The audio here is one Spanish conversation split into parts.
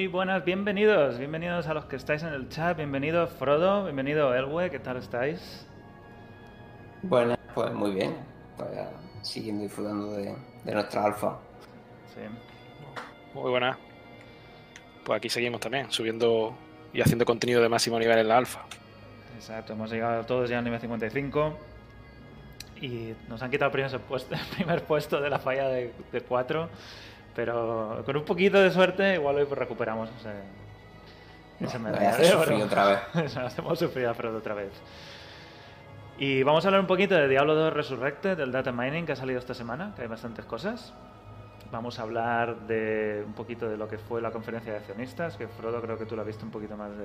Muy buenas, bienvenidos, bienvenidos a los que estáis en el chat, bienvenido Frodo, bienvenido Elwe, ¿qué tal estáis? Bueno, pues muy bien. Todavía siguiendo disfrutando de, de nuestra alfa. Sí. Muy buena. Pues aquí seguimos también, subiendo y haciendo contenido de máximo nivel en la alfa. Exacto, hemos llegado todos ya al nivel 55 y nos han quitado el primer puesto, el primer puesto de la falla de, 4, pero con un poquito de suerte igual hoy pues recuperamos ese, No, medalla de sufrir oro. otra vez. Hemos sufrido a Frodo otra vez. Y vamos a hablar un poquito de Diablo 2 Resurrected, del data mining que ha salido esta semana, que hay bastantes cosas. Vamos a hablar de un poquito de lo que fue la conferencia de accionistas, que Frodo creo que tú la has visto un poquito más de,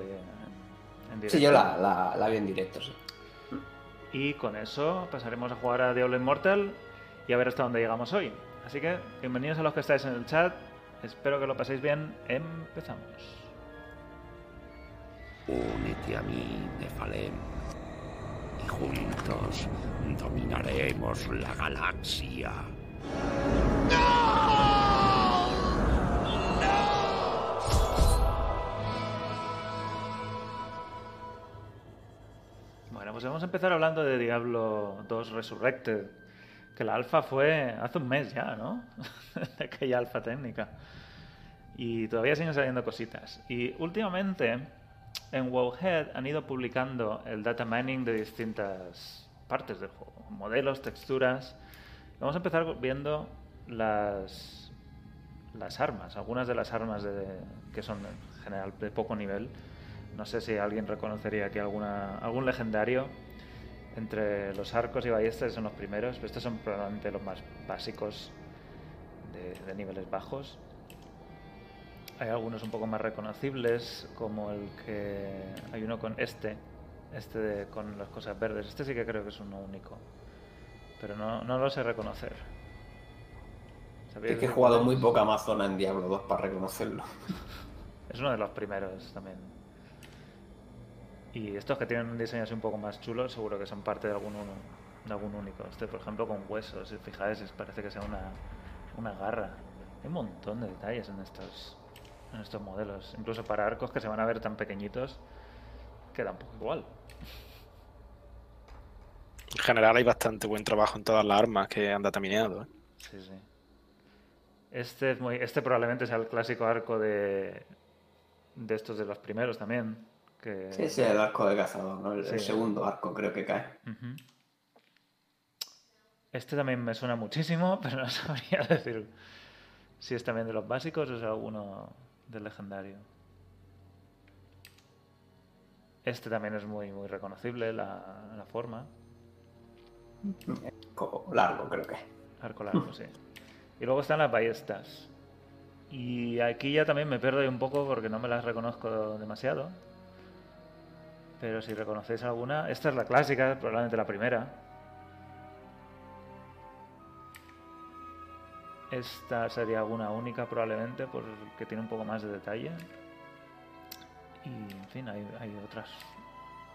en directo. Sí, yo la, la, la vi en directo, sí. Y con eso pasaremos a jugar a Diablo Immortal y a ver hasta dónde llegamos hoy. Así que bienvenidos a los que estáis en el chat. Espero que lo paséis bien. Empezamos. Únete a mí, Nefalem. Y juntos dominaremos la galaxia. Bueno, pues vamos a empezar hablando de Diablo 2 Resurrected. Que la alfa fue hace un mes ya, ¿no? de aquella alfa técnica. Y todavía siguen saliendo cositas. Y últimamente en Wowhead han ido publicando el data mining de distintas partes del juego. Modelos, texturas. Vamos a empezar viendo las, las armas. Algunas de las armas de- que son en general de poco nivel. No sé si alguien reconocería aquí alguna, algún legendario. Entre los arcos y ballestas son los primeros, pero estos son probablemente los más básicos de, de niveles bajos. Hay algunos un poco más reconocibles, como el que hay uno con este, este de- con las cosas verdes. Este sí que creo que es uno único, pero no, no lo sé reconocer. ¿Sabéis Es que he jugado muy poca Amazona en Diablo 2 para reconocerlo. Es uno de los primeros también. Y estos que tienen un diseño así un poco más chulo, seguro que son parte de algún, uno- de algún único. Este, por ejemplo, con huesos, si fijáis, parece que sea una, una garra. Hay un montón de detalles en estos, en estos modelos. Incluso para arcos que se van a ver tan pequeñitos, queda un poco igual. En general hay bastante buen trabajo en todas las armas que han datamineado. ¿eh? Sí, sí. Este, es muy, este probablemente sea el clásico arco de, de estos de los primeros también. Que, Sí, es el arco de cazador, ¿no? El, el Sí. segundo arco creo que cae. Este también me suena muchísimo, pero no sabría decir si es también de los básicos o es alguno del legendario. Este también es muy, muy reconocible, la, la forma. Arco largo creo que. Arco largo, sí. Y luego están las ballestas. Y aquí ya también me pierdo un poco porque no me las reconozco demasiado. Pero si reconocéis alguna, esta es la clásica, probablemente la primera. Esta sería alguna única probablemente porque tiene un poco más de detalle. Y en fin, hay, hay otras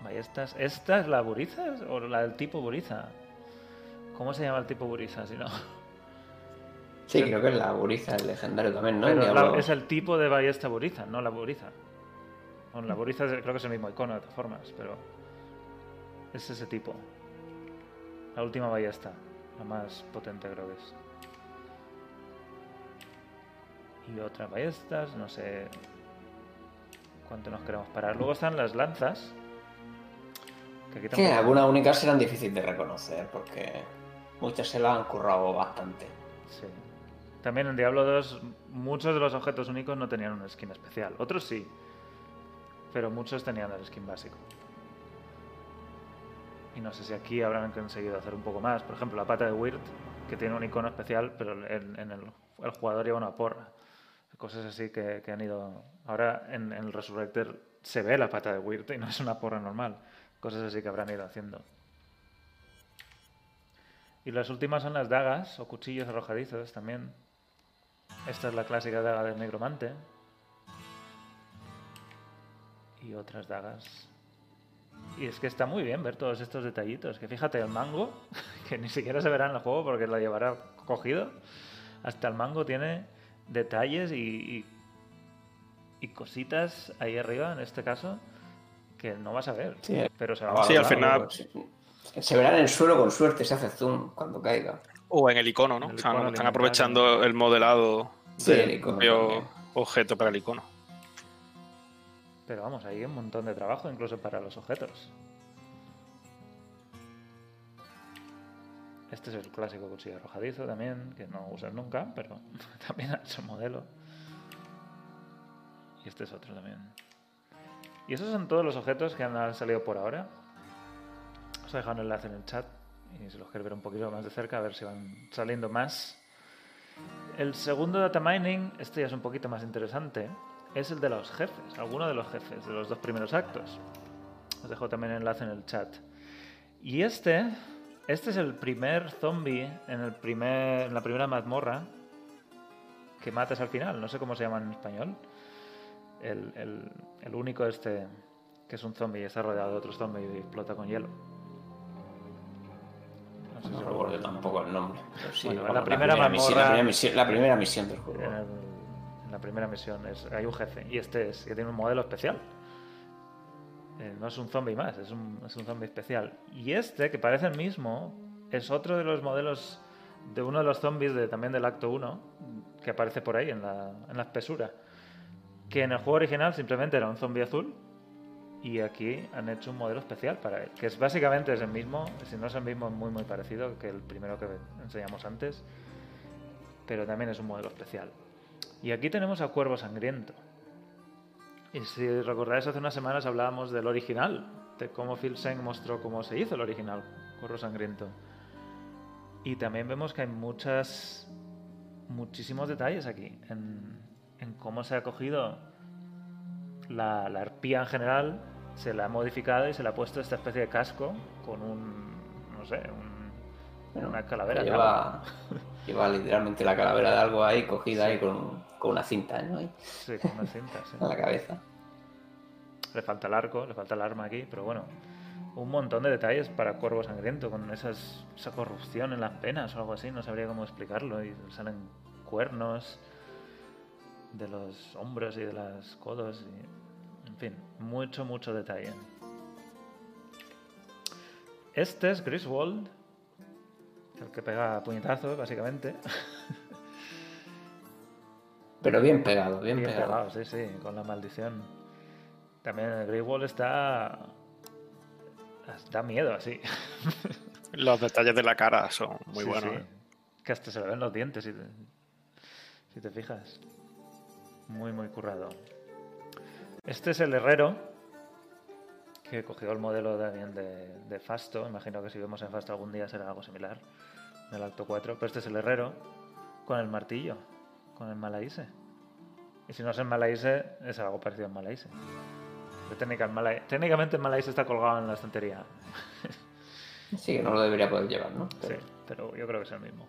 ballestas. ¿Esta es la Buriza o la del tipo Buriza? ¿Cómo se llama el tipo Buriza? Si no. Sí, creo que es la Buriza, el legendario también, ¿no? Pero Diablo la- 2. es el tipo de ballesta Buriza, no la Buriza. Con la Buriza es- creo que es el mismo icono de todas formas, pero es ese tipo. La última ballesta, la más potente creo que es. Y otras ballestas, no sé cuánto nos queremos parar. Luego están las lanzas. Que aquí algunas únicas serán difíciles de reconocer porque muchas se las han currado bastante. Sí. También en Diablo 2 muchos de los objetos únicos no tenían un skin especial. Otros sí. Pero muchos tenían el skin básico. Y no sé si aquí habrán conseguido hacer un poco más. Por ejemplo, la pata de Weird, que tiene un icono especial, pero en, el, jugador lleva una porra. Cosas así que, han ido... Ahora en, el Resurrector se ve la pata de Weird y no es una porra normal. Cosas así que habrán ido haciendo. Y las últimas son las dagas o cuchillos arrojadizos también. Esta es la clásica daga del negromante. Y otras dagas. Y es que está muy bien ver todos estos detallitos. Que fíjate, el mango, que ni siquiera se verá en el juego porque lo llevará cogido. Hasta el mango tiene detalles y, y, y cositas ahí arriba, en este caso, que no vas a ver. Sí. Pero se va Ahora, Sí, al final- pues, Se verá en el suelo con suerte, se hace zoom cuando caiga. O en el icono, ¿no? O sea, icono no están aprovechando el modelado Sí, del el icono propio también. objeto para el icono. Pero vamos, hay un montón de trabajo incluso para los objetos. Este es el clásico cuchillo arrojadizo también, que no usas nunca, pero también es un modelo. Y este es otro también. Y esos son todos los objetos que han salido por ahora. Os he dejado un enlace en el chat y si los queréis ver un poquito más de cerca, a ver si van saliendo más. El segundo data mining, este ya es un poquito más interesante, es el de los jefes, alguno de los jefes de los dos primeros actos. Os dejo también el enlace en el chat. Y este, este es el primer zombie en, el primer, en la primera mazmorra que matas al final, no sé cómo se llama en español. El, el- el único este que es un zombie y está rodeado de otros zombies y explota con hielo. No sé si No lo recuerdo tampoco el nombre. pero sí, Bueno, la primera misión, mazmorra- la, primera misión, la primera misión del juego. El- primera misión es, hay un jefe y este es que tiene un modelo especial. Eh, no es un zombie más, es un, es un zombie especial. Y este, que parece el mismo, es otro de los modelos de uno de los zombies de, también del acto 1, que aparece por ahí en la, en la espesura. Que en el juego original simplemente era un zombie azul y aquí han hecho un modelo especial para él, que es básicamente es el mismo, si no es el mismo, es muy muy parecido que el primero que enseñamos antes, pero también es un modelo especial. Y aquí tenemos a Cuervo Sangriento. Y si recordáis, hace unas semanas hablábamos del original, de cómo Phil Seng mostró cómo se hizo el original, Cuervo Sangriento. Y también vemos que hay muchas, muchísimos detalles aquí en, en cómo se ha cogido la, la arpía en general, se la ha modificado y se le ha puesto esta especie de casco con un, no sé, un- Bueno, una calavera. Lleva, lleva literalmente la calavera de algo ahí cogida ahí con, con una cinta ¿no? Ahí, Sí, con una cinta, sí. en la cabeza. Le falta el arco, le falta el arma aquí, pero bueno. Un montón de detalles para Cuervo Sangriento, con esas, esa corrupción en las penas o algo así, no sabría cómo explicarlo. Y salen cuernos de los hombros y de los codos. Y, en fin, mucho, mucho detalle. Este es Griswold, el que pega puñetazos, básicamente. Pero bien pegado, bien, Bien pegado. pegado, sí, sí, con la maldición. También el Grey Wall está. Da miedo así. Los detalles de la cara son muy Sí, buenos. sí. ¿eh? Que hasta se le ven los dientes si te, si te fijas. Muy, muy currado. Este es el herrero que cogió el modelo también de, de Fasto. Imagino que si vemos en Fasto algún día será algo similar en el acto 4. Pero este es el herrero con el martillo, con el Malaise. Y si no es en Malaise, es algo parecido en Malaise. El técnicamente el Malaise está colgado en la estantería. Sí, no lo debería poder llevar, ¿no? Sí, Pero- pero yo creo que es el mismo.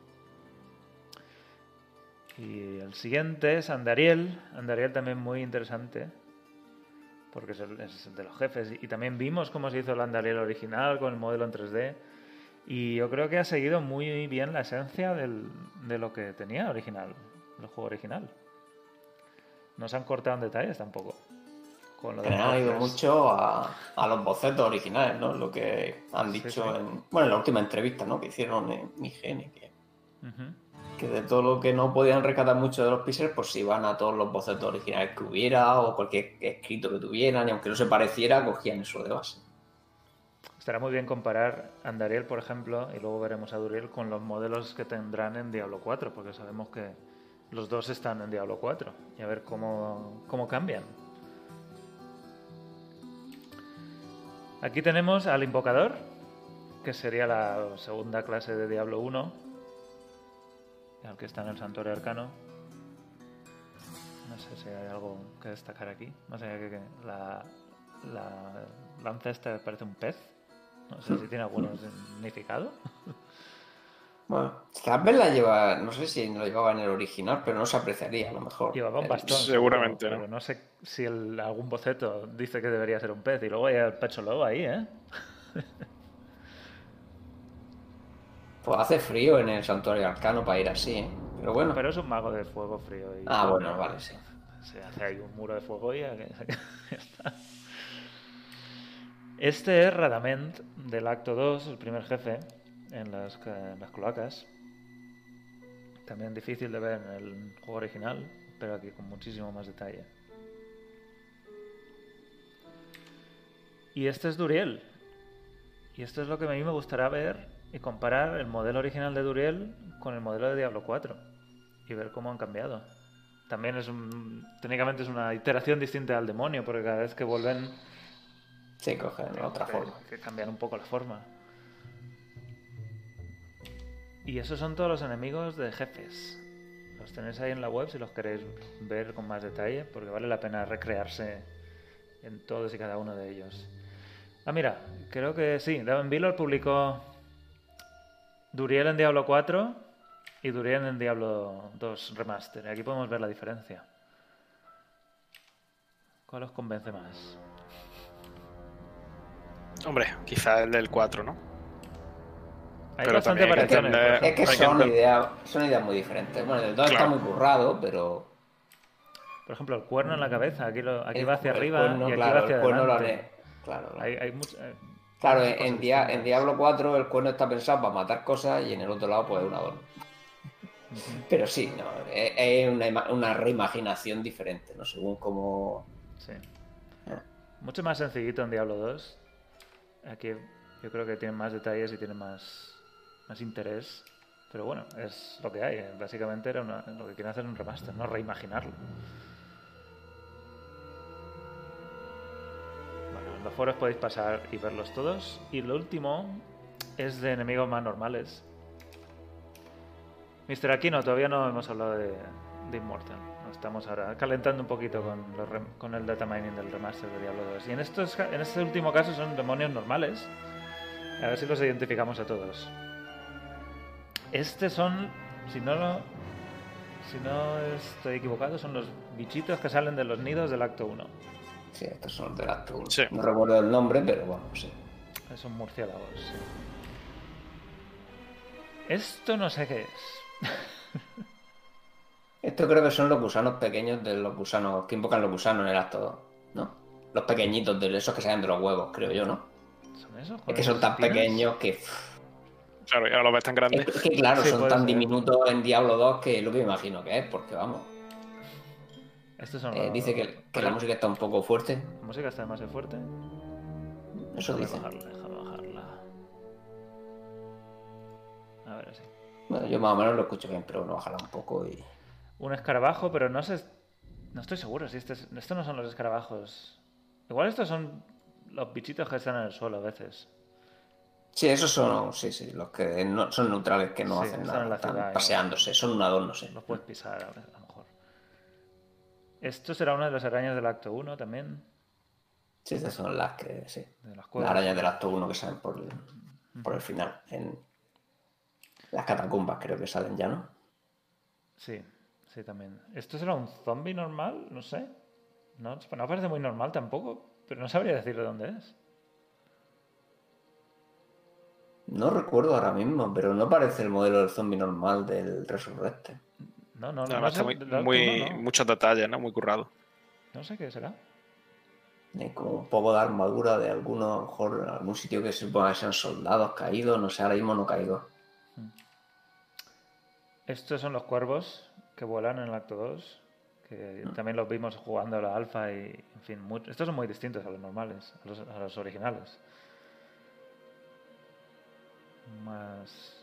Y el siguiente es Andariel. Andariel también muy interesante. Porque es el, es el de los jefes. Y también vimos cómo se hizo el Andariel original con el modelo en 3D. Y yo creo que ha seguido muy bien la esencia del- de lo que tenía original, el juego original. No se han cortado en detalles tampoco. con lo Que de han ido mucho a, a los bocetos originales, ¿no? Lo que han dicho sí. en. Bueno, en la última entrevista, ¿no? Que hicieron en IGN, que, que de todo lo que no podían rescatar mucho de los píxeles, pues iban a todos los bocetos originales que hubiera o cualquier escrito que tuvieran, y aunque no se pareciera, cogían eso de base. Estará muy bien comparar Andariel, por ejemplo, y luego veremos a Duriel con los modelos que tendrán en Diablo 4, porque sabemos que los dos están en Diablo 4, y a ver cómo, cómo cambian. Aquí tenemos al Invocador, que sería la segunda clase de Diablo 1, al que está en el Santuario Arcano. No sé si hay algo que destacar aquí. Sé, que, que la, la lanza esta parece un pez. No sé si tiene algún significado. Bueno, tal vez la lleva, no sé si lo llevaba en el original, pero no se apreciaría a lo mejor. Llevaba un El- bastón. seguramente, ¿no? Pero no sé si el- algún boceto dice que debería ser un pez. Y luego hay el pecho lobo ahí, ¿eh? Pues hace frío en el santuario arcano para ir así, ¿eh? Pero bueno. Pero es un mago de fuego frío. Y Ah, bueno, vale, sí. Se hace ahí un muro de fuego y ya está. Este es Radament del acto 2, el primer jefe, en las, en cloacas. También difícil de ver en el juego original, pero aquí con muchísimo más detalle. Y este es Duriel. Y esto es lo que a mí me gustaría ver y comparar el modelo original de Duriel con el modelo de Diablo 4 y ver cómo han cambiado. También es técnicamente es una iteración distinta al demonio, porque cada vez que vuelven Sí, cogen de otra que- forma. que cambian un poco la forma. Y esos son todos los enemigos de jefes. Los tenéis ahí en la web si los queréis ver con más detalle, porque vale la pena recrearse en todos y cada uno de ellos. Ah, mira, creo que sí, Devin Villor publicó Duriel en Diablo 4 y Duriel en Diablo 2 Remaster. Aquí podemos ver la diferencia. ¿Cuál os convence más? Hombre, quizá el del 4, ¿no? Hay Pero bastante hay que entender- Es que son ideas, son ideas muy diferentes. Bueno, el 2 está muy currado, pero. Por ejemplo, el cuerno en la cabeza, aquí, lo, aquí el- va hacia arriba cuerno, y aquí claro, va hacia el cuerno lo haré. Claro, Hay, hay much- eh, claro en, Dia- en. Diablo 4 el cuerno está pensado para matar cosas y en el otro lado, pues un adorno. Pero sí, no, es, es una, una reimaginación diferente, ¿no? Según cómo. Sí. Mucho más sencillito en Diablo 2. Aquí yo creo que tiene más detalles y tiene más, más interés. Pero bueno, es lo que hay. Básicamente era una- lo que quieren hacer un remaster, no reimaginarlo. Bueno, en los foros podéis pasar y verlos todos. Y lo último es de enemigos más normales. Mister Aquino, todavía no hemos hablado de, de Immortal. Estamos ahora calentando un poquito con, los rem- con el data mining del remaster de Diablo 2. Y en, estos, en este último caso son demonios normales. A ver si los identificamos a todos. Estos son, si no, lo- si no estoy equivocado, son los bichitos que salen de los nidos del acto 1. Sí, estos son los del acto 1. Sí. No recuerdo el nombre, pero bueno, sí. Son murciélagos. sí. Esto no sé qué es. Esto creo que son los gusanos pequeños de los gusanos que invocan los gusanos en el acto 2, ¿no? Los pequeñitos de esos que salen de los huevos, creo yo, ¿no? ¿Son esos? Es que son tan pequeños que. Claro, y ahora lo ves tan grande. Es que claro, Sí, son tan ser. diminutos en Diablo 2 que es lo que me imagino que es, porque vamos. Estos son eh, los- dice que, que la música está un poco fuerte. La música está demasiado fuerte. Eso Déjame dice. bajarla, déjame bajarla. A ver así. Bueno, yo más o menos lo escucho bien, pero bueno, bajarla un poco y. Un escarabajo, pero no sé. No estoy seguro si este es- estos no son los escarabajos. Igual estos son los bichitos que están en el suelo a veces. Sí, esos son, sí, sí, los que no, son neutrales, que no Sí, hacen nada, están ciudad, paseándose, son un adorno, sí. Los puedes pisar a lo mejor. Esto será una de las arañas del acto 1 también. Sí, estas son las que, sí. De las arañas del acto 1 que salen por el, por el final. En las catacumbas creo que salen ya, ¿no? Sí, sí, también. ¿Esto será un zombie normal? No sé. No, no parece muy normal tampoco, pero no sabría decir de dónde es. No recuerdo ahora mismo, pero no parece el modelo del zombie normal del Resurrected. No, no, no. Además, no está muy, muy- no. muchos detalles, ¿no? Muy currado. No sé qué será. Como un poco de armadura de alguno, a lo mejor algún sitio que se suponga que sean soldados caídos, no sé, ahora mismo no caigo. Estos son los cuervos que vuelan en el acto 2, que también los vimos jugando a la alfa y, en fin, muy- estos son muy distintos a los normales, a los, a los originales. Más...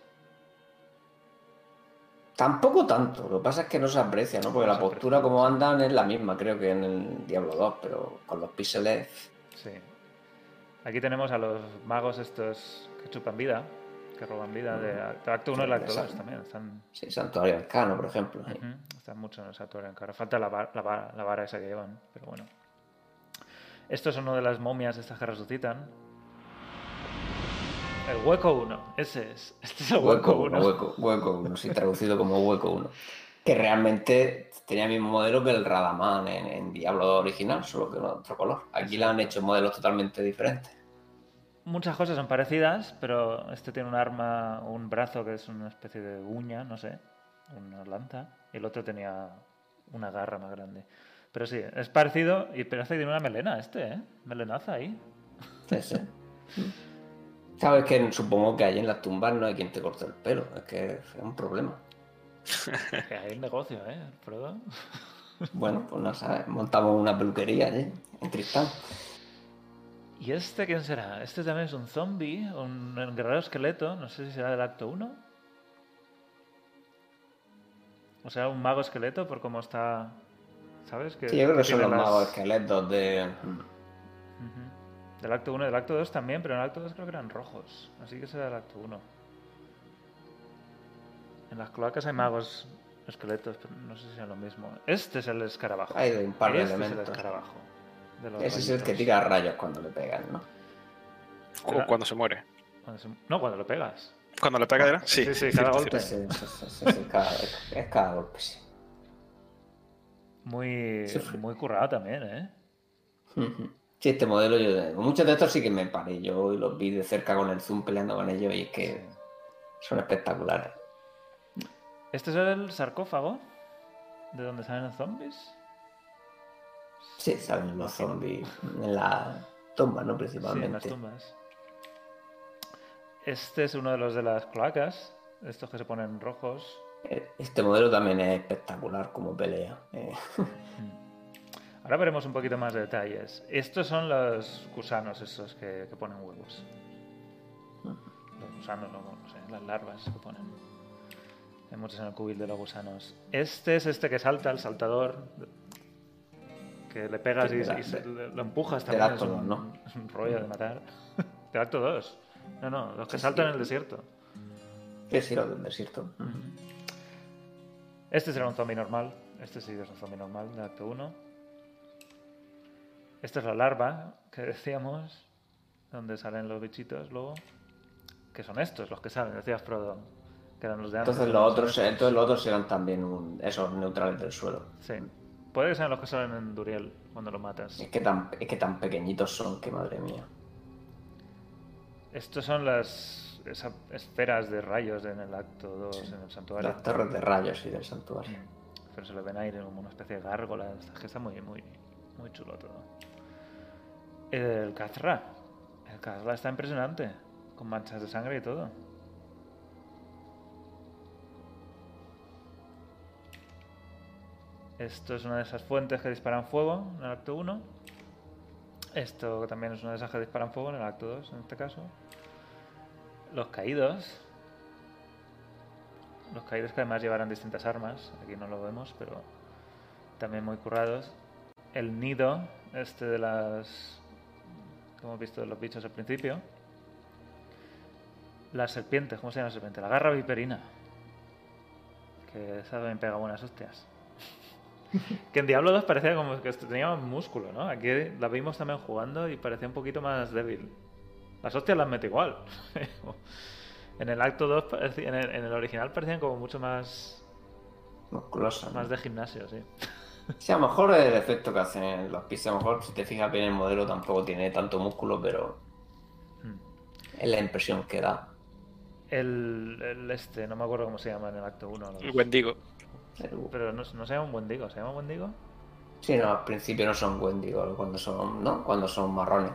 Tampoco tanto, lo que pasa es que no se aprecia, ¿no? Porque No la aprecia. postura como andan es la misma, creo que en el Diablo 2, pero con los píxeles. Sí. Aquí tenemos a los magos estos que chupan vida, que roban vida, de, del acto 1 y el acto 2 Exacto. también. Están, Sí, Santuario Arcano, por ejemplo. sí. Ujú, Están mucho en el santuario cara. Falta la, la, la vara esa que llevan, pero bueno. Estos son uno de las momias estas que resucitan. El hueco 1, ese es. Este es el hueco Hueco 1. 1, hueco, hueco 1, sí, traducido como hueco 1. Que realmente tenía el mismo modelo que el Radaman en, en Diablo 2 original, solo que en otro color. Aquí le han hecho modelos totalmente diferentes. Muchas cosas son parecidas, pero este tiene un arma, un brazo que es una especie de uña, no sé, una lanza, y el otro tenía una garra más grande. Pero sí, es parecido, y parece que tiene una melena este, ¿eh? Melenaza ahí. Sí, sí. Sabes que supongo que allí en las tumbas no hay quien te corte el pelo, es que es un problema. Hay el negocio, ¿eh, Frodo? Bueno, pues no sabes, montamos una peluquería allí, en Tristán. ¿Y este quién será? Este también es un zombie, un guerrero esqueleto, no sé si será del acto 1. O sea, un mago esqueleto por cómo está... ¿Sabes? Que, Sí, yo creo que son los las- magos esqueletos de. Del acto 1 y del acto 2 también, pero en el acto 2 creo que eran rojos. Así que será del acto 1. En las cloacas hay magos esqueletos, pero no sé si es lo mismo. Este es el escarabajo. Hay un par de este es el elementos. escarabajo. De los Ese es el que tira rayos cuando le pegan, ¿no? O cuando se muere. Cuando se- No, cuando lo pegas. Cuando le pega, ¿era? Sí, Sí, sí, cada golpe. Es cada, es cada golpe, sí. Muy, Sí, muy currado también, ¿eh? Sí, este modelo yo muchos de estos sí que me paré yo y los vi de cerca con el zoom peleando con ellos y es que son espectaculares. ¿Este es el sarcófago? ¿De donde salen los zombies? Sí, salen los zombies en la tumba, ¿no? Sí, en las Principalmente. tumbas. Este es uno de los de las cloacas. Estos que se ponen rojos. Eh, Este modelo también es espectacular como pelea. eh. Ahora veremos un poquito más de detalles. Estos son los gusanos esos que, que ponen huevos. Los gusanos, no, no sé, las larvas que ponen. Hay muchos en el cubil de los gusanos. Este es este que salta, el saltador. Que le pegas y, se- de- lo empujas del también. acto es, un, ¿no? es un rollo de matar. Del acto 2. No, no, los que Sí, saltan sí. en el desierto. Sí, sí, los del desierto. Este será un zombie normal. Este sí es un zombie normal de acto 1. Esta es la larva que decíamos, donde salen los bichitos luego. Que son estos los que salen, decía Frodo. Que eran los de antes. Entonces los otros, entonces los otros serán también un- esos neutrales del suelo. Sí. Puede que sean los que salen en Duriel cuando lo matas. Es que tan, es que tan pequeñitos son que madre mía. Estos son las esas esferas de rayos en el acto 2, en el santuario. Las torres de rayos y del santuario. Pero se le ven aire como una especie de gárgola. Es que está muy, muy, muy chulo todo. El Kazra. El Kazra está impresionante. Con manchas de sangre y todo. Esto es una de esas fuentes que disparan fuego en el acto 1. Esto también es una de esas que disparan fuego en el acto 2, en este caso. Los caídos. Los caídos que además llevarán distintas armas. Aquí no lo vemos, pero también muy currados. El nido, este de las... que hemos visto de los bichos al principio. Las serpientes, ¿cómo se llama la serpiente? La garra viperina. Que esa también pega buenas hostias. que en Diablo 2 parecía como que tenía más músculo, ¿no? Aquí la vimos también jugando y parecía un poquito más débil. Las hostias las mete igual. en el acto 2, parecía- en el, en el original parecían como mucho más, Musculosa. ¿no? más de gimnasio, sí. Sí, a lo mejor el efecto que hacen los pisos, a lo mejor si te fijas bien el modelo tampoco tiene tanto músculo, pero Mm. es la impresión que da. El, el este, no me acuerdo cómo se llama en el acto 1. El Wendigo. Pero no, no se llama un Wendigo, ¿se llama Wendigo? Sí, no, al principio no son Wendigo, cuando son, ¿no? Cuando son marrones.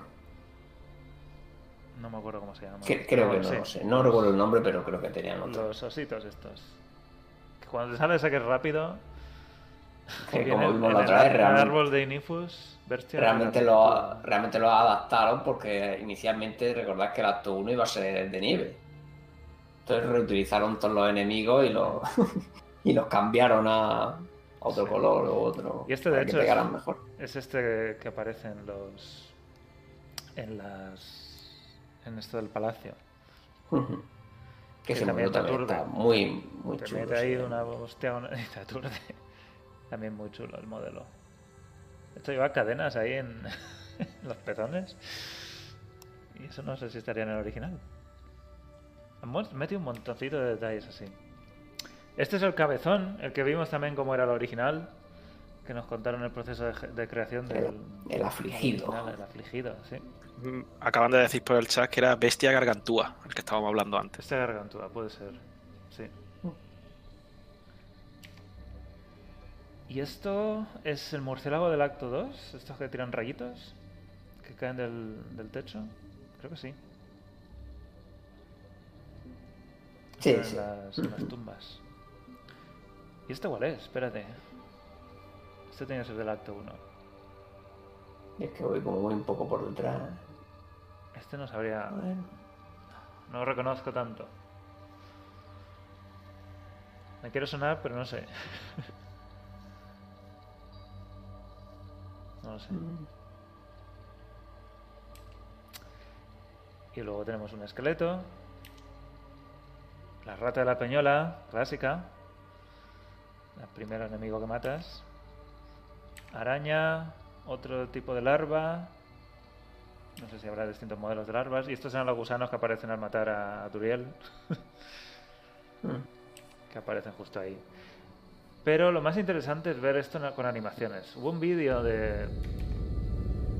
No me acuerdo cómo se llama. Que- creo que no, Sí. lo sé. No recuerdo el nombre, pero creo que tenían otro. Los ositos estos. Que cuando te sale ese que es rápido. Que como vimos la otra vez, en el realmente- árbol de Inifus. Realmente de- lo, realmente lo adaptaron porque inicialmente recordad que el acto 1 iba a ser de nieve. Entonces reutilizaron todos los enemigos y los, y los cambiaron a, a otro Sí. color o otro Y este, de hecho, es- mejor. Es este que aparece en los. En las. En esto del palacio. Que Que ese también también está muy, muy Te chulo. mete ahí sí. una hostia una... También muy chulo el modelo. Esto lleva cadenas ahí en los pezones. Y eso no sé si estaría en el original. Metido un montoncito de detalles así. Este es el cabezón, el que vimos también como era el original. Que nos contaron el proceso de, de creación del. El- el afligido. original, el afligido, sí. Mm, Acaban de decir por el chat que era Bestia Gargantúa, el que estábamos hablando antes. Este gargantúa, puede ser. Sí. ¿Y esto es el murciélago del acto 2? ¿Estos que tiran rayitos? ¿Que caen del, del techo? Creo que sí. Sí, sí. las, en las tumbas. ¿Y este cuál es? Espérate. Este tiene que ser del acto 1. Y es que voy como muy un poco por detrás. Este no sabría... Bueno. No lo reconozco tanto. Me quiero sonar, pero no sé. no lo sé. Mm. Y luego tenemos un esqueleto. La rata de la peñola, clásica. El primer enemigo que matas. Araña, otro tipo de larva. No sé si habrá distintos modelos de larvas. Y estos eran los gusanos que aparecen al matar a Turiel. Mm. que aparecen justo ahí. Pero lo más interesante es ver esto con animaciones. Hubo un vídeo de,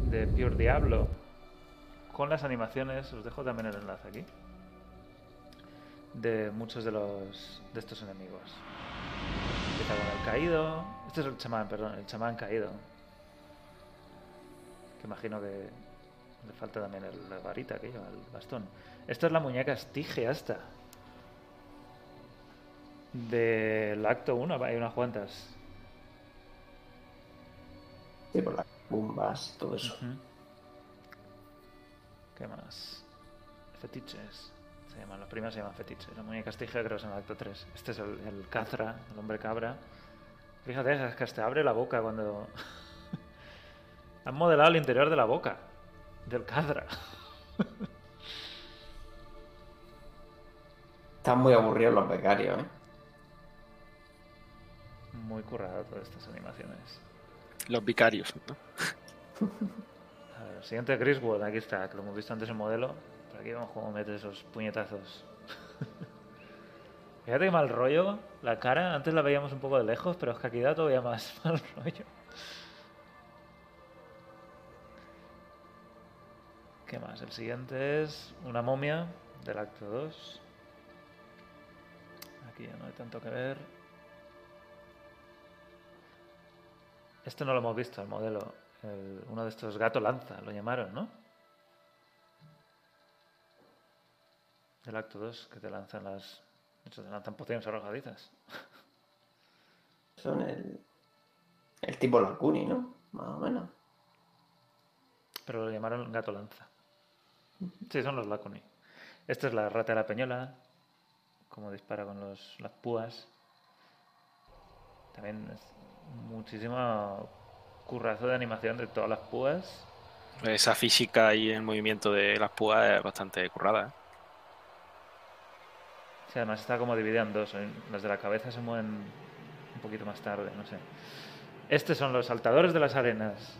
de Pure Diablo con las animaciones, os dejo también el enlace aquí, de muchos de los de estos enemigos. Empieza con el caído. Este es el chamán, perdón, el chamán caído. Que imagino que le falta también el, la varita que lleva, el bastón. Esta es la muñeca estigia esta. Del acto 1, hay unas cuantas. Sí, por las bombas, todo eso. ¿Qué más? Fetiches. Se llaman, los primeros se llaman fetiches. La muñeca estigia creo que es en el acto 3. Este es el, el Cazra, el hombre cabra. Fíjate, es que hasta abre la boca cuando... Han modelado el interior de la boca del Cazra. Están muy aburridos los becarios, ¿eh? Muy currado todas estas animaciones. Los vicarios, ¿no? A ver, siguiente Griswold, aquí está, que lo hemos visto antes en modelo. Pero aquí vemos cómo mete esos puñetazos. Fíjate qué mal rollo la cara. Antes la veíamos un poco de lejos, pero es que aquí da todavía más mal rollo. ¿Qué más? El siguiente es una momia del acto 2. Aquí ya no hay tanto que ver. Este no lo hemos visto, el modelo. El- uno de estos gato lanza, lo llamaron, ¿no? Del acto 2, que te lanzan las. de hecho, te lanzan pociones arrojadizas. Son el, el tipo Lacuni, ¿no? Más o menos. Pero lo llamaron gato lanza. Sí, son los Lacuni. Esta es la rata de la peñola. Como dispara con los, las púas. También es muchísimo currazo de animación de todas las púas. Esa física y el movimiento de las púas es bastante currada. ¿eh? Además está como dividida en dos. Las de la cabeza se mueven un poquito más tarde, no sé. Estos son los saltadores de las arenas.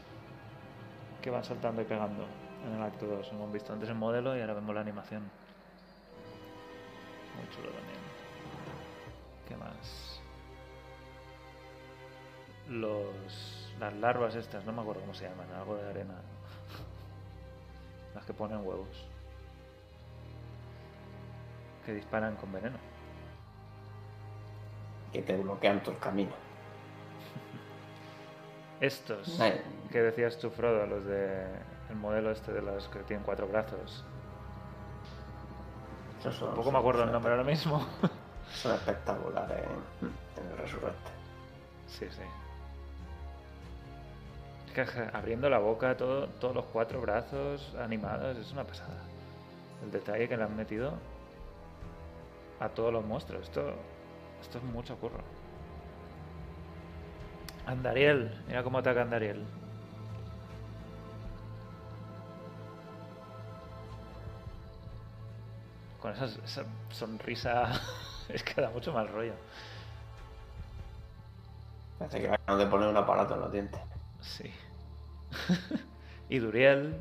Que van saltando y pegando en el acto 2. Hemos visto antes el modelo y ahora vemos la animación. Muy chulo también. ¿Qué más? Los, las larvas estas, no me acuerdo cómo se llaman, algo de arena. Las que ponen huevos. Que disparan con veneno. Que te bloquean todo el camino. estos Ay. que decías tú, Frodo, los de el modelo este de los que tienen cuatro brazos. Son- Tampoco me acuerdo el nombre ahora mismo. Son espectaculares en, en el Resurrected. sí, sí. Es que abriendo la boca, todo, todos los cuatro brazos animados, es una pasada. El detalle que le han metido a todos los monstruos. Esto, esto es mucho curro. Andariel, mira cómo ataca Andariel. Con esa, esa sonrisa es que da mucho mal rollo. Parece que acaban de poner un aparato en los dientes. Sí. y Duriel.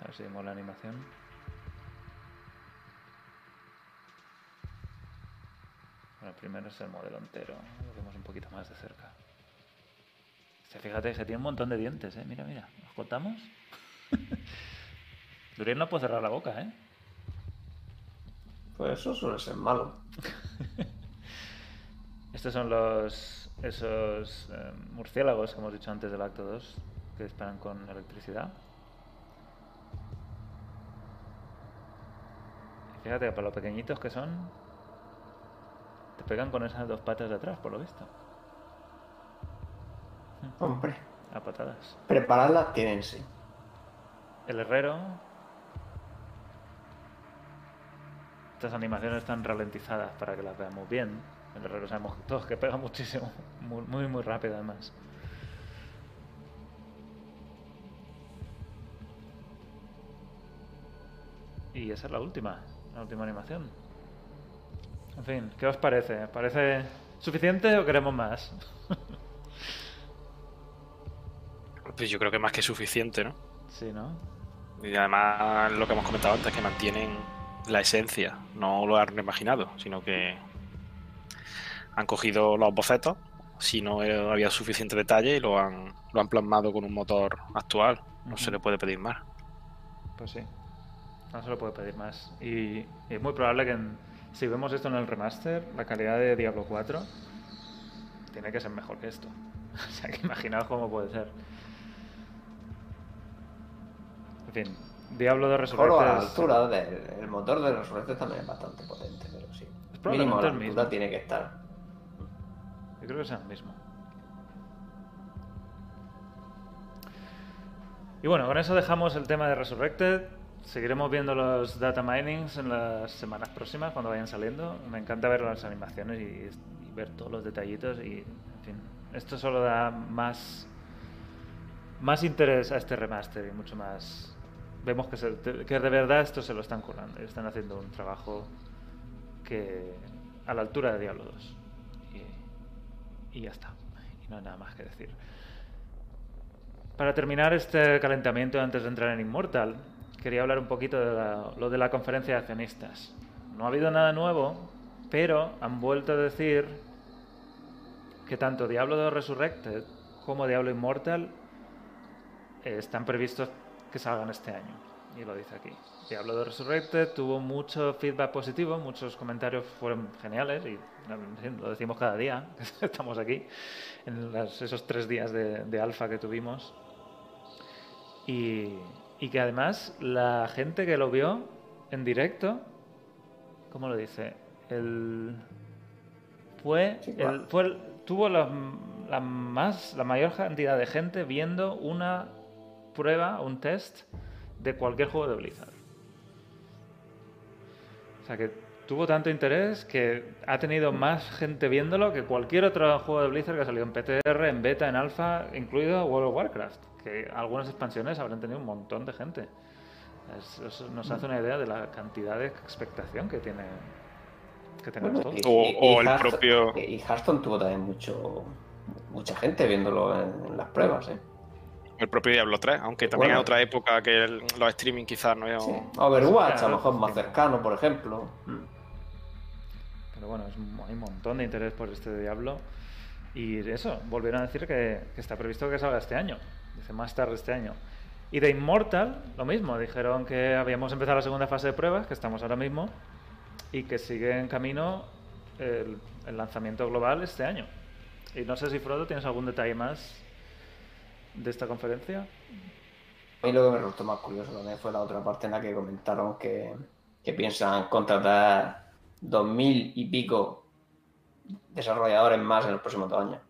A ver si vemos la animación. Bueno, primero es el modelo entero. Lo vemos un poquito más de cerca. Este, fíjate que tiene un montón de dientes, ¿eh? Mira, mira. ¿Nos contamos? Duriel no puede cerrar la boca, ¿eh? Pues eso suele ser malo. Estos son los esos eh, murciélagos que hemos dicho antes del acto 2 que disparan con electricidad. Fíjate que para lo pequeñitos que son, te pegan con esas dos patas de atrás, por lo visto. Hombre, A patadas. prepararlas tienen sí. El herrero. Estas animaciones están ralentizadas para que las veamos bien. El herrero sabemos todos que pega muchísimo. Muy, muy, muy rápido además. Y esa es la última. La última animación. En fin, ¿qué os parece? ¿Os ¿Parece suficiente o queremos más? Pues yo creo que más que suficiente, ¿no? sí, ¿no? Y además lo que hemos comentado antes, que mantienen la esencia, no lo han imaginado, sino que han cogido los bocetos, si no había suficiente detalle, y lo han, lo han plasmado con un motor actual. No se le puede pedir más. Pues sí. No se lo puede pedir más. Y, y es muy probable que en- si vemos esto en el remaster, la calidad de Diablo 4 tiene que ser mejor que esto. O sea, que imaginaos cómo puede ser. En fin, Diablo de Mejor a la Resurrected. altura del el motor del Resurrected también es bastante potente, pero sí. probablemente Mínimo la el altura mismo. tiene que estar. Yo creo que es el mismo. Y bueno, con eso dejamos el tema de Resurrected. Seguiremos viendo los data minings en las semanas próximas cuando vayan saliendo. Me encanta ver las animaciones y, y ver todos los detallitos y, en fin, esto solo da más más interés a este remaster y mucho más. Vemos que, se- que de verdad esto se lo están currando y están haciendo un trabajo que a la altura de Diablo 2. Y, y ya está. Y no hay nada más que decir. Para terminar este calentamiento antes de entrar en Immortal, quería hablar un poquito de la- lo de la conferencia de accionistas. No ha habido nada nuevo, pero han vuelto a decir que tanto Diablo 2 Resurrected como Diablo Immortal eh, están previstos que salgan este año. Y lo dice aquí. Diablo 2 Resurrected tuvo mucho feedback positivo, muchos comentarios fueron geniales y lo decimos cada día, estamos aquí, en las- esos tres días de, de alfa que tuvimos. Y, y que además la gente que lo vio en directo, ¿cómo lo dice? El, fue, Sí, el, fue el- tuvo la, la más, la mayor cantidad de gente viendo una prueba, un test de cualquier juego de Blizzard. O sea que tuvo tanto interés que ha tenido más gente viéndolo que cualquier otro juego de Blizzard que ha salido en PTR, en beta, en alfa, incluido World of Warcraft. Que algunas expansiones habrán tenido un montón de gente. Eso nos hace una idea de la cantidad de expectación que tiene que tenemos Bueno, todos. O- o el Hearthstone- propio- Y Hearthstone tuvo también mucho, mucha gente viéndolo en, en las pruebas, ¿eh? El propio Diablo 3, aunque también Bueno. es otra época que el- los streaming quizás no es... Sí. Overwatch, a lo mejor más cercano, por ejemplo. Pero bueno, es un- hay un montón de interés por este Diablo. Y eso, volvieron a decir que, que está previsto que salga este año. Dice más tarde este año. Y de Immortal, lo mismo. Dijeron que habíamos empezado la segunda fase de pruebas, que estamos ahora mismo, y que sigue en camino el, el lanzamiento global este año. Y no sé si Frodo tienes algún detalle más de esta conferencia. A mí lo que me resultó más curioso también fue la otra parte en la que comentaron que, que piensan contratar dos mil y pico desarrolladores más en los próximos dos años.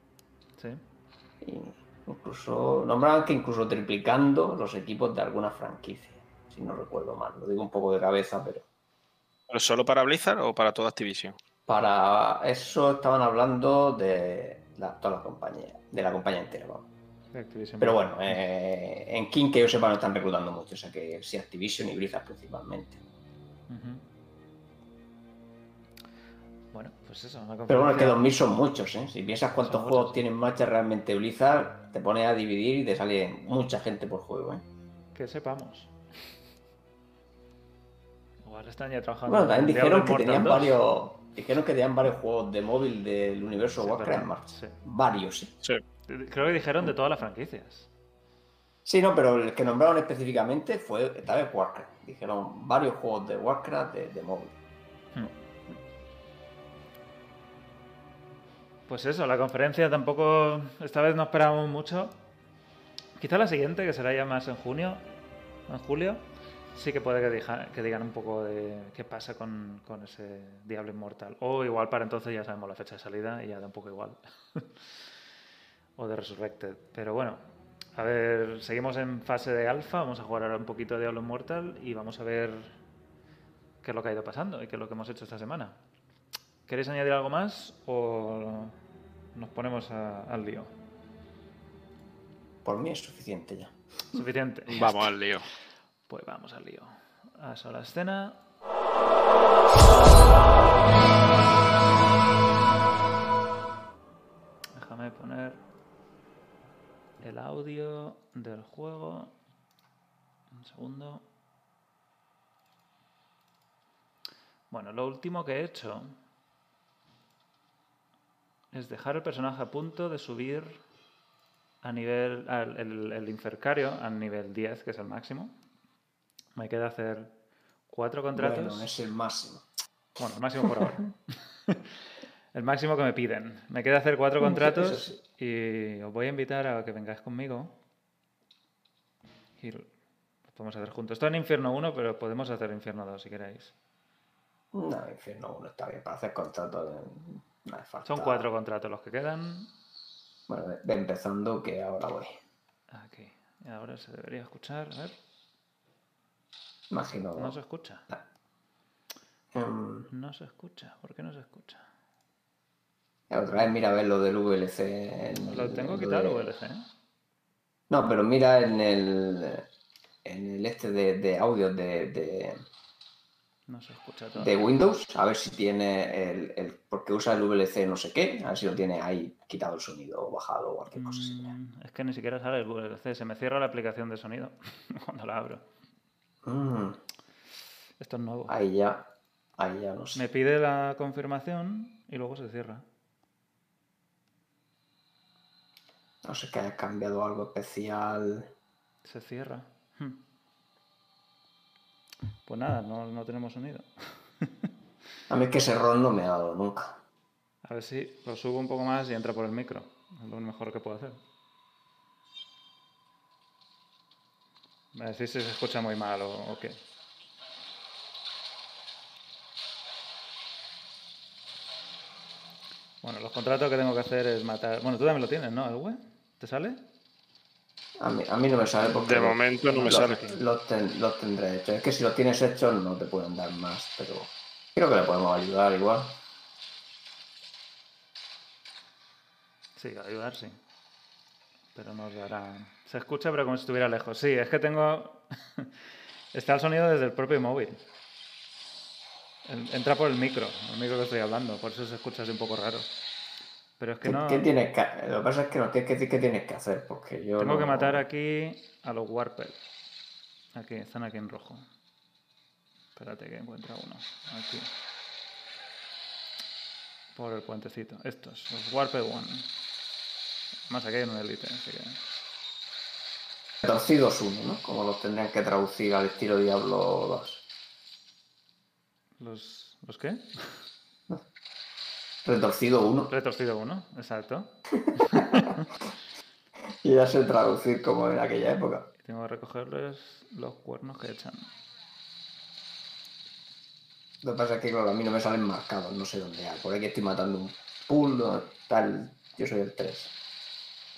Sí. Y incluso nombraban que incluso triplicando los equipos de alguna franquicia, si no recuerdo mal. Lo digo un poco de cabeza, pero ¿Pero solo para Blizzard o para toda Activision? para eso estaban hablando de la, toda la compañía, de la compañía entera. vamos. Pero bueno, eh, en King que yo sepa no están reclutando mucho, o sea que sí Activision y Blizzard principalmente. Bueno, pues eso, una Pero bueno, es que conferencia- 2000 son muchos, ¿eh? Si piensas cuántos juegos muchos. tiene en marcha realmente Blizzard, te pones a dividir y te sale mucha gente por juego, ¿eh? Que sepamos. Igual están ya trabajando. Bueno, también en dijeron que tenían 2. varios. Dijeron que tenían varios juegos de móvil del universo Sí, Warcraft marcha. sí. Varios, ¿eh? Sí. Creo que dijeron de todas las franquicias. Sí, no, pero el que nombraron específicamente fue esta vez Warcraft. Dijeron varios juegos de Warcraft de, de móvil. Pues eso, la conferencia tampoco. Esta vez no esperábamos mucho. Quizá la siguiente, que será ya más en junio, en julio, sí que puede que, diga- que digan un poco de qué pasa con, ese Diablo Inmortal. O igual para entonces ya sabemos la fecha de salida y ya da un poco igual. o de Resurrected. Pero bueno, a ver, seguimos en fase de alfa. Vamos a jugar ahora un poquito de Diablo Immortal y vamos a ver qué es lo que ha ido pasando y qué es lo que hemos hecho esta semana. ¿Queréis añadir algo más o nos ponemos a- al lío? Por mí es suficiente ya. Suficiente. Vamos al lío. Pues vamos al lío. A la escena. Déjame poner el audio del juego. Un segundo. Bueno, lo último que he hecho es dejar el personaje a punto de subir a nivel al- el, el infercario a nivel 10, que es el máximo. Me queda hacer cuatro contratos. Bueno, es el máximo. Bueno, el máximo por ahora. el máximo que me piden. Me queda hacer cuatro contratos sí. y os voy a invitar a que vengáis conmigo. Y lo podemos hacer juntos. Esto en Infierno 1, pero podemos hacer Infierno 2 si queréis. No, infierno uno está bien para hacer contratos. de- Falta. Son cuatro contratos los que quedan. Bueno, ve- ve empezando que ahora voy. Aquí. Ahora se debería escuchar. A ver. Imagino. No se escucha. Mm, No se escucha. ¿Por qué no se escucha? la otra vez mira a ver lo del VLC. en Lo el- tengo quitado de- VLC, ¿eh? No, pero mira en el. En el este de, de audio de, de, No se escucha todo. de Windows, a ver si tiene el, el- Porque usa el VLC no sé qué, a ver si lo tiene ahí quitado el sonido o bajado o cualquier cosa así. Mm, es que ni siquiera sale el VLC. Se me cierra la aplicación de sonido cuando la abro. Mm, Esto es nuevo. ahí ya. Ahí ya no sé. Me pide la confirmación y luego se cierra. No sé que haya cambiado algo especial. Se cierra. Hmm. Pues nada, no, no tenemos sonido. A mí es que ese error no me ha dado nunca. A ver si lo subo un poco más y entra por el micro. Es lo mejor que puedo hacer. A ver si se escucha muy mal o, o qué. Bueno, los contratos que tengo que hacer es matar. Bueno, tú también lo tienes, ¿no? ¿El web? ¿Te sale? A mí, a mí no me sale porque. De momento no me lo- sale. Los, ten- los tendré hechos. Es que si los tienes hechos no te pueden dar más, pero creo que le podemos ayudar igual. Sí, ayudar sí. Pero nos dará. Se escucha, pero como si estuviera lejos. Sí, es que tengo. Está el sonido desde el propio móvil. En- Entra por el micro, el micro que estoy hablando, por eso se escucha así un poco raro. Pero es que ¿Qué, no. qué tienes que, lo que pasa es que no tienes que decir qué tienes que hacer, porque yo Tengo que matar aquí a los Warped. Aquí, están aquí en rojo. Espérate que encuentra uno. Aquí. Por el puentecito. Estos, los Warped One. Más aquí hay un Elite, así que. Torcidos uno, ¿no? Como los tendrían que traducir al estilo Diablo 2. ¿Los, ¿Los qué? Retorcido uno. Retorcido 1, exacto. Y ya sé traducir como en aquella época. Tengo que recogerles los cuernos que echan. Lo que pasa es que, claro, a mí no me salen marcados, no sé dónde hay. Por aquí estoy matando un pool, ¿no? tal. Yo soy el 3.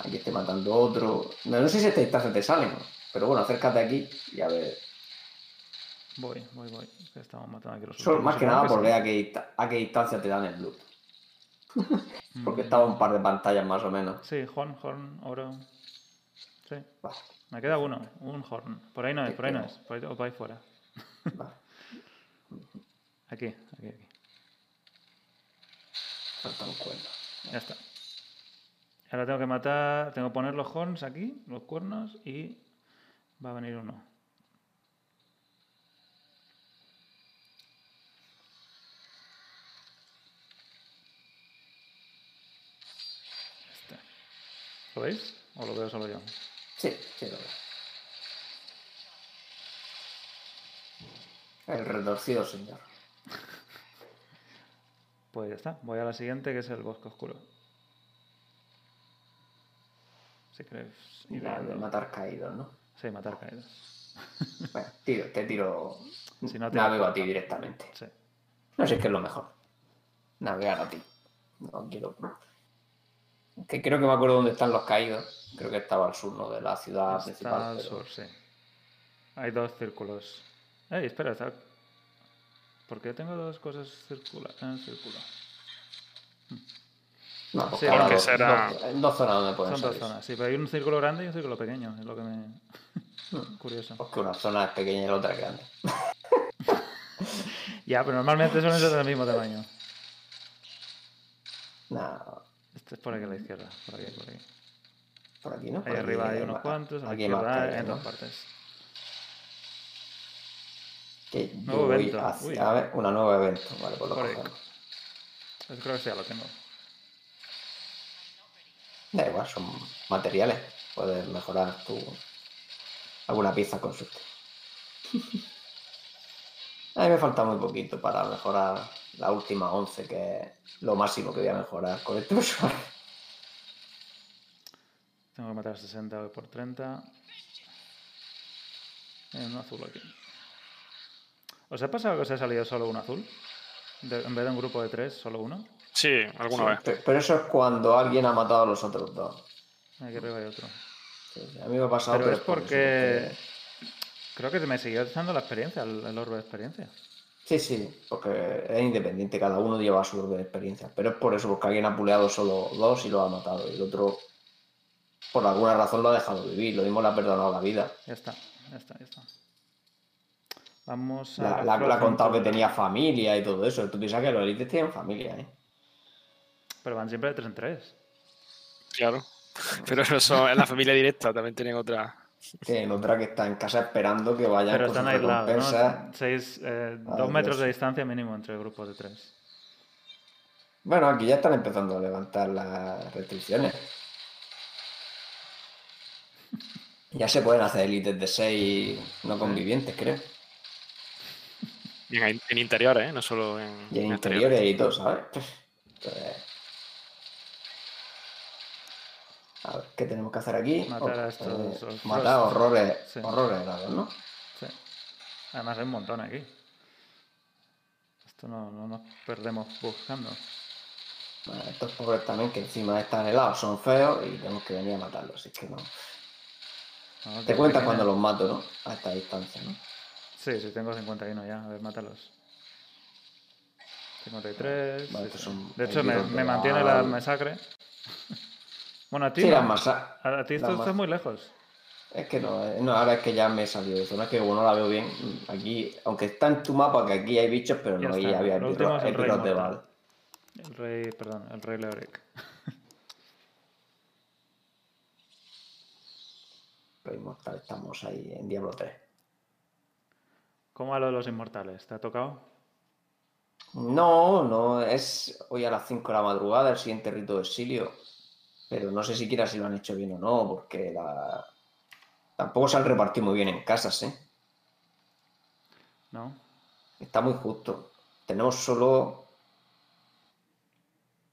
Aquí estoy matando otro. No, no sé si esta distancia te salen, pero bueno, acércate aquí y a ver. Voy, voy, voy. Estamos matando aquí los Solo, más que nada por ver a qué, a qué distancia te dan el loot. Porque Mm. estaba un par de pantallas más o menos. Sí, horn, horn, oro. Sí. Vale, Me queda uno, un horn. Por ahí no es, por ahí no es. Por ahí, o por ahí fuera. vale. Aquí, aquí, aquí. Falta un cuerno. Ya está. Ahora tengo que matar, tengo que poner los horns aquí, los cuernos, y va a venir uno. Este. ¿Lo veis? ¿O lo veo solo yo? Sí, sí, lo veo. El retorcido, señor. Pues ya está. Voy a la siguiente, que es el bosque oscuro. Si queréis ir La de matar caídos, ¿no? Sí, matar caídos. Bueno, tiro, te tiro. Si no te Navego a ti directamente. Sí. No sé qué es lo mejor. Navegar a ti. No quiero. Que creo que me acuerdo dónde están los caídos. Creo que estaba al sur, ¿no? De la ciudad Está principal. al pero- sur, sí. Hay dos círculos. ¡Ey, espera! Está... ¿Por qué tengo dos cosas circulares en el círculo? No, pues Sí, porque dos- será- dos- zonas donde pueden Son dos zonas, sí, pero hay un círculo grande y un círculo pequeño, es lo que me... Hmm. Curioso. Porque una zona es pequeña y la otra es grande. Ya, pero normalmente suelen ser del mismo tamaño. Nada, Este es por aquí a la izquierda, por aquí, por aquí. por aquí, ¿no? Por Ahí aquí arriba hay unos cuantos, a la aquí más hay en ¿no? todas partes. Que Nuevo evento. hacia-. A ver, una nueva evento. Vale, pues lo Por cogemos. Creo que sí, ya lo tengo. Da igual, son materiales. Puedes mejorar tu alguna pieza con suerte. A mí me falta muy poquito para mejorar la última 11, que es lo máximo que voy a mejorar con este usuario. Tengo que matar 60 por 30. Hay un azul aquí. ¿Os ha pasado que os ha salido solo un azul? De- en vez de un grupo de tres, solo uno. Sí, alguna Sí, vez. pe- Pero eso es cuando alguien ha matado a los otros dos. Aquí arriba hay otro. Sí, A mí me ha pasado, Pero pero, es por porque... Creo que me siguió dando la experiencia, el, el orbe de experiencia. Sí, sí, porque es independiente, cada uno lleva su orden de experiencia. Pero es por eso, porque alguien ha puleado solo dos y lo ha matado. Y el otro, por alguna razón, lo ha dejado vivir. Lo mismo le ha perdonado la vida. Ya está, ya está, ya está. Vamos a... La, ha contado que tenía familia y todo eso. Tú piensas que los élites tienen familia, ¿eh? Pero van siempre de tres en tres. Claro. Pero eso en la familia directa también tienen otra. Tienen otra que está en casa esperando que vayan Pero con están aislados. ¿no? Seis, eh, dos metros de distancia mínimo entre grupos de tres. Bueno, aquí ya están empezando a levantar las restricciones. Ya se pueden hacer élites de seis no convivientes, creo. Y en, en interiores, ¿eh? No solo en, Y en en interiores y todo, ¿sabes? Entonces, A ver, ¿qué tenemos que hacer aquí? Matar a estos- eh, matar horrores, Sí. horrores helados, ¿no? Sí. Además hay un montón aquí. Esto no, no nos perdemos buscando. Bueno, estos pobres también que encima están helados, son feos y tenemos que venir a matarlos, así que no. No, Te cuentas pequeña- cuando los mato, ¿no? A esta distancia, ¿no? Sí, sí, tengo 51 ya. A ver, mátalos. 53. Vale, sí, estos sí. son De hecho, me, me mantiene la masacre. Bueno, a ti Sí, no. A a ti esto estás muy lejos. Es que no, eh, no, ahora es que ya me he salido de zona, que como no la veo bien, aquí, aunque está en tu mapa que aquí hay bichos, pero Ya no ahí había último epirros es el rey de bala. El rey, perdón, el rey Leoric. Rey mortal, estamos ahí en Diablo 3. ¿Cómo va lo de los inmortales? ¿Te ha tocado? No, no, es hoy a las 5 de la madrugada el siguiente rito de exilio. Pero no sé siquiera si lo han hecho bien o no, porque la... tampoco se han repartido muy bien en casas, ¿eh? ¿No? Está muy justo. Tenemos solo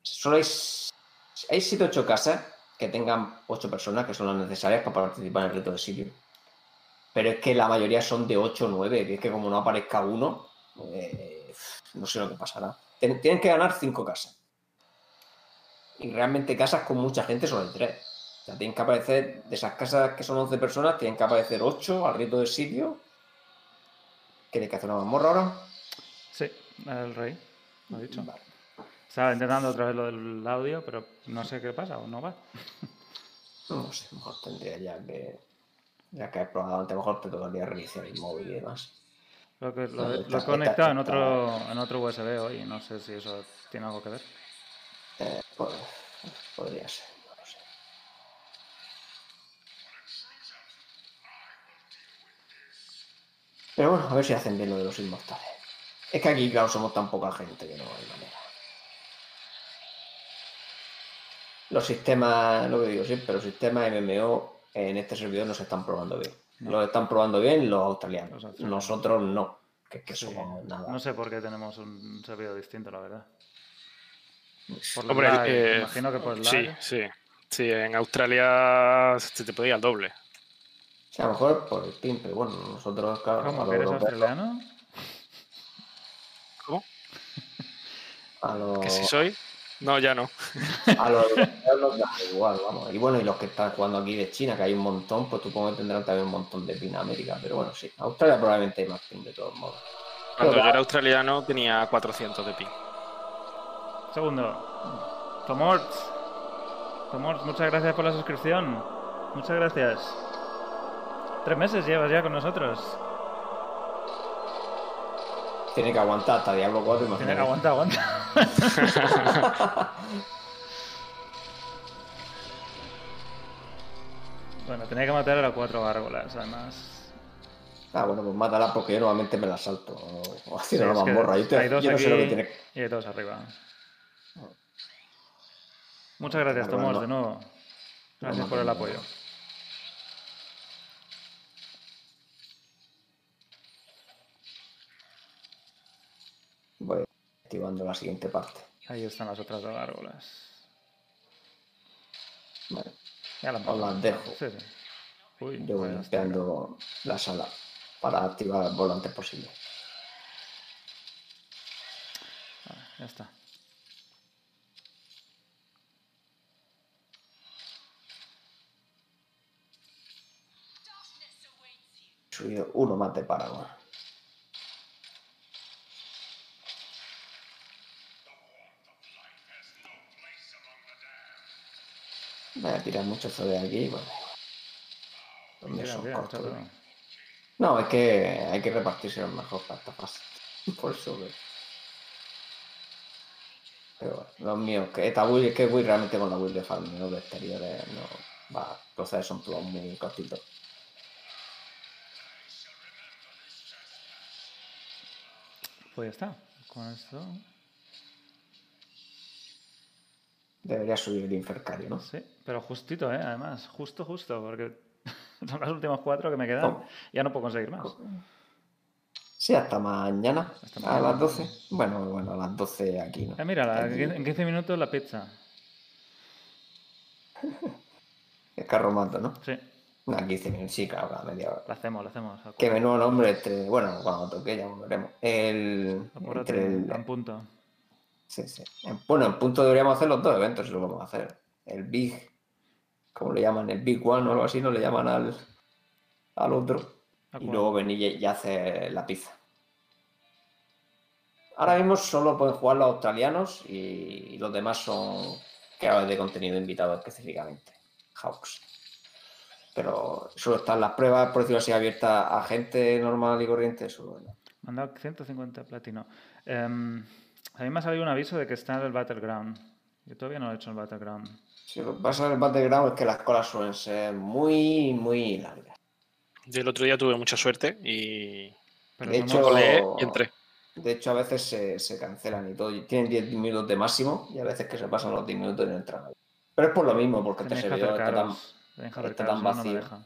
solo hay, hay 7 8 casas que tengan 8 personas, que son las necesarias para participar en el reto de sitio. Pero es que la mayoría son de 8 o 9, que es que como no aparezca uno, eh, no sé lo que pasará. Tien- Tienen que ganar 5 casas. Y realmente casas con mucha gente son el 3. O sea, tienen que aparecer, de esas casas que son 11 personas, tienen que aparecer 8 al reto de sitio. ¿Quieres que hacer una mazmorra ahora? Sí, el rey, lo he dicho. Vale. Estaba intentando otra vez lo del audio, pero no sé qué pasa o no va. No sé, mejor tendría ya que. Ya que he probado antes, mejor te tocaría reiniciar el móvil y demás. Lo, que, lo, No, lo he conectado en otro, en otro USB hoy, no sé si eso tiene algo que ver. Podría ser, no lo sé. Pero bueno, a ver si hacen bien lo de los inmortales. Es que aquí, claro, somos tan poca gente que no hay manera. Los sistemas, lo que digo siempre, los sistemas MMO en este servidor no se están probando bien. No. Los están probando bien los australianos. Nosotros no, que Sí, nada. No sé por qué tenemos un servidor distinto, la verdad. Por el Hombre, lag, eh, imagino que por el sí, lag. sí. Sí, en Australia se te puede ir al doble. Sea, a lo mejor por el pin, pero bueno, nosotros, claro, ¿Cómo? a ¿Que los eres europeos- australiano? ¿Cómo? a los, ¿Que si soy? No, ya no. a los europeos da igual, vamos. Y bueno, y los que están jugando aquí de China, que hay un montón, pues supongo que tendrán también un montón de pin a América. Pero bueno, sí, Australia probablemente hay más pin de todos modos. Cuando Pero- yo era australiano tenía 400 de ping. Segundo. Tomorts. Tomorts, muchas gracias por la suscripción. Muchas gracias. Tres meses llevas ya con nosotros. Tiene que aguantar hasta Diablo 4, Tiene imagínate. que aguanta, aguanta. bueno, tenía que matar a las cuatro gárgolas, además. Ah, bueno, pues mátala porque yo normalmente me la salto. O, haciendo Sí, la mazmorra. Yo, te- hay dos yo no sé lo que tiene. Y hay dos arriba. Muchas gracias, Tomás, de nuevo. Gracias por el apoyo. Voy activando la siguiente parte. Ahí están las otras dos gárgolas. Vale. Ya las Os las dejo. Sí, sí. Uy, Yo voy limpiando la sala para activar lo antes posible. Vale, ya está. Subido uno más de Paragon. Voy a tirar mucho esto de aquí. Bueno, los míos Mira, son todo. No, es que hay que repartirse mejor para esta fase. Por eso que... Pero bueno, los míos, que esta build, es que voy realmente con la build de farm, no de exteriores, no. Va, procesos son todos muy cortitos. Pues ya está. Con esto. Debería subir el infercario, ¿no? Sí, pero justito, ¿eh? Además, justo, justo, porque son las últimas cuatro que me quedan. Oh. Ya no puedo conseguir más. Sí, hasta mañana, Hasta a las 12. Bueno, bueno, a las 12 aquí, ¿no? Eh, mira, la- en 15 minutos la pizza. El carro mato, ¿no? Sí, Una 15 minutos, sí, claro, a media hora. la hacemos, la hacemos. Qué menudo nombre entre. Bueno, cuando toque ya volveremos. El. Entre el, a punto. Sí, sí. En- bueno, en punto deberíamos hacer los dos eventos si lo vamos a hacer. El Big, como le llaman, el Big One o algo así, no le llaman al, al otro. ¿A Y luego venir y, hacer la pizza. Ahora mismo solo pueden jugar los australianos y, y los demás son creadores de contenido invitados específicamente. Hawks. Pero solo están las pruebas, por decirlo así, abiertas a gente normal y corriente. Solo, ¿no? Me han dado 150 platino. Em, a mí me ha salido un aviso de que está en el Battleground. Yo todavía no he hecho el Battleground. Si lo que pasa en el background es que las colas suelen ser muy, muy largas. Yo el otro día tuve mucha suerte y Pero De hecho- colé y entré. De hecho, a veces se, se cancelan y todo. y Tienen 10 minutos de máximo y a veces que se pasan los 10 minutos y no entran. nadie. Pero es por lo mismo, porque este tenéis que servidor está tan... En Harry está tan vacío. No deja.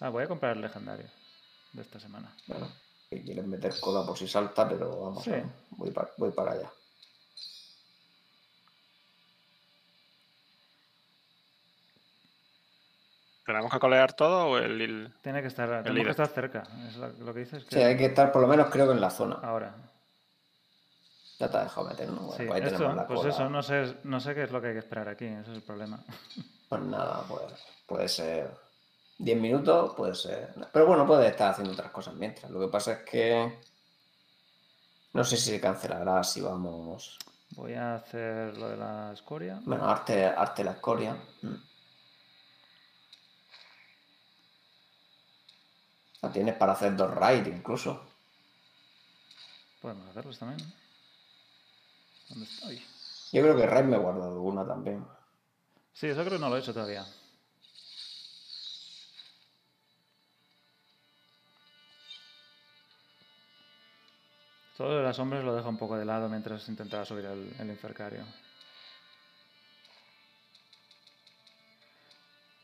Ah, voy a comprar el legendario de esta semana. Bueno, que quieren meter cola por si salta, pero vamos, a voy, para, voy para allá. ¿Tenemos que colear todo o el, Tiene que estar, el que estar cerca. Lo, que dices. Que... Sí, hay que estar por lo menos creo que en la zona. Ahora. Ya te ha dejado meter uno. Sí, pues, esto, pues eso, no sé, no sé qué es lo que hay que esperar aquí, ese es el problema. Pues nada, pues puede ser 10 minutos, puede ser. Pero bueno, puede estar haciendo otras cosas mientras. Lo que pasa es que no sé si se cancelará si vamos. Voy a hacer lo de la escoria. Bueno, arte, arte la escoria. Mm. La tienes para hacer dos raids incluso. Podemos hacerlos también. ¿Dónde estoy? Yo creo que raid me he guardado una también. Sí, eso creo que no lo he hecho todavía. Todo de las sombras lo dejo un poco de lado mientras intentaba subir el, el infercario.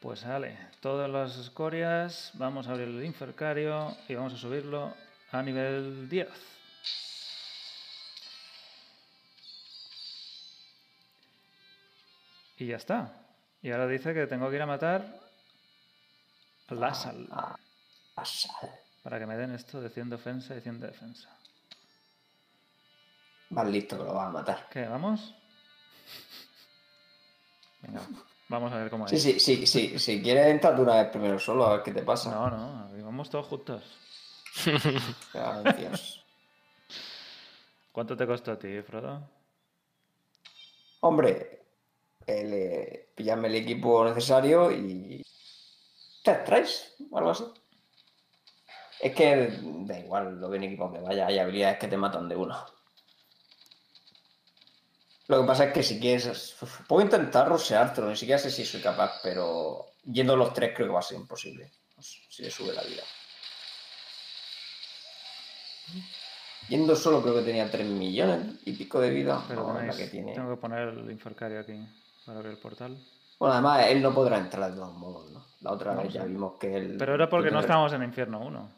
Pues sale, todas las escorias, vamos a abrir el infercario y vamos a subirlo a nivel 10. Y ya está. Y ahora dice que tengo que ir a matar a Lassal Ah, sal. para que me den esto de 100 defensa y 100 de defensa. Vas listo que lo vas a matar. ¿Qué? ¿Vamos? Venga, vamos a ver cómo es. Sí, sí, sí, sí. Si quieres entrar tú una vez primero solo, a ver qué te pasa. No, no, vamos todos juntos. Dios. ¿Cuánto te costó a ti, Frodo? Hombre, el, eh, pillarme el equipo necesario y. ¿Tres traes? O algo así. Es que da igual lo bien equipado que vaya, hay habilidades que te matan de una. Lo que pasa es que si quieres. Puedo intentar roseártelo, ni siquiera sé si soy capaz, pero yendo los tres creo que va a ser imposible. Si le sube la vida. Yendo solo creo que tenía 3 millones y pico de vida. Pero no, es la tenéis- que tiene. tengo que poner el infercario aquí para abrir el portal. Bueno, además él no podrá entrar de todos modos, ¿no? La otra No vez ya vimos que él. Pero era porque no estábamos en Infierno 1.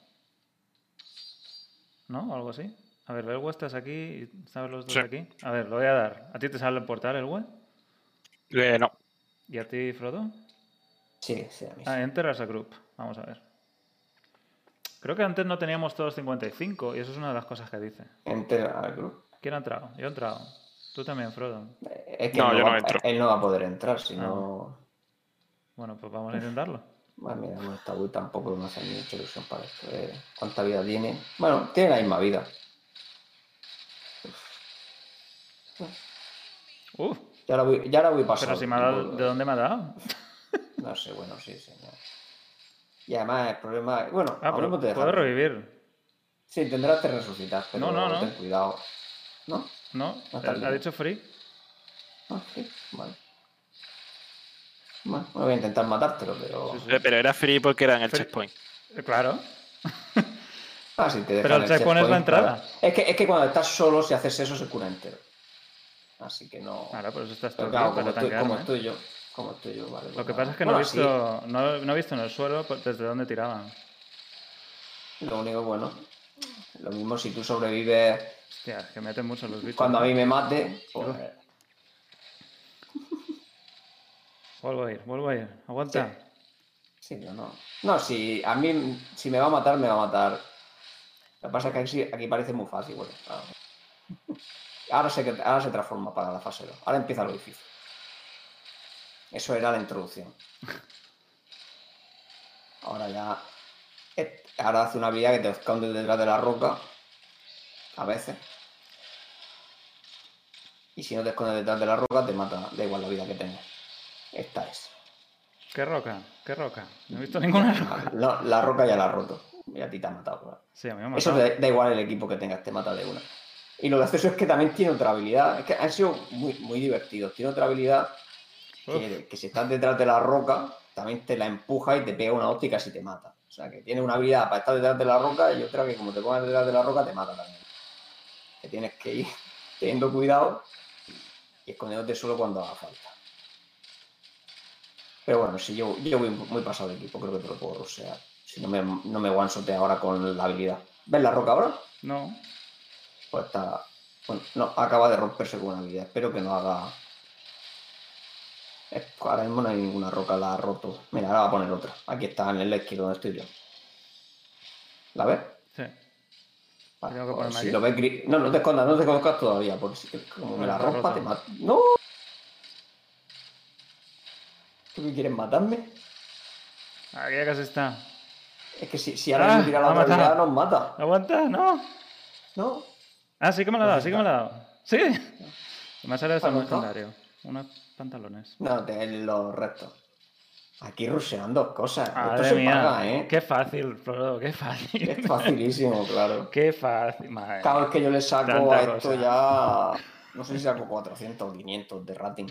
¿No? O algo así. A ver, Elwe, estás aquí y sabes los dos Sí. aquí. A ver, lo voy a dar. ¿A ti te sale el portal, Elwe? Eh, no. ¿Y a ti, Frodo? Sí, sí, a mí sí. Ah, enter as a group. Vamos a ver. Creo que antes no teníamos todos 55 y eso es una de las cosas que dice. Entera al grupo. ¿Quién ha entrado? Yo he entrado. Tú también, Frodo. Es que No, él, yo va, no entro. él no va a poder entrar, si no. Bueno, pues vamos a intentarlo. Bueno, mira, bueno, esta Wii tampoco me hace mucha ilusión para esto. eh. ¿Cuánta vida tiene? Bueno, tiene la misma vida. Uf, Ya la voy, ya la voy pasando. pero si me ha dado... ¿De dónde me ha dado? No sé, bueno, sí, señor. Y además el problema. Bueno, Ah, pero puedo dejar- revivir. Sí, tendrás que resucitar, pero No, no, no. ten cuidado. ¿No? ¿No? ¿Ha dicho free? Ah, sí, vale. Bueno, voy a intentar matártelo, pero. Sí, sí. Eh, Pero era free porque era en el Free. checkpoint. Eh, Claro. Ah, sí, te Pero el checkpoint es la entrada. claro. Es que, es que cuando estás solo, si haces eso, se cura entero. Así que no. Claro, pues estás Pero todo claro, como, para estoy, como tanquearme. estoy yo. Como estoy yo, vale. Lo pues que nada. pasa es que no he, sí, visto, no, no he visto en el suelo pues, desde dónde tiraban. lo único bueno. Lo mismo si tú sobrevives Hostia, es que meten mucho los bichos. cuando a mí me mate, pues. Vuelvo a ir, vuelvo a ir. Aguanta. Sí, no, no. No, si a mí, si me va a matar, me va a matar. Lo que pasa es que aquí, aquí parece muy fácil, bueno, claro. Ahora se, ahora se transforma para la fase 2. Ahora empieza lo difícil. Eso era la introducción. Ahora ya. Eh, Ahora hace una habilidad que te esconde detrás de la roca. A veces. Y si no te escondes detrás de la roca, te mata. Da igual la vida que tengas. Esta es. ¿Qué roca? ¿Qué roca? No he visto ninguna roca. La roca ya la ha roto. Y a ti te ha matado. Sí, a mí me ha Eso matado. da, da igual el equipo que tengas, te mata de una. Y lo gracioso es que también tiene otra habilidad. Es que han sido muy, muy divertidos. Tiene otra habilidad que, que si estás detrás de la roca, también te la empuja y te pega una óptica si te mata. O sea, que tiene una habilidad para estar detrás de la roca y otra que como te pongas detrás de la roca te mata también. Que tienes que ir teniendo cuidado y escondiéndote solo cuando haga falta. Pero bueno, si yo, yo voy muy pasado de equipo, creo que te lo puedo rosear. Si no me, no me one ahora con la habilidad. ¿Ves la roca ahora? No. Pues está. Bueno, no, acaba de romperse con una habilidad. Espero que no haga. Ahora mismo no hay ninguna roca, la ha roto. Mira, ahora va a poner otra. Aquí está, en el esquí donde estoy yo. ¿La ves? Sí. Vale, Tengo que pues si lo ves gris- No, no te escondas, no te conozcas todavía, porque si como me la rompa te mato. ¡No! ¿Tú qué quieres matarme? Aquí ya casi está. Es que si, si ahora Ah, mismo tira la otra nos mata. ¿Aguanta? ¿No? ¿No? Ah, sí que me lo ha dado, sí que me lo ha dado. ¿Sí? Me ha salido hasta un legendario. Unos pantalones. No, te los restos. Aquí ruseando cosas. Esto se mía. paga, ¿eh? Qué fácil, Frodo, qué fácil. Es facilísimo, claro. Qué fácil. Madre Cada vez que yo le saco a esto cosa. ya. No sé si saco 400 o 500 de rating.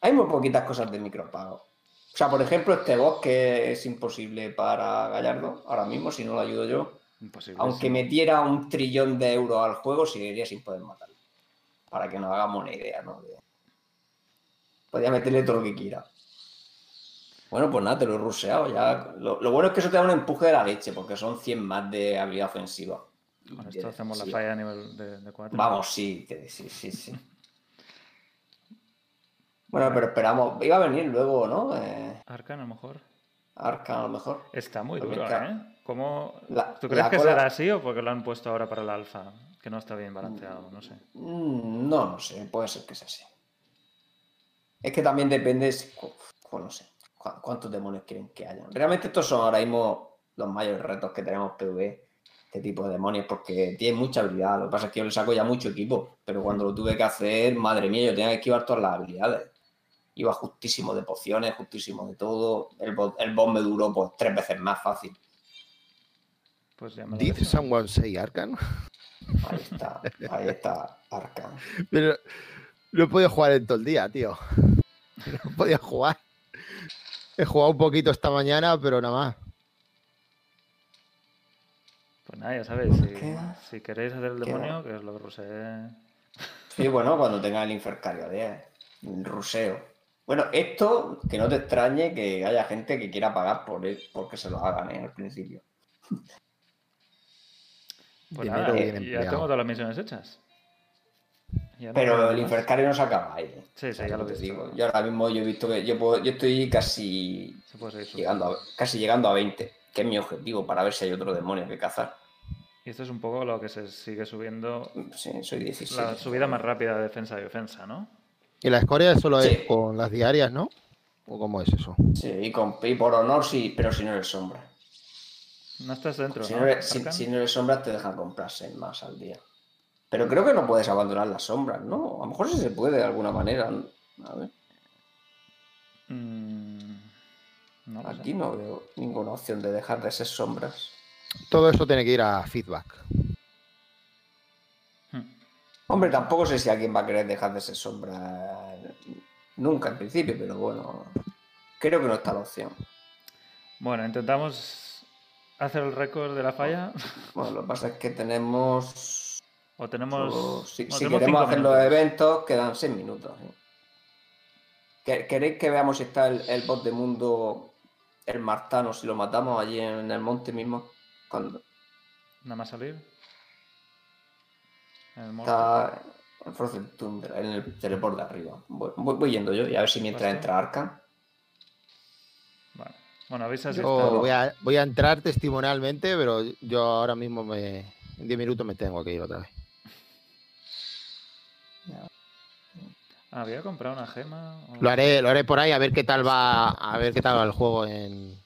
Hay muy poquitas cosas de micropago. O sea, por ejemplo, este boss que es imposible para Gallardo, ahora mismo, si no lo ayudo yo. Imposible. Aunque sí. metiera un trillón de euros al juego, seguiría sin poder matarlo. Para que nos hagamos una idea, ¿no? De- Podría meterle todo lo que quiera. Bueno, pues nada, te lo he ruseado ya. Lo, lo bueno es que eso te da un empuje de la leche, porque son 100 más de habilidad ofensiva. Con esto hacemos la falla a nivel de 4. Vamos, sí, sí, sí, sí. Bueno, pero esperamos. Iba a venir luego, ¿no? Eh, Arcan a lo mejor. Arca a lo mejor. Está muy duro. ¿eh? ¿Cómo... La- ¿Tú crees que cola- será así o porque lo han puesto ahora para el alfa? Que no está bien balanceado, no sé. Mm, No, no sé, puede ser que sea así. Es que también depende, no sé, cu- cuántos demonios quieren que haya. Realmente estos son ahora mismo los mayores retos que tenemos PvE, este tipo de demonios, porque tienen mucha habilidad. Lo que pasa es que yo le saco ya mucho equipo, pero cuando lo tuve que hacer, madre mía, yo tenía que esquivar todas las habilidades. Iba justísimo de pociones, justísimo de todo. El, el boss me duró pues tres veces más fácil. Pues ya me Did someone say Arcan? Ahí está, ahí está Arcan. Pero no he podido jugar en todo el día, tío. No podido jugar. He jugado un poquito esta mañana, pero nada más. Pues nada, ya sabéis, si, queréis hacer el ¿Qué demonio, que os lo rusee. Sí, bueno, cuando tenga el Infercario 10, el ruseo. Bueno, esto, que no te extrañe que haya gente que quiera pagar por él, porque se lo hagan ¿eh? al principio. Pues nada, ya empleado. tengo todas las misiones hechas. Ya no Pero el. Infercario no se acaba ahí. ¿eh? Sí, sí, ¿Sabes ya lo te he visto. digo? Yo ahora mismo yo he visto que yo, puedo- yo estoy casi Se puede seguir llegando, a, casi llegando a 20, que es mi objetivo para ver si hay otro demonio que cazar. Y esto es un poco lo que se sigue subiendo. Sí, soy 16. La subida más rápida de defensa y ofensa, ¿no? Y la escoria solo Sí. es con las diarias, ¿no? ¿O cómo es eso? Sí, y, con- y por honor sí, pero si no eres sombra. No estás dentro, Si ¿no? no, eres, si, Arcan? si no eres sombra, te dejan comprarse más al día. Pero creo que no puedes abandonar las sombras, ¿no? A lo mejor sí se puede de alguna manera. ¿no? A ver, Mm, no lo sé. aquí no veo ninguna opción de dejar de ser sombras. Todo eso tiene que ir a feedback. Hmm. Hombre, tampoco sé si alguien va a querer dejar de ser sombra nunca en principio, pero bueno, creo que no está la opción. Bueno, intentamos hacer el récord de la falla. Bueno, lo que pasa es que tenemos... O tenemos. si o si tenemos queremos hacer los eventos, quedan seis minutos. ¿Que- ¿Queréis que veamos si está el, el bot de mundo, el martano, si lo matamos allí en el monte mismo? Cuando Nada más salir. En el monte. está en Frozen Tundra, en el teleport de arriba. Voy, voy- voy yendo yo y a ver si mientras Basta. entra. Vale. Bueno, avisa si Yo está- voy a, voy a entrar testimonialmente, pero yo ahora mismo me, en 10 minutos me tengo que ir otra vez. Ah, había comprado una gema. o- Lo haré, lo haré por ahí a ver qué tal va, a ver qué tal va el juego en,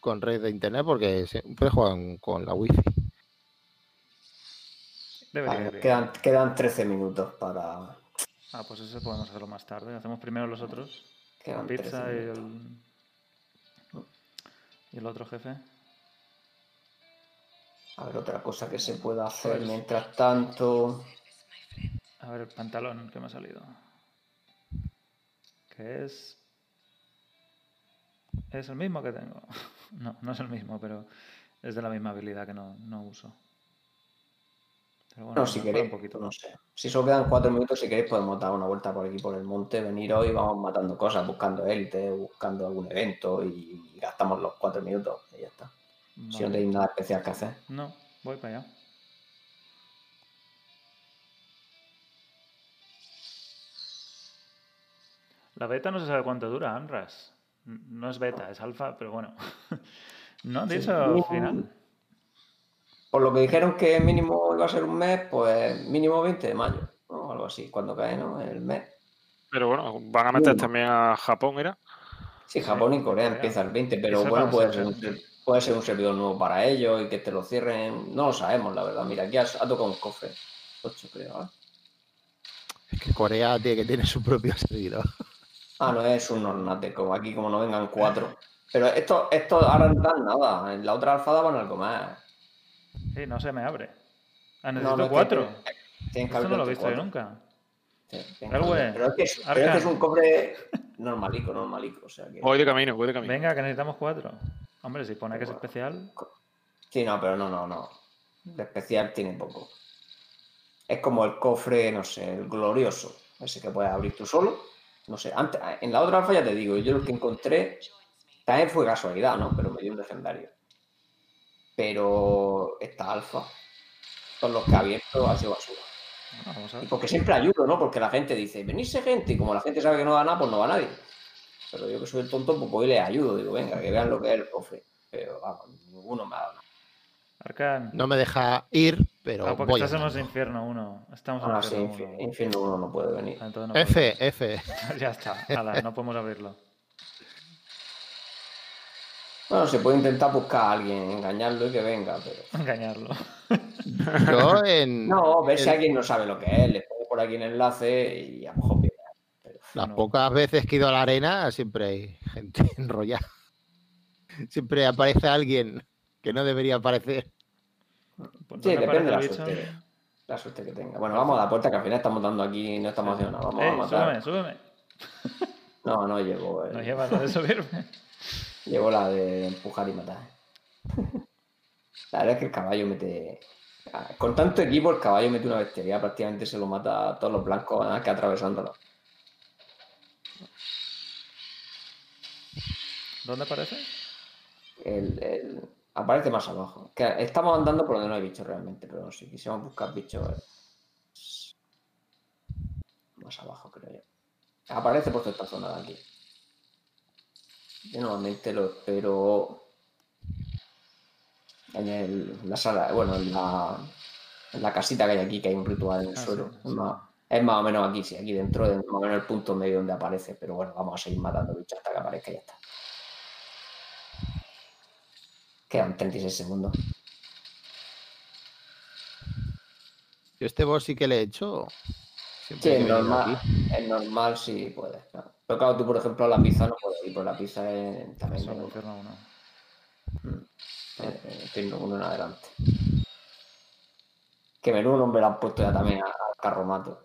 con red de internet, porque siempre juegan con la wifi. Debería quedan, quedan 13 minutos para... Ah, pues ese podemos hacerlo más tarde. Hacemos primero los otros. La Quedan 13 pizza y el. Y el otro jefe. A ver, otra cosa que se pueda hacer Pues- mientras tanto... A ver, el pantalón que me ha salido. Que es. Es el mismo que tengo. No, no es el mismo, pero es de la misma habilidad que no, no uso. Pero bueno, No, si queréis, un poquito. no sé. Si solo quedan cuatro minutos, si queréis podemos dar una vuelta por aquí por el monte, venir hoy, vamos matando cosas, buscando élite, buscando algún evento y gastamos los cuatro minutos y ya está. Si no Vale. tenéis nada especial que hacer. No, voy para allá. La beta no se sabe cuánto dura, Anras. N- No es beta, es alfa, pero bueno. no han Sí. dicho final. Por lo que dijeron que mínimo iba a ser un mes, pues mínimo 20 de mayo, ¿no? Algo así, cuando cae, ¿no? El mes. Pero bueno, van a meter también a Japón, ¿era? Sí, Japón y Corea Corea. empieza el 20, pero Esa bueno, puede ser un, puede ser un servidor nuevo para ellos y que te lo cierren. No lo sabemos, la verdad. Mira, aquí ha, ha tocado un cofre. 8, creo. ¿eh? Es que Corea tiene que tener su propio servidor. Ah, no es un ornate, como aquí, como no vengan cuatro. Pero esto, esto ahora no dan nada. En la otra alfa daban algo más. Sí, no se me abre. Ah, necesito no, cuatro. Que Esto no lo he visto yo nunca. Sí, pero, es que es, pero es que es un cofre normalico, normalico. O sea que... Voy de camino, voy de camino. Venga, que necesitamos cuatro. Hombre, si pone que es especial. Sí, no, pero no, no, no. De especial tiene poco. Es como el cofre, no sé, el glorioso. Ese que puedes abrir tú solo. No sé, antes, en la otra alfa ya te digo, yo lo que encontré también fue casualidad, ¿no? Pero me dio un legendario. Pero esta alfa, todos los que he abierto ha sido basura. Vamos a Y ver. porque siempre ayudo, ¿no? Porque la gente dice, venirse gente, y como la gente sabe que no va nada, pues no va nadie. Pero yo que soy el tonto, pues voy y les ayudo. Digo, venga, que vean lo que es el cofre. Pero vamos, ninguno me ha dado nada. Arcan. No me deja ir, pero Ah, porque voy estás en los infierno 1. Estamos en Ahora sí, infierno infi- 1. infierno uno no puede venir. Ah, no F, F. podemos. ya está. Hala, no podemos abrirlo. Bueno, se puede intentar buscar a alguien, engañarlo y que venga, pero. Engañarlo. Yo en No, ver si el- alguien no sabe lo que es, le pongo por aquí un enlace y a lo mejor. Pero... las no. pocas veces que he ido a la arena siempre hay gente enrollada. Siempre aparece alguien que no debería aparecer. Pues Sí, ¿dónde depende de la suerte. La suerte que tenga. Bueno, vamos a la puerta que al final estamos dando aquí, no estamos haciendo nada. Vamos a matar. súbeme, súbeme. No, no llevo. No el- llevas lo de subirme. Llevo la de empujar y matar. La verdad es que el caballo mete. Con tanto equipo, el caballo mete una bestialidad, prácticamente se lo mata a todos los blancos nada que atravesándolo. ¿Dónde aparece? El, el- Aparece más abajo. Que estamos andando por donde no hay bichos realmente, pero si quisiéramos buscar bichos. es Más abajo, creo yo. Aparece por esta zona de aquí. Yo normalmente lo espero en el- la sala, bueno, en la, en la casita que hay aquí, que hay un ritual en el Ah, suelo. sí, es, más, es más o menos aquí, sí, aquí dentro, de más o menos el punto medio donde aparece. Pero bueno, vamos a seguir matando bichos hasta que aparezca y ya está. Quedan 36 segundos. Yo este boss sí que le he hecho. Sí, Siempre es normal. Es normal si puedes. claro. Pero claro, tú, por ejemplo, la pizza no puedes ir, pues la pizza es también menú. infierno 1. Eh, eh, tengo uno en adelante. Que menú nombre le han puesto ya también a- al carromato.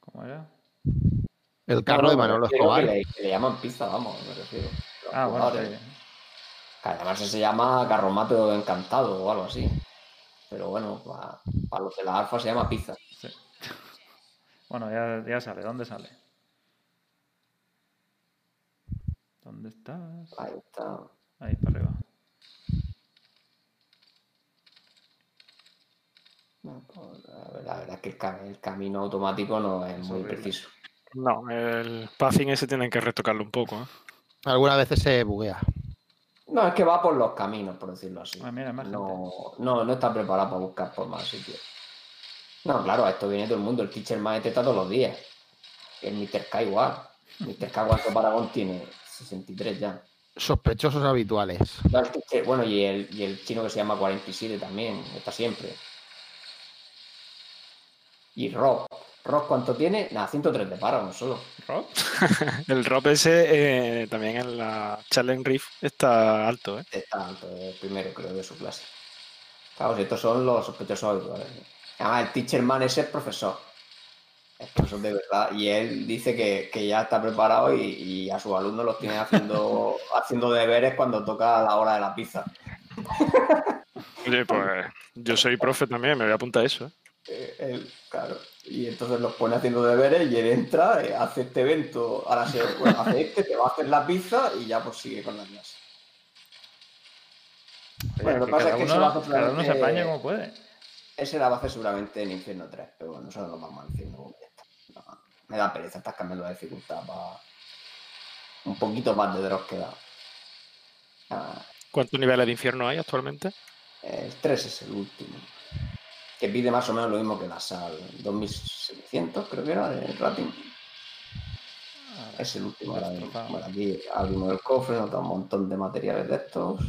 ¿Cómo era? El carro No, no, de Manolo Escobar. Que le, le llaman pizza, vamos, me refiero. Los Ah, bueno, sí. Además se llama carromato encantado o algo así. Pero bueno, para, los de la alfa se llama pizza. sí. Bueno, ya, ya sale. ¿Dónde sale? ¿Dónde estás? Ahí está. Ahí, para arriba. Pues, la verdad es que el, ca- el camino automático no es Es muy horrible. preciso. No, el pathing ese tienen que retocarlo un poco. ¿eh? Algunas veces se buguea. No, es que va por los caminos, por decirlo así. Ah, mira, más no, no, no está preparado para buscar por más sitios. No, claro, a esto viene todo el mundo. El teacher maestro está todos los días. El Mr. K igual. Mr. K cuánto Paragón tiene 63 ya. Sospechosos habituales. Bueno, y el, y el chino que se llama 47 también, está siempre. Y Rock. Rock cuánto tiene? Nada, 103 de Paragon solo. ¿Rock? El drop ese eh, también en la Challenge Rift está alto. ¿eh? Está alto, el primero creo de su clase. Claro, si estos son los sospechosos habituales. Además, el teacher man ese es profesor. Es profesor de verdad. Y él dice que, que ya está preparado y, y a sus alumnos los tiene haciendo, haciendo deberes cuando toca la hora de la pizza. Oye, pues yo soy profe también, me voy a apuntar a eso. ¿eh? Eh, él, claro. Y entonces los pone haciendo deberes y él entra, eh, hace este evento, ahora se bueno, hace este, te va a hacer la pizza y ya pues sigue con la clase. Bueno, lo que que pasa es que eso uno, lo hace cada uno se apaña como puede. Ese la va a hacer seguramente en Infierno 3, pero bueno, nosotros nos vamos al infierno. No, me da pereza, estás cambiando la dificultad para un poquito más de Dross queda. Ah, ¿Cuántos niveles de infierno hay actualmente? el 3 es el último. Que pide más o menos lo mismo que la sal. 2700 creo que era de rating. Es el último ahora mismo. Bueno, aquí abrimos el cofre, nos da un montón de materiales de estos.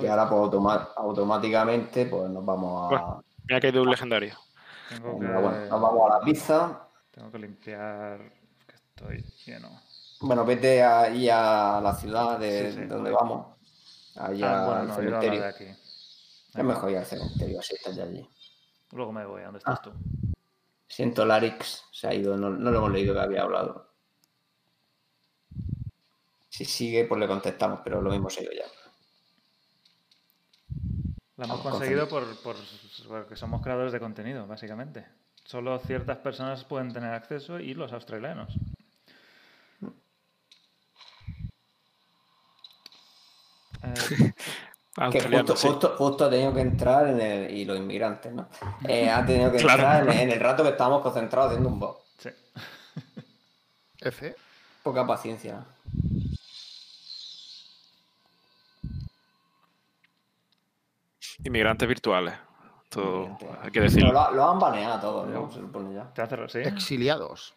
Y ahora pues automa- automáticamente pues nos vamos a. Bueno. Me ha caído un legendario. Tengo que, Enhorabuena. Nos vamos a la pizza. tengo que limpiar. Que estoy lleno. Bueno, vete ahí a la ciudad de Sí, sí. donde vamos. Allá Ah, bueno, al no, cementerio. de aquí. Es mejor ir al cementerio, así estás ya allí. Luego me voy, ¿a dónde Ah. estás tú? Siento Larix, se ha ido, no, no lo hemos leído que había hablado. Si sigue, pues le contestamos, pero lo mismo se ha ido ya. La hemos conseguido por, por- porque somos creadores de contenido, básicamente. Solo ciertas personas pueden tener acceso y los australianos. Eh, Que justo, sí. justo, justo ha tenido que entrar en el. Y los inmigrantes, ¿no? Eh, ha tenido que Claro. entrar en, en el rato que estábamos concentrados haciendo un bot. sí. F. Poca paciencia. Inmigrantes virtuales. Todo, Inmigrantes. hay que decirlo. lo, lo han baneado todos, ¿no? Se supone ya. Te hace sí. Exiliados.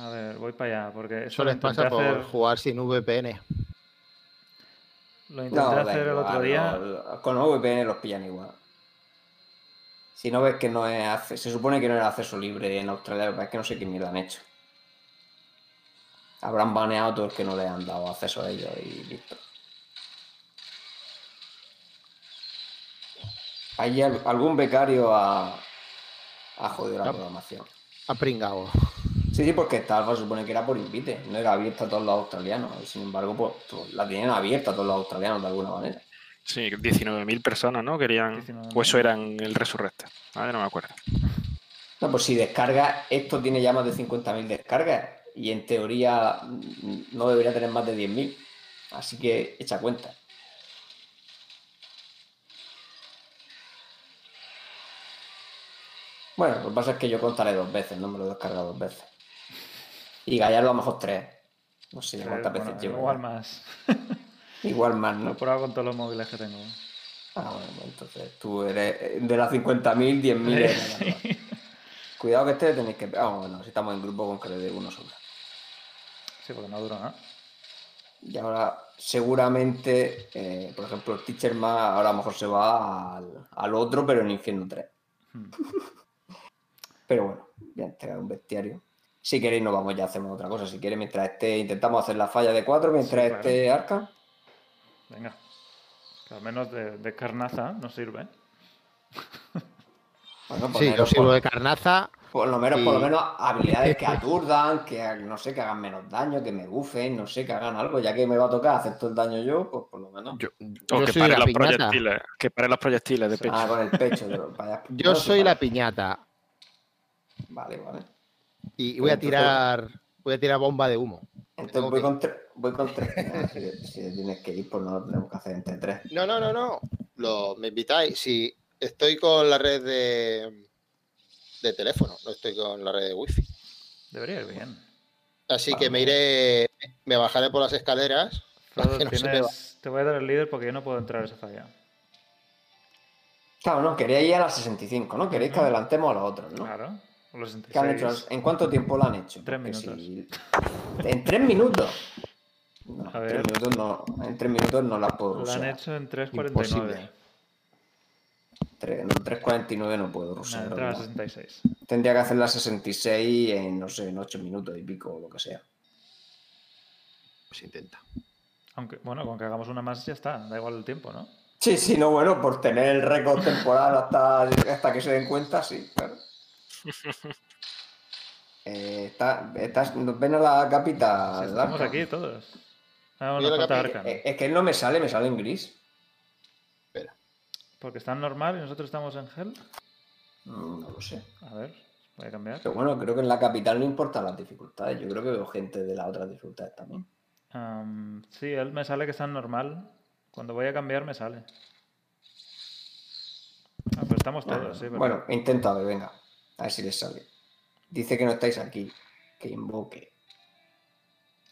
A ver, voy para allá, porque Eso les pasa por hacer, jugar sin VPN. lo intenté No, hacer el igual, otro día. no, con VPN los pillan igual. Si no ves que no es. Se supone que no era acceso libre en Australia, pero es que no sé qué mierda han hecho. Habrán baneado a todos los que no le han dado acceso a ellos y listo. ¿Hay al- algún becario a, a joder la No. programación? Ha pringado. Sí, sí, porque esta alfa se supone que era por invite, no era abierta a todos los australianos. Sin embargo, pues, pues, la tenían abierta a todos los australianos de alguna manera. Sí, 19.000 personas, ¿no? Querían. 19.000. O eso eran el Resurrector. Ah, no me acuerdo. No, pues si descarga, esto tiene ya más de 50.000 descargas y en teoría mm, no debería tener más de 10.000. Así que echa cuenta. Bueno, lo que pasa es que yo contaré dos veces, no me lo he descargado dos veces. Y Gallardo a lo mejor tres. No sé cuántas bueno, veces llevo. igual ya. más. Igual más, Lo ¿no? he probado con todos los móviles que tengo. Ah, bueno, pues entonces tú eres eh, de las 50.000, 10.000 eres Gallardo. Cuidado que este tenéis que. Ah, bueno, si estamos en grupo con que le dé uno solo. Sí, porque no dura nada. Y ahora seguramente, eh, por ejemplo, el Teacher más ahora a lo mejor se va al, al otro, pero en Infierno 3. Hmm. Pero bueno, ya entregar un bestiario. Si queréis, nos vamos ya, hacemos otra cosa. Si queréis, mientras esté, intentamos hacer la falla de 4 mientras Sí, claro. esté Arca. Venga. Que al menos de, de carnaza nos sirve. Bueno, Sí, yo sirvo por, de carnaza. por lo menos, por lo menos habilidades que aturdan, que no sé, que hagan menos daño, que me bufen, no sé, que hagan algo. Ya que me va a tocar hacer todo el daño yo, pues por lo menos. Yo, O que soy paren la los piñata. proyectiles. Que paren los proyectiles de pecho. Ah, con el pecho. Yo soy la piñata. Vale, vale. Y voy a tirar. Voy a tirar bomba de humo. Entonces voy que- con, tre- voy con tres. Ah, si, si tienes que ir, pues no lo tenemos que hacer entre tres. No, no, no, no. Lo, me invitáis. Si estoy con la red de, de teléfono, no estoy con la red de wifi. Debería ir bien. Así Vale. que me iré, me bajaré por las escaleras. Frodo, no tienes- Te voy a dar el líder porque yo no puedo entrar a esa falla. Claro, no, queréis ir a las 65, ¿no? Queréis que adelantemos a los otros, ¿no? Claro. Los ¿Qué han 66. hecho? ¿En cuánto tiempo lo han hecho? Tres minutos. si- ¿En tres minutos? No, A ver. tres minutos no, en tres minutos no la puedo Lo han hecho en 3.49. Imposible. Tres- no, en 3.49 no puedo a ¿no? 66. Tendría que hacer la 66 en, no sé, en 8 minutos y pico o lo que sea. Pues intenta. Aunque, bueno, con que hagamos una más ya está. Da igual el tiempo, ¿no? Sí, sí, no, bueno, por tener el récord temporal hasta, hasta que se den cuenta, sí, claro. Eh, está, estás- ven a la capital. Si estamos Arkham. aquí todos. Ah, bueno, falta Arkham. Eh, Es que él no me sale, me sale en gris. Porque está en normal y nosotros estamos en Hell. Mm, No lo sé. A ver, voy a cambiar. Pero bueno, creo que en la capital no importan las dificultades. Yo creo que veo gente de las otras dificultades también. Am, sí, él me sale que está en normal. Cuando voy a cambiar me sale. Ah, pero estamos todos, sí, ¿verdad? Bueno, intenta, venga. A ver si les sale. Dice que no estáis aquí. Que invoque.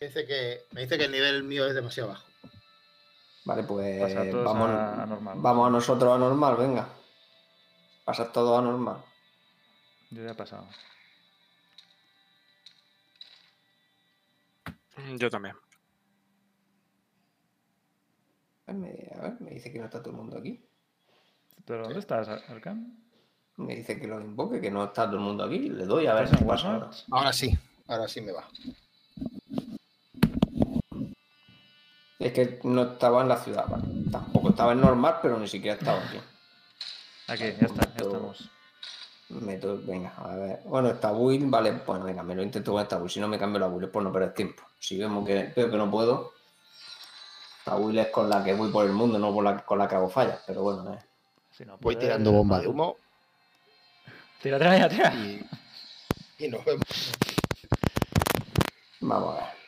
Me dice que, me dice que el nivel mío es demasiado bajo. Vale, pues vamos, a- a normal. vamos a nosotros a normal, venga. Pasad todo a normal. Yo ya he pasado. Yo también. A ver, me, dice que no está todo el mundo aquí. ¿Pero dónde estás, Ar- Arkham? Me dice que lo invoque, que no está todo el mundo aquí. Le doy a ver ¿Estás si pasa ahora. Sí, ahora sí me va. Es que no estaba en la ciudad, vale. Tampoco estaba en normal, pero ni siquiera estaba aquí. Aquí, ya está, ya estamos. Meto, venga, a ver. Bueno, esta build, vale, bueno, venga, me lo intento con esta build. Si no me cambio la build, pues no perder tiempo. Si vemos que veo que no puedo, esta build es con la que voy por el mundo, no por la, con la que hago fallas. Pero bueno, eh. Si no Voy tirando bomba mal. de humo Tira, tira, tira, y, y nos vemos. Vamos a ver.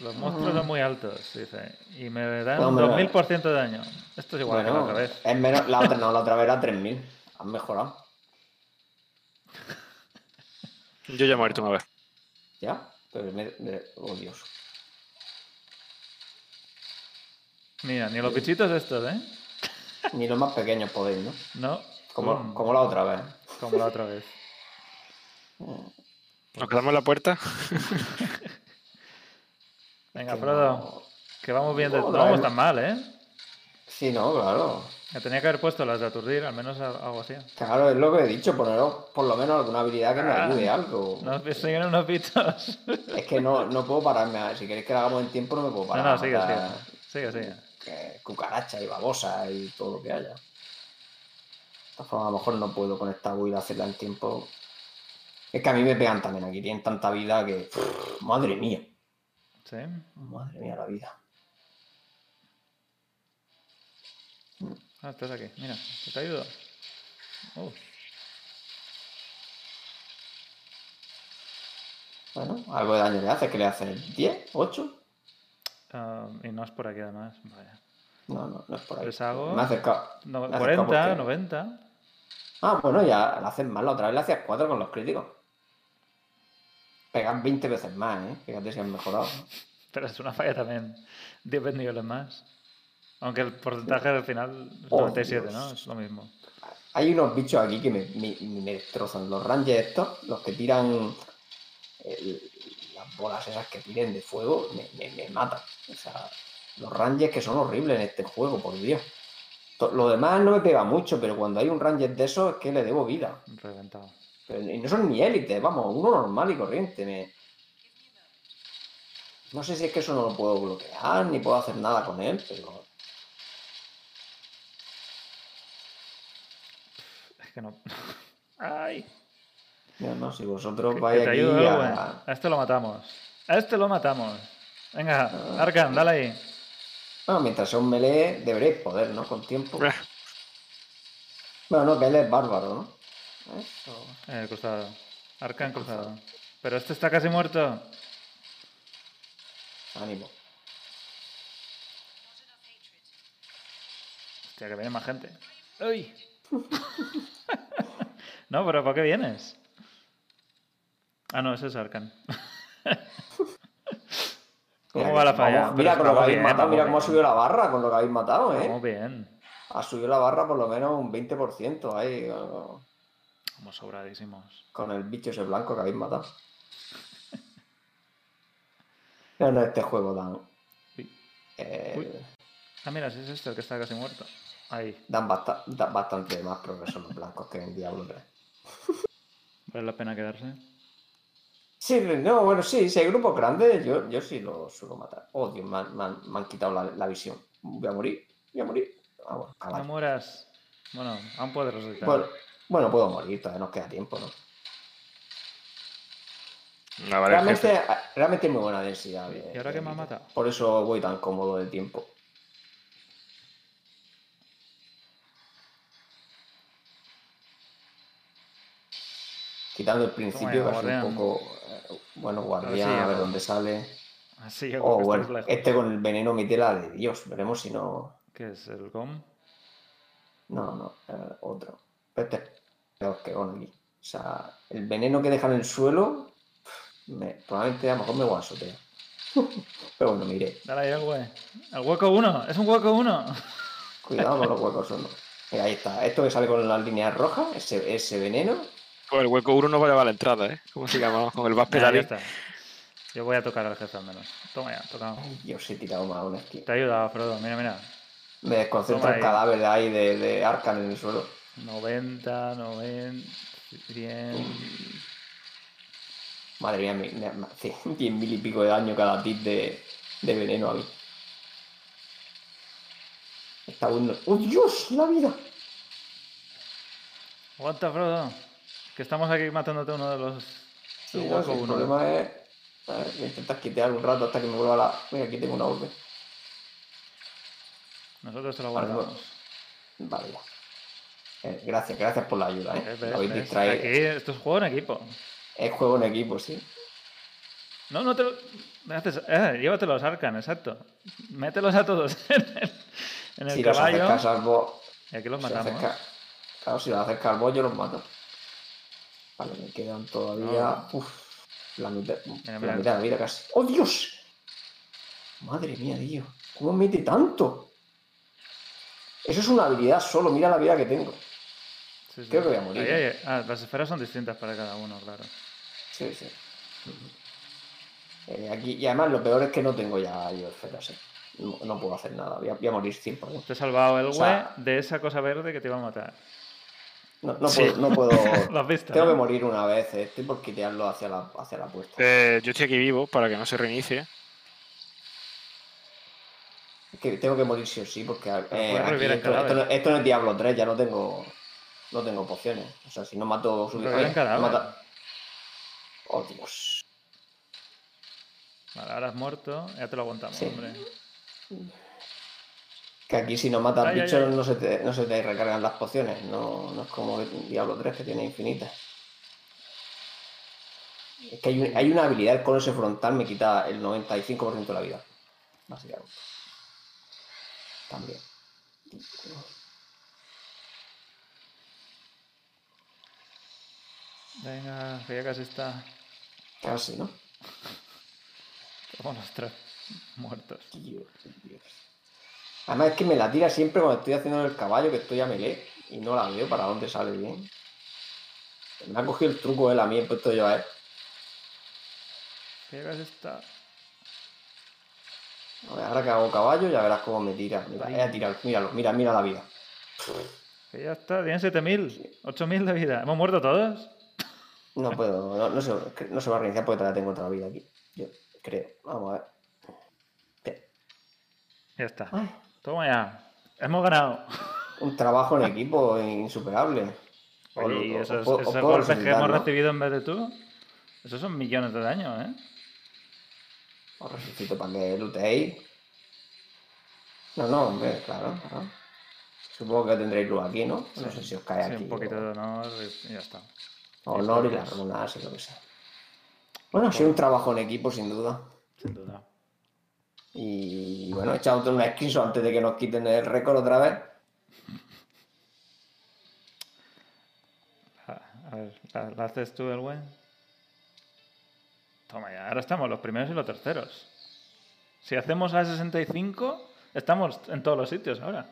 Los monstruos son muy altos, dice. Y me dan un hombre. 2000% de daño. Esto es igual que la Bueno, otra vez. es menos, la otra no, la otra vez era 3000. Han mejorado. Yo ya he muerto una vez. ¿Ya? Pero me, me- oh Dios. Mira, ni los bichitos estos, ¿eh? Ni los más pequeños podéis, ¿no? No. Como, pum, como la otra vez. como la otra vez. Nos quedamos en la puerta. Venga, Frodo, no- que vamos bien. de- No No, vamos tan mal, ¿eh? Sí, no, claro. Me tenía que haber puesto las de aturdir, al menos algo así. Claro, es lo que he dicho, poneros por lo menos alguna habilidad que me Ah. ayude algo. Nos persiguen unos bichos. Es que no, no puedo pararme. a- Si queréis que lo hagamos en tiempo, no me puedo No, parar. no, a sigue, sigue. Sigue, sigue. cucaracha y babosa y todo lo que haya. De todas formas, a lo mejor no puedo con esta build hacerla en tiempo. Es que a mí me pegan también aquí. Tienen tanta vida que. Madre mía. Sí. Madre mía la vida. Ah, estás aquí. Mira, te ayudo. Uh, Bueno, algo de daño le hace. que le hace? ¿10? ¿8? ah, y no es por aquí además. Vaya. No, no, no es por ahí. Hago- Me ha acercado. No, Me ha acercado 40, porque- 90. Ah, bueno, ya le hacen mal. La otra vez le hacías 4 con los críticos. Pegan 20 veces más, ¿eh? Fíjate si han mejorado. Pero es una falla también. 10 niveles más. Aunque el porcentaje al final es Oh, 97, Dios. ¿no? Es lo mismo. Hay unos bichos aquí que me, me- me destrozan. Los rangers estos, los que tiran el- las bolas esas que tiren de fuego, me, me- me matan. O sea, los rangers que son horribles en este juego, por Dios. Lo demás no me pega mucho, pero cuando hay un ranger de esos es que le debo vida. Reventado. Pero- y no son ni élites, vamos, uno normal y corriente. me- No sé si es que eso no lo puedo bloquear, ni puedo hacer nada con él, pero Es que no. ¡Ay! no, no, si vosotros vais aquí ayudo, a... A este lo matamos. A este lo matamos. Venga, Ah. Arkan, dale ahí. Bueno, mientras sea un melee, deberéis poder, ¿no? Con tiempo. Eh, Bueno, no, que él es bárbaro, ¿no? Eso. Eh, cruzado. Arkan cruzado. Pero este está casi muerto. Ánimo. Hostia, que viene más gente. ¡Uy! no, pero ¿por qué vienes? Ah, no, ese es Arkan. ¿Cómo Mira va la falla? vamos- mira con lo que vamos habéis bien, matado, mira cómo ha subido la barra con lo que habéis matado, ¿eh? Vamos bien. Ha subido la barra por lo menos un 20% ahí Vamos sobradísimos. con el bicho ese blanco que habéis matado. No, no, este juego dan, Uy. eh, Uy. Ah, mira, ese es este el que está casi muerto. Ahí. dan, basta- dan bastante más progreso los blancos que en Diablo 3. Vale la pena quedarse. Sí, no, bueno, sí, si hay grupos grandes, yo, yo sí los suelo matar. Oh, Dios, me han, me han- me han quitado la, la visión. Voy a morir, voy a morir. Ah, bueno, No caballo. mueras. Bueno, aún puedes resucitar. Bueno, bueno, puedo morir, todavía nos queda tiempo, ¿no? que Realmente, realmente hay muy buena densidad. de- ¿Y ahora de qué me ha matado? Por eso voy tan cómodo de tiempo. Quitando el principio, que es un poco. Bueno, guardián, sí, a ver dónde sale. Así Oh, bueno, lejos. este con el veneno mi tela de Dios. Veremos si no. ¿Qué es? ¿El GOM? No, no, eh, otro. Este, que con aquí. O sea, el veneno que deja en el suelo, me- probablemente a lo mejor me guasotea. Pero bueno, mire, Dale ahí al hue- Al hueco uno. Es un hueco uno. cuidado con los huecos uno. Mira, ahí está. Esto que sale con las líneas rojas, ese, ese veneno. Pues el hueco 1 no va a llevar la entrada, ¿eh? Como sigamos con el está. Yo voy a tocar al jefe al menos. Toma ya, tocado. Ay, Dios, he tirado mal una esquina. Te ha ayudado, Frodo. Mira, mira. Me desconcentra ahí. el cadáver de ahí de, de Arcan en el suelo. 90, 90, 100. Madre mía, me, hace 10 mil y pico de daño cada tip de, de veneno a mí. Está bueno. ¡Oh, Dios! ¡La vida! Aguanta, Frodo. Que estamos aquí matándote uno de los. Sí, no, el uno. problema es. A ver, intentar quitear un rato hasta que me vuelva la. Mira, aquí tengo una orden. Nosotros te lo Vale, guardamos. Vale, ya. Eh, gracias, gracias por la ayuda, ¿eh? ¿Ves, Me ves, habéis ves? distraído. Aquí esto es juego en equipo. Es juego en equipo, sí. No, no te lo. haces- eh, llévatelos, Arcan, exacto. Mételos a todos en el, en el si los acercas al bo- Y aquí los si matamos. Claro, si los acercas al bollo los mato. Vale, me quedan todavía. Uf, la mitad, la mitad de la vida casi. ¡Oh, Dios! Madre mía, tío. ¿Cómo mete tanto? Eso es una habilidad solo, mira la vida que tengo. Sí, sí. creo que voy a morir, Ahí, ¿eh? ahí, ah, las esferas son distintas para cada uno, claro. Sí, sí. Eh, aquí, y además lo peor es que no tengo ya yo esferas, eh. no, no puedo hacer nada, voy a, voy a morir 100%. Te he salvado el O sea- hue de esa cosa verde que te iba a matar. No, no Sí. puedo, no puedo- Lo has visto. tengo ¿no? que morir una vez, eh. estoy por quitearlo hacia la, hacia la puerta. Eh, yo estoy aquí vivo para que no se reinicie. Es que tengo que morir sí o sí, porque eh, aquí esto, no, esto no es Diablo 3, ya no tengo no tengo pociones. O sea, si no mato su Revivir el Ay, cadáver. mata- Oh, Dios. Vale, ahora has muerto. Ya te lo aguantamos, Sí. hombre. Que aquí si no matas Ay, bichos ay. No, se te, no se te recargan las pociones. No, no es como Diablo 3 que tiene infinitas. Es que hay, un- hay una habilidad con ese frontal me quita el 95% de la vida. Básicamente. También. Venga, que ya casi está. Casi, ¿no? Como los tres muertos. Dios, Dios. Además es que me la tira siempre cuando estoy haciendo el caballo, que estoy a melee, y no la veo para dónde sale bien. Me ha cogido el truco él a mí, he puesto yo a él. Que ya casi está. A ver, ahora que hago caballo, ya verás cómo me tira. Mira, Ay. he tirado, míralo, mira, mira la vida. Que ya está. Tienen 7000. 8000 de vida. ¿Hemos muerto todos? No puedo, no, no se, no se va a reiniciar porque todavía tengo otra vida aquí. Yo creo. Vamos a ver. Bien. Ya está. Ay, Toma ya. Hemos ganado. un trabajo en equipo insuperable. Oye, ¿y o- o esos, o golpes que hemos ¿no? recibido en vez de tú? Esos son millones de daño, ¿eh? Os resucito para que lootéis. No, no, hombre, claro, claro. Supongo que tendréis luz aquí, ¿no? No sé si os cae Sí, aquí. un poquito de honor y ya está. honor y las runas y lo que sea. Bueno, ha sido un trabajo en equipo, sin duda. Sin duda. Y bueno, echado un screenshot antes de que nos quiten el récord otra vez. A, a ver, ¿la, la haces tú el buen? Toma ya. Ahora estamos los primeros y los terceros. Si hacemos a 65, estamos en todos los sitios ahora.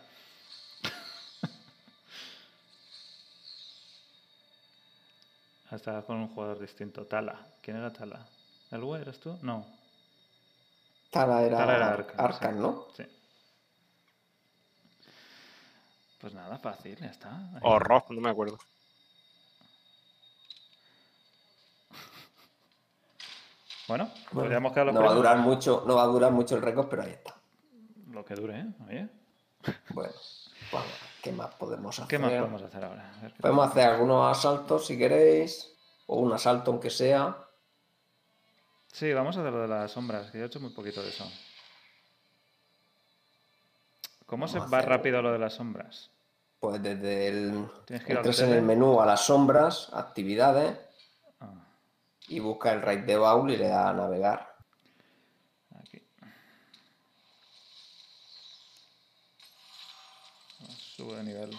Estaba con un jugador distinto. Tala. ¿Quién era Tala? ¿El Wei eres tú? No. Tala era, Tala era Arcan, Arcan, sí. ¿no? Sí. Pues nada, fácil, ya está. O Rob, no me acuerdo. Bueno, Bueno, podríamos quedar los no va a durar mucho, no va a durar mucho el récord, pero ahí está. Lo que dure, ¿eh? Oye, Bueno, ver, ¿qué más podemos hacer? ¿qué más podemos hacer ahora? A ver qué Podemos hacer algunos asaltos si queréis, o un asalto aunque sea. Sí, vamos a hacer lo de las sombras, que yo he hecho muy poquito de eso. ¿Cómo se Vamos va rápido lo de las sombras? Pues desde el. Tienes que Entras en el menú a las sombras, actividades, Ah, y busca el raid de baúl y le da a navegar. aquí. Sube de nivel.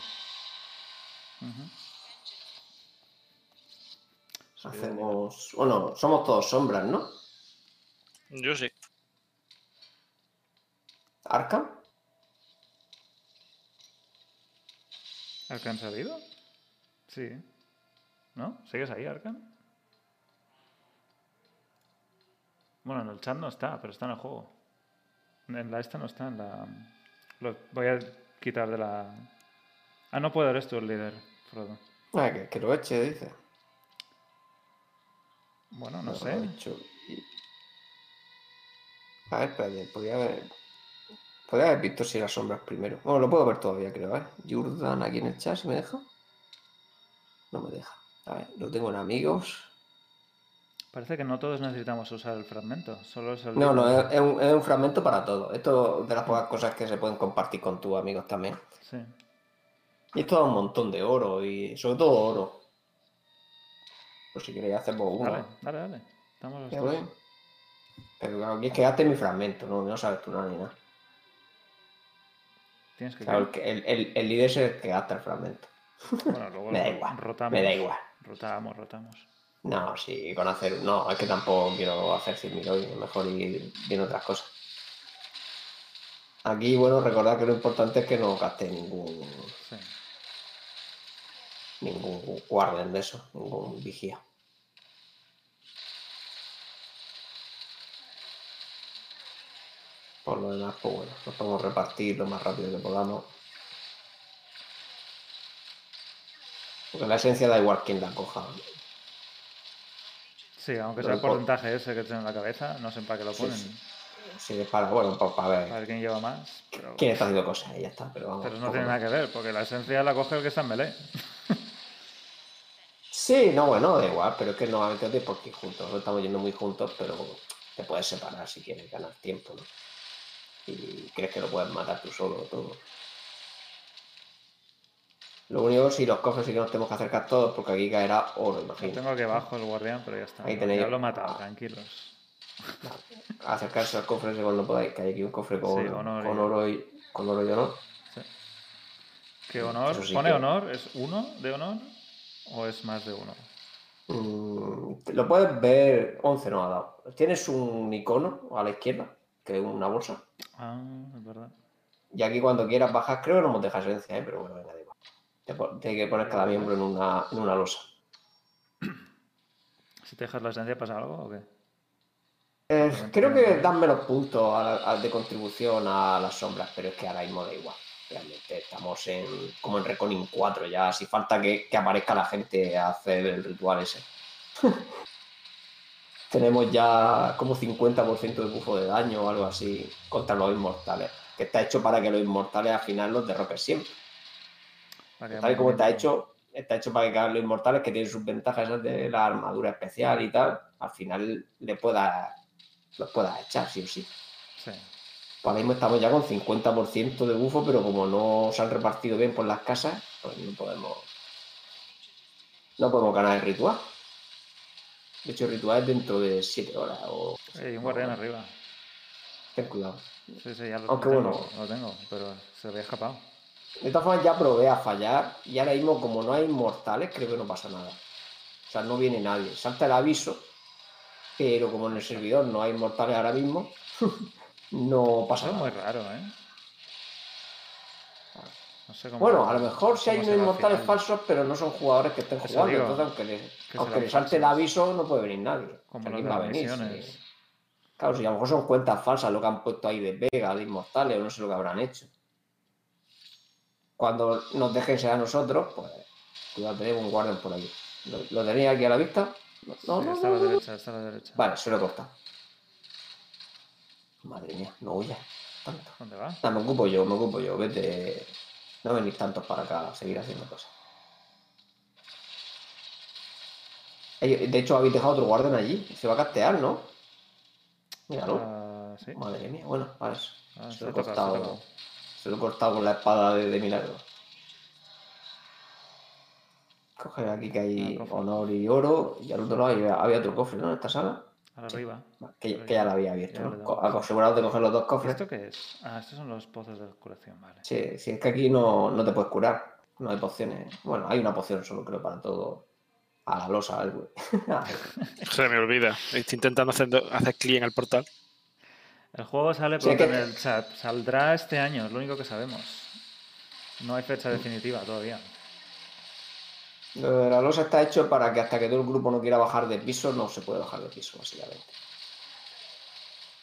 Hacemos. Bueno, somos todos sombras, ¿no? Yo sí. Arkham. ¿Arcan salido? Sí. ¿No? ¿Sigues ahí, Arcan? Bueno, en el chat no está, pero está en el juego. En la esta no está, en la... Lo voy a quitar de la... Ah, no puedo, eres tú el líder, Frodo. Ah, que, que lo eche, dice. Bueno, no Lo sé. he hecho y- A ver, espérate, podría haber. Podría haber visto si las sombras primero. Bueno, lo puedo ver todavía, creo, ¿eh? Jordan aquí en el chat, ¿se me deja? No me deja. A ver, lo tengo en amigos. Parece que no todos necesitamos usar el fragmento, solo es el... No, no, es, es un, es un fragmento para todo. Esto es de las pocas cosas que se pueden compartir con tus amigos también. Sí. Y esto da un montón de oro y sobre todo oro. Pues si queréis hacemos uno. Dale, dale, dale. Estamos los. Pero aquí es que gaste mi fragmento, no, no sabes tú nada ni nada. Tienes que... Claro, el, líder es el que gasta el fragmento. Bueno, luego Me da igual, rotamos. Me da igual. Rotamos, rotamos. No, sí, con hacer. No, es que tampoco quiero hacer 100.000 hoy, mejor ir viendo otras cosas. Aquí, bueno, recordad que lo importante es que no gaste ningún Sí. ningún guardian de eso, ningún vigía. Por lo demás, pues bueno, nos podemos repartir lo más rápido que podamos. Porque la esencia da igual quién la coja. Sí, aunque sea el por- porcentaje ese que tiene en la cabeza, no sé para qué lo Sí, ponen. sí. Si es para, bueno, para, para ver Para quién lleva más. Pero, quién está haciendo cosas y ya está. Pero, vamos, pero no tiene nada que ver, porque la esencia la coge el que está en melee. Sí, no, bueno, da igual, pero es que normalmente no tienes por qué ir juntos. No estamos yendo muy juntos, pero te puedes separar si quieres ganar tiempo, ¿no? Y crees que lo puedes matar tú solo o todo. Lo único, si los cofres sí que nos tenemos que acercar todos, porque aquí caerá oro, imagino. tengo que bajo el guardián, pero ya está. Ahí tenéis- Ya lo he matado, Ah. tranquilos. Acercarse al cofre ese cuando podáis, que hay aquí un cofre con, Sí, honor y- con oro y con oro y honor. Sí. ¿Qué honor? Sí ¿Pone que- honor? ¿Es uno de honor? ¿O es más de uno? Mm, lo puedes ver, 11 no ha dado. Tienes un icono a la izquierda, que es una bolsa. Ah, es verdad. Y aquí cuando quieras bajar, creo que no nos deja esencia, ¿eh? pero bueno, venga, da igual. Te Tienes que poner cada miembro en una, en una losa. Si te dejas la esencia, ¿pasa algo o qué? Eh, creo que dan menos puntos a la- a- de contribución a las sombras, pero es que ahora mismo da igual. Realmente estamos en, como en Reconing 4 ya. Si falta que, que aparezca la gente a hacer el ritual ese. Tenemos ya como 50% de bufo de daño o algo así contra los inmortales. Que está hecho para que los inmortales al final los derroques siempre. Tal y como está hecho, está hecho para que cada los inmortales que tienen sus ventajas esas de la armadura especial y tal, al final le pueda, los puedas echar, sí o sí. Sí. Ahora mismo estamos ya con 50% de bufo, pero como no se han repartido bien por las casas, pues no podemos. No podemos ganar el ritual. De hecho, el ritual es dentro de 7 horas. O... Hay un guardián arriba. Ten cuidado. Sí, sí, ya lo Aunque tengo, bueno. lo tengo, pero se había escapado. De todas formas, ya probé a fallar y ahora mismo, como no hay inmortales, creo que no pasa nada. O sea, no viene nadie. Salta el aviso, pero como en el servidor no hay inmortales ahora mismo, no pasa Eso es nada. muy raro, ¿eh? No sé cómo. Bueno, a lo mejor si hay unos inmortales falsos, pero no son jugadores que estén Eso jugando. digo, entonces, aunque le, que aunque le salte el aviso, no puede venir nadie. Como ¿Quién los de va a venir? Sí. Claro, si a lo mejor son cuentas falsas lo que han puesto ahí de Vega, de Inmortales, o no sé lo que habrán hecho. Cuando nos dejen ser a nosotros, pues cuidado, tenemos un guardián por ahí. ¿Lo, lo tenéis aquí a la vista? No, no, Sí, no, está a la derecha, está a la derecha. Vale, se lo he cortado. Madre mía, no huya tanto. ¿Dónde va? No, me ocupo yo, me ocupo yo. Vete. No venís tantos para acá a seguir haciendo cosas. De hecho, habéis dejado otro guardián allí. Se va a castear, ¿no? Míralo. Ah, sí. Madre mía, bueno, vale. Ah, se, se lo he cortado, se lo he cortado con la espada de, de milagro. Coger aquí que hay Ah, honor y oro. Y al otro lado había, había otro cofre, ¿no? En esta sala. A la arriba. Que, que ya la había abierto, ¿no? Asegurados de coger los dos cofres. ¿Esto qué es? Ah, estos son los pozos de curación, vale. Sí, sí, es que aquí no, no te puedes curar. No hay pociones. Bueno, hay una poción solo, creo, para todo. A la losa, el güey. Se me olvida. Estoy intentando hacer, hacer clic en el portal. El juego sale Sí, por que- en el chat. Saldrá este año, es lo único que sabemos. No hay fecha definitiva todavía. Lo de la losa está hecho para que hasta que todo el grupo no quiera bajar de piso, no se puede bajar de piso, básicamente.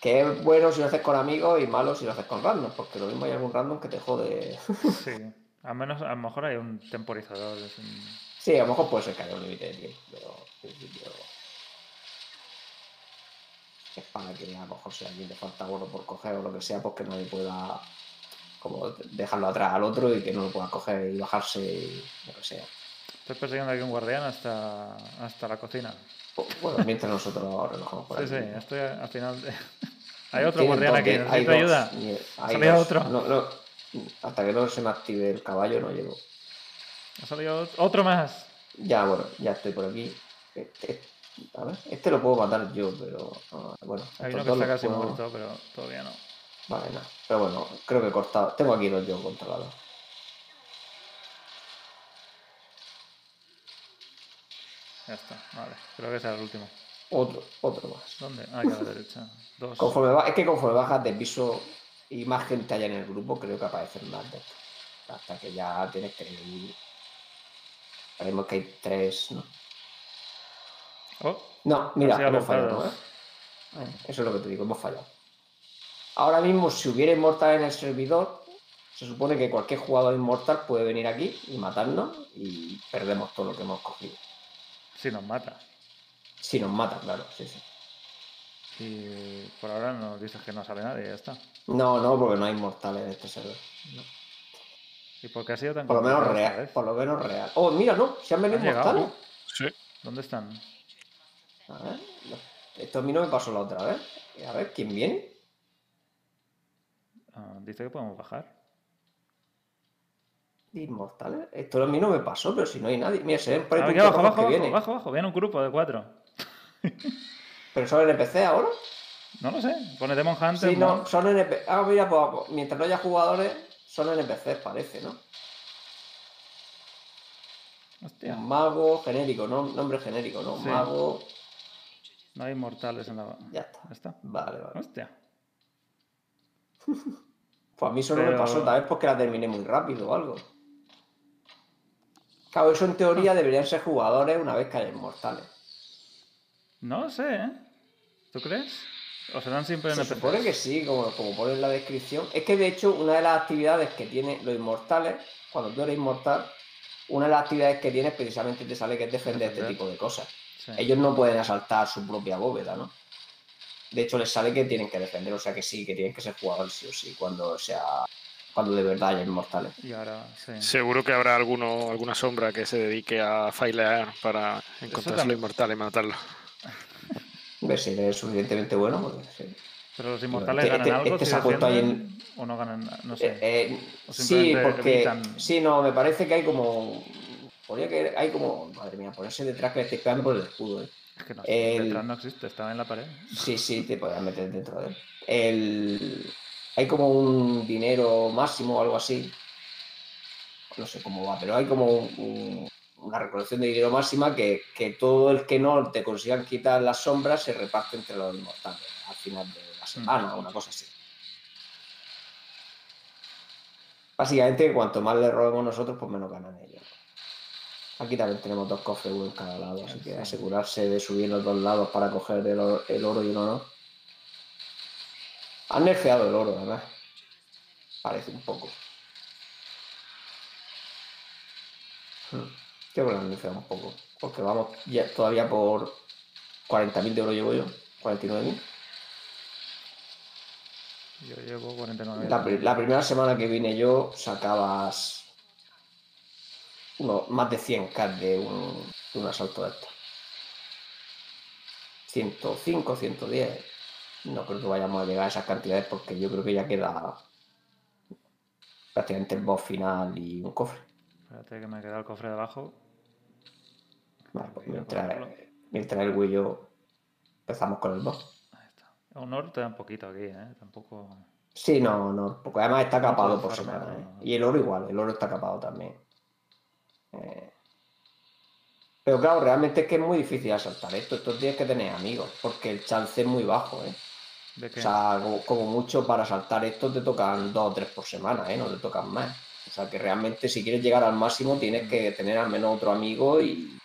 Que es bueno si lo haces con amigos y malo si lo haces con random, porque lo mismo hay algún random que te jode. Sí. Al menos, a lo mejor hay un temporizador. un- Sí, a lo mejor puede ser que haya un límite de tiempo, pero en principio. Es para que a lo mejor si a alguien le falta oro por coger o lo que sea, pues que nadie pueda como dejarlo atrás al otro y que no lo pueda coger y bajarse y lo que sea. Estoy persiguiendo aquí un guardián hasta, hasta la cocina. Bueno, mientras nosotros vamos por Sí, sí, aquí. estoy al final. de- Hay otro guardián aquí, necesito ayuda. Salía dos. otro. No, no, hasta que no se me active el caballo no llego. Ha salido ot- otro más. Ya, bueno, ya estoy por aquí. Este, a ver, este lo puedo matar yo, pero ah, bueno. Hay uno que está los casi puedo- muerto, pero todavía no. Vale, no. Pero bueno, creo que he cortado. Tengo aquí dos yo controlados. Ya está, vale. Creo que ese era el último. Otro, otro más. ¿Dónde? Ah, aquí a la derecha. Dos. Conforme va, es que conforme bajas de piso y más gente haya en el grupo, creo que aparecen más de estos. Hasta que ya tienes que ir. Que hay tres, ¿no? Oh, No, mira, hemos fallado. Eh, Eso es lo que te digo, hemos fallado. Ahora mismo, si hubiera inmortal en el servidor, se supone que cualquier jugador inmortal puede venir aquí y matarnos y perdemos todo lo que hemos cogido. Sí, nos mata. Si nos matan, claro, sí, sí. Y por ahora nos dices que no sale nadie, ya está. No, no, porque no hay inmortales en este servidor. ¿Y por qué ha sido tan Por lo menos real, vez? por lo menos real. Oh, mira, no, se han venido Han llegado. inmortales. Sí. ¿Dónde están? A ver, no. esto a mí no me pasó la otra vez. A ver, ¿quién viene? Ah, dice que podemos bajar. Inmortales. Esto a mí no me pasó, pero si no hay nadie. Mira, se ven por ahí Ah, abajo, abajo, que abajo, vienen. abajo, abajo. Viene un grupo de cuatro. ¿Pero son NPC ahora? No lo sé. Pone Demon Hunter. Sí, no, son NPC. Ah, mira, pues, pues, mientras no haya jugadores, son NPCs, parece, ¿no? Hostia. Mago genérico, ¿no? Nombre genérico, ¿no? Sí. Mago. No hay mortales en la. Ya está. Ya está. Vale, vale. Hostia. Pues a mí eso no me Pero- pasó, tal vez porque la terminé muy rápido o algo. Claro, eso en teoría deberían ser jugadores una vez que haya inmortales. No lo sé, ¿eh? ¿Tú crees? ¿O serán siempre Se NPCs? supone que sí, como, como pone en la descripción. Es que de hecho, una de las actividades que tiene los inmortales, cuando tú eres inmortal, una de las actividades que tienes precisamente te sale que es defender este tipo de cosas. Sí. Ellos no pueden asaltar su propia bóveda, ¿no? De hecho, les sale que tienen que defender, o sea que sí, que tienen que ser jugadores sí o sí, cuando sea. Cuando de verdad haya inmortales. Y ahora, sí. Seguro que habrá alguno, alguna sombra que se dedique a failear para encontrarse lo también. inmortal y matarlo. Ver si eres suficientemente bueno, porque sí. Pero los inmortales Este- ganan este- algo este si se ha puesto ahí defienden o no ganan na- no sé. Eh, eh, O sí, porque. evitan- Sí, no, me parece que hay como. Podría que hay como. Madre mía, ponerse detrás que le estoy pegando por el escudo, ¿eh? es que no, el- detrás no existe, estaba en la pared. Sí, sí, te podías meter dentro de él. El... Hay como un dinero máximo o algo así. No sé cómo va, pero hay como un- un- una recolección de dinero máxima que, que todo el que no te consigan quitar las sombras se reparte entre los inmortales al final de la semana, una cosa así. Básicamente, cuanto más le robemos nosotros, pues menos ganan ellos. Aquí también tenemos dos cofres en cada lado, así que asegurarse de subir los dos lados para coger el oro y el oro. Han nerfeado el oro, además. Parece un poco. Hmm. Creo que lo han nerfeado un poco. Porque vamos ya todavía por 40.000 de oro llevo yo. 49.000. Yo llevo 49. La, pri- la primera semana que vine yo sacabas uno, más de 100k de un, de un asalto de estos. 105, 110. No creo que vayamos a llegar a esas cantidades porque yo creo que ya queda prácticamente el boss final y un cofre. Espérate que me queda el cofre de abajo. Vale, pues mientras, mientras el yo empezamos con el boss. Ahí está. Honor te da un poquito aquí, ¿eh? Tampoco... Sí, no, no, porque además está capado por semana. ¿eh? Y el oro igual, el oro está capado también. Eh, Pero claro, realmente es que es muy difícil asaltar esto. Esto tienes que tener amigos, porque el chance es muy bajo, ¿eh? ¿De qué? O sea, como, como mucho para saltar esto te tocan dos o tres por semana, ¿eh? No te tocan más. O sea, que realmente si quieres llegar al máximo tienes que tener al menos otro amigo y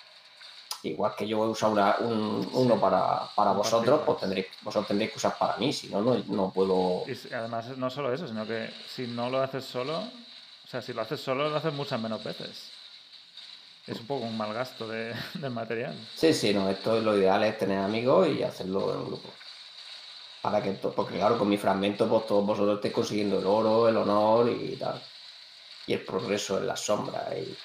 igual que yo he usado una- un- uno para, para vosotros, pues tendréis, vosotros tendréis que usar para mí, si no, no, no puedo... Y además, no solo eso, sino que si no lo haces solo, o sea, si lo haces solo, lo haces muchas menos veces. Es un poco un mal gasto de, del material. Sí, sí, no, esto es lo ideal es tener amigos y hacerlo en grupo. Para que porque claro, con mi fragmento, pues todos vosotros estéis consiguiendo el oro, el honor y tal. Y el progreso en las sombras. y-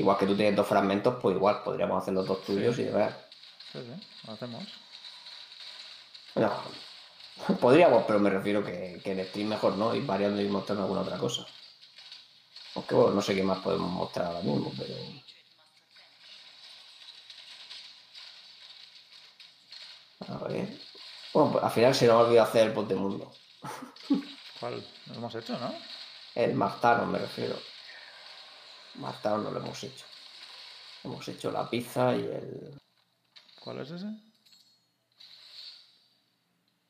Igual que tú tienes dos fragmentos, pues igual podríamos hacer los dos tuyos y ver. Sí, sí, lo hacemos. No, podríamos, pero me refiero que, que en stream mejor, ¿no? Ir variando y mostrando alguna otra cosa. Aunque bueno, no sé qué más podemos mostrar ahora mismo, pero. A ver. Bueno, pues al final se nos ha olvidado hacer el bot de mundo. ¿Cuál? Lo hemos hecho, ¿no? El Martano, me refiero. Martano no lo hemos hecho. Hemos hecho la pizza y el. ¿Cuál es ese?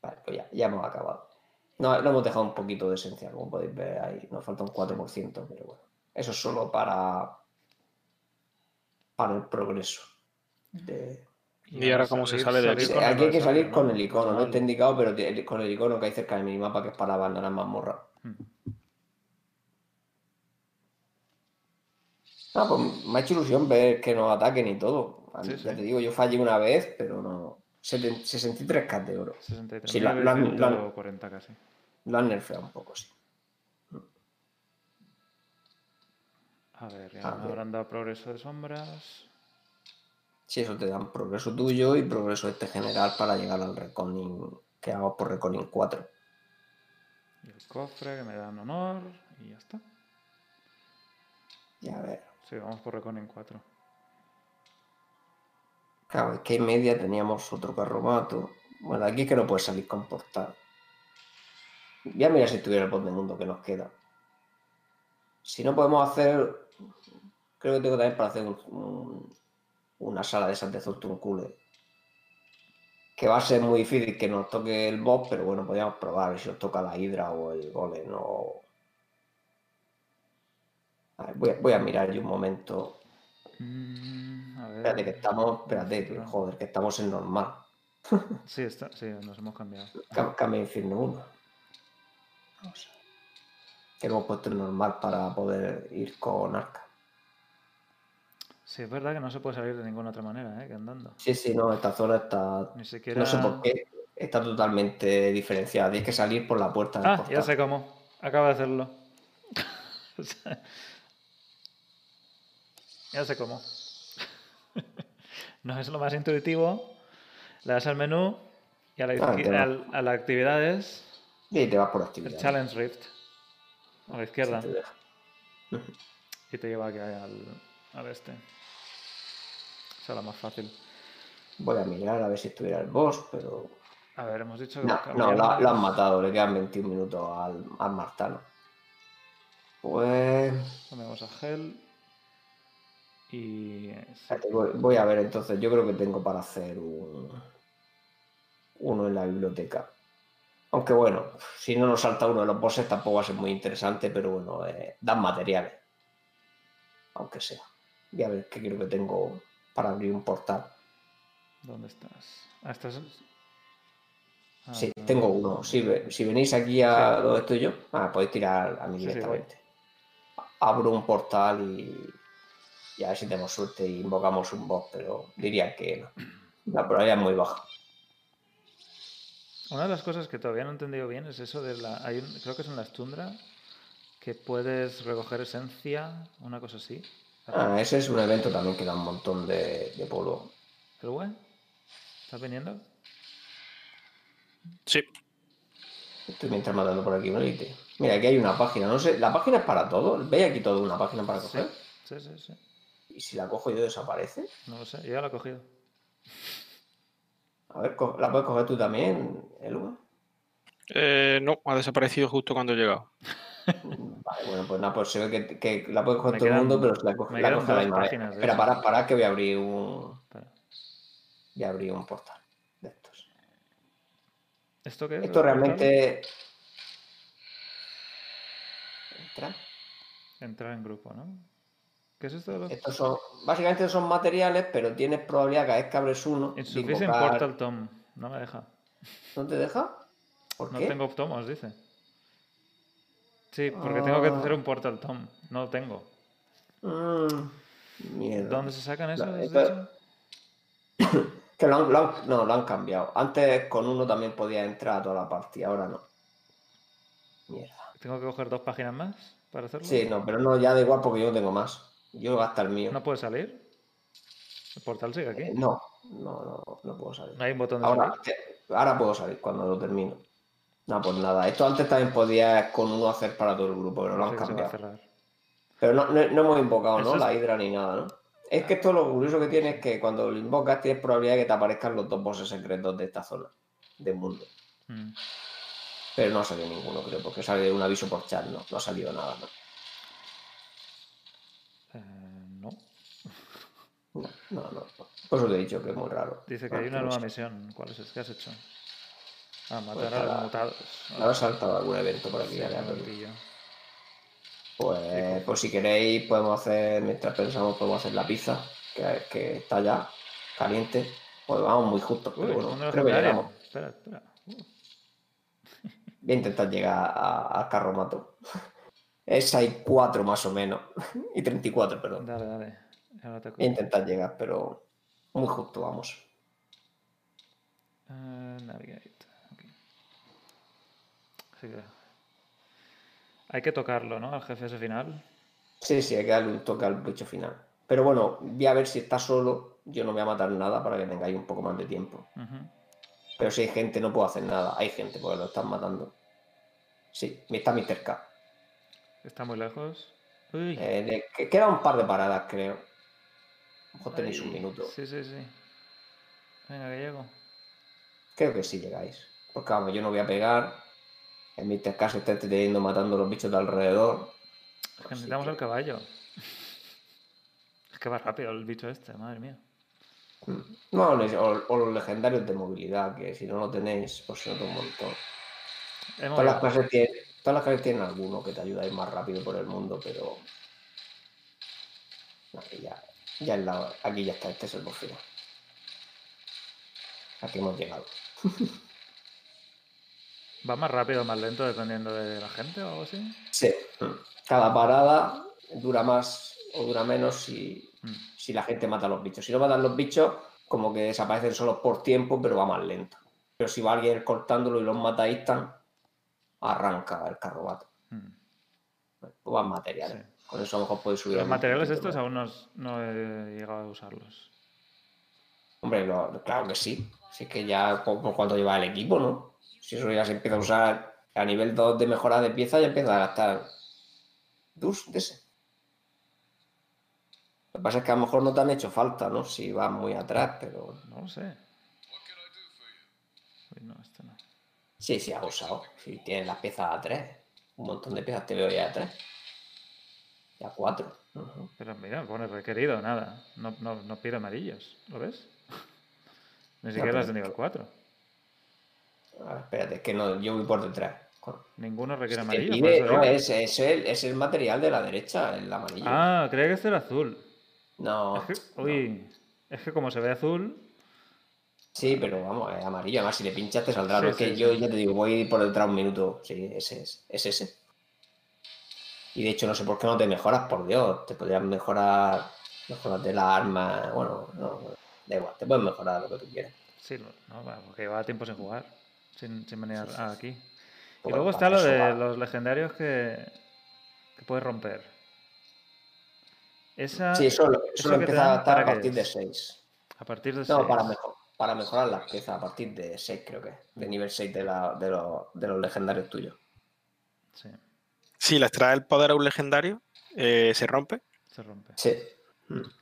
Vale, pues ya, ya hemos acabado. No, lo hemos dejado un poquito de esencia, como podéis ver ahí. Nos falta un 4%, pero bueno. Eso es solo para. para el progreso. De- ¿Y ahora cómo se sale de aquí? Aquí hay que salir ¿no? con el icono, no está indicado, pero con el icono que hay cerca del minimapa que es para abandonar mazmorra. Hmm. Ah, pues me ha hecho ilusión ver que nos ataquen y todo. Sí, ya sí. te digo, yo fallé una vez, pero no. Seten- 63k de oro. 63. Sí, la- la- la- 140 casi. Lo han nerfeado un poco, sí. A ver, ya A me ver. habrán dado progreso de sombras. Sí, eso te dan progreso tuyo y progreso este general para llegar al Reconing que hago por Reconing 4. Y el cofre que me dan honor. Y ya está. Y a ver. Sí, vamos por Reconing 4. Claro, es que en media teníamos otro carromato. Bueno, aquí es que no puedes salir con portal. Ya mira si tuviera el bot de mundo que nos queda. Si no podemos hacer. Creo que tengo también para hacer un- un- una sala de esas de Zultuncule. Que va a ser muy difícil que nos toque el boss, pero bueno, podríamos probar si nos toca la Hydra o el Golem o. A ver, voy, a, voy a mirar yo un momento. Mm, a ver. Espérate, que estamos. Espérate, que, joder, que estamos en normal. Sí, está, sí, nos hemos cambiado. Cam- Cambia Infierno 1. Vamos a ver. Que hemos puesto en normal para poder ir con Arca. Sí, es verdad que no se puede salir de ninguna otra manera, ¿eh? Que andando. Sí, sí, no, esta zona está. Ni siquiera. No sé por qué. Está totalmente diferenciada. Tienes que salir por la puerta Ah, ya sé cómo. Acaba de hacerlo. Ya sé cómo. no es lo más intuitivo. Le das al menú y a la, Ah, al- a la actividades, Y te vas por el actividad. Challenge Rift. A la izquierda. te. Y te lleva aquí al, al este. Será la más fácil. Voy a mirar a ver si estuviera el boss, pero. A ver, hemos dicho que No, no, lo, lo han matado. Le quedan 21 minutos al, al Martano. Pues. cambiamos a Hell. Y. sí. Espérate, Voy, voy a ver entonces. Yo creo que tengo para hacer un. Uno en la biblioteca. Aunque bueno, si no nos salta uno de los bosses tampoco va a ser muy interesante, pero bueno, eh, dan materiales. Aunque sea. Voy a ver qué creo que tengo para abrir un portal. ¿Dónde estás? Ah, estás. Ah, Sí, no. tengo uno. Si, ve- si venís aquí a Sí. donde estoy yo, ah, podéis tirar a mí Sí, sí, directamente. Abro un portal y, y a ver si tenemos suerte y invocamos un boss, pero diría que no. La probabilidad es muy baja. Una de las cosas que todavía no he entendido bien es eso de la. Hay un- creo que es en las tundra que puedes recoger esencia, una cosa así. Ah, ese es un evento también que da un montón de, de polvo. ¿El güey? ¿Estás viniendo? Sí, Estoy mientras matando por aquí un elite. Mira, aquí hay una página. No sé, la página es para todo. ¿Veis aquí todo una página para coger? Sí, sí, sí. Y si la cojo yo desaparece. No lo sé, yo ya lo he cogido. A ver, ¿la puedes coger tú también, Elua? Eh, no, ha desaparecido justo cuando he llegado. Vale, bueno, pues nada, pues se ve que, que la puede coger Me todo el mundo, pero se la coge, la coge la misma vez. Espera, para, para que voy a abrir un. Espera. Voy a abrir un portal de estos. ¿Esto qué es? Esto realmente. Entra. Entrar en grupo, ¿no? ¿Qué es esto de los... Estos son. Básicamente son materiales, pero tienes probabilidad cada vez que abres uno. Insufficient invocar- Portal Tom. No me deja. ¿No te deja? ¿Por No qué? tengo tomos, dice. Sí, porque tengo que Ah. hacer un Portal Tom. No lo tengo. Mm, mierda. ¿Dónde se sacan esos? La- dicho? Que lo han, lo han- no, lo han cambiado. Antes con uno también podía entrar a toda la partida, ahora no. Mierda. ¿Tengo que coger dos páginas más para hacerlo? Sí, no, pero no, ya da igual porque yo no tengo más. Yo hasta el mío. ¿No puede salir? El portal sigue aquí. Eh, no, no, no, no puedo salir. No hay un botón de Ahora, salir. que- ahora puedo salir cuando lo termino. No, pues nada. Esto antes también podía con uno hacer para todo el grupo, pero lo han cambiado. Pero no, no, no hemos invocado, ¿no? Es- La hidra ni nada, ¿no? Es que esto lo curioso que tiene es que cuando lo invocas tienes probabilidad de que te aparezcan los dos bosses secretos de esta zona del mundo. Mm. Pero no ha salido ninguno, creo, porque sale un aviso por chat, ¿no? No ha salido nada, ¿no? Eh, no. No, no, no. Por eso te he dicho que es muy raro. Dice que Ah, hay una nueva misión. ¿Cuál es? ¿Qué has hecho? Ah, matar Pues a los mutados. Habrá saltado algún evento por aquí. Sí, no. Pues, pues si queréis, podemos hacer, mientras pensamos, podemos hacer la pizza, que, que está ya caliente. Pues vamos muy justos, Uy, pero bueno, creo que llegamos. Espera, espera. Uh, Voy a intentar llegar a- al carromato. Es hay 4 más o menos. Y 34, perdón. dale, dale. Ahora te Voy a intentar llegar, pero muy justo vamos. Eh, navigate. Aquí. Así que... Hay que tocarlo, ¿no? Al jefe ese final. Sí, sí, hay que darle un toque al bicho final. Pero bueno, voy a ver si está solo. Yo no voy a matar nada para que tengáis un poco más de tiempo. Pero si hay gente, no puedo hacer nada. Hay gente porque lo están matando. Sí, está Mr. K. Está muy lejos. Uy. Eh, le- queda un par de paradas, creo. A lo mejor tenéis un minuto. Sí, sí, sí. Venga, que llego. Creo que sí llegáis. Porque vamos, yo no voy a pegar. Mr. K se está entreteniendo matando los bichos de alrededor. Es que necesitamos que- el caballo. Es que va rápido el bicho este, madre mía. No, les- o, o los legendarios de movilidad, que si no lo tenéis, se nota un montón. Todas las clases tienen, todas las clases tienen alguno que te ayuda a ir más rápido por el mundo, pero. Aquí ya, ya es la- aquí ya está, este es el boss final. Aquí hemos llegado. ¿Va más rápido o más lento dependiendo de la gente o algo así? Sí. Cada parada dura más o dura menos si, Mm. si la gente mata a los bichos. Si no matan los bichos, como que desaparecen solo por tiempo, pero va más lento. Pero si va alguien cortándolo y los mata ahí están, arranca el carrobato. Mm. Pues más materiales. Sí. Con eso a lo mejor puedes subir. Los materiales poquito estos aún no, no he llegado a usarlos. Hombre, lo- claro que sí. Si es que ya por, cuánto lleva el equipo, ¿no? Si eso ya se empieza a usar a nivel 2 de mejora de piezas, ya empieza a gastar dus de ese. Lo que pasa es que a lo mejor no te han hecho falta, ¿no? Si vas muy atrás, pero No lo sé. Uy, no, este no. sí, sí, ha usado. Si tienes las piezas a 3, un montón de piezas te veo ya a 3. Ya a 4. Pero mira, pone requerido, nada. No, no, no pide amarillos, ¿lo ves? Ni siquiera las de nivel 4. A ver, espérate, es que no, yo voy por detrás. Ninguno requiere amarillo. pide- no, es, es el, es el material de la derecha, el amarillo. Ah, creía que este era azul. no, Es que- no. uy, es que como se ve azul, Sí, pero vamos, es amarillo. Además, si le pinchas te saldrá. Sí, es sí, que sí. yo ya te digo, voy por detrás un minuto. Sí, ese es, es ese. Y de hecho, no sé por qué no te mejoras, por Dios. Te podrías mejorar, mejorar de la arma. Bueno, no, da igual, te puedes mejorar lo que tú quieras. sí, no, no, porque llevaba tiempo sin jugar, sin, sin venir Sí, aquí. Y luego está lo de va. los legendarios que, que puedes romper. Esa, Sí, eso, ¿eso eso lo empieza a adaptar a partir de es? 6. a partir de No, para, mejor, para mejorar las piezas a partir de 6, creo que. De nivel 6 de, la, de, los, de los legendarios tuyos. Sí, Si le extrae el poder a un legendario, eh, se rompe. se rompe. Sí.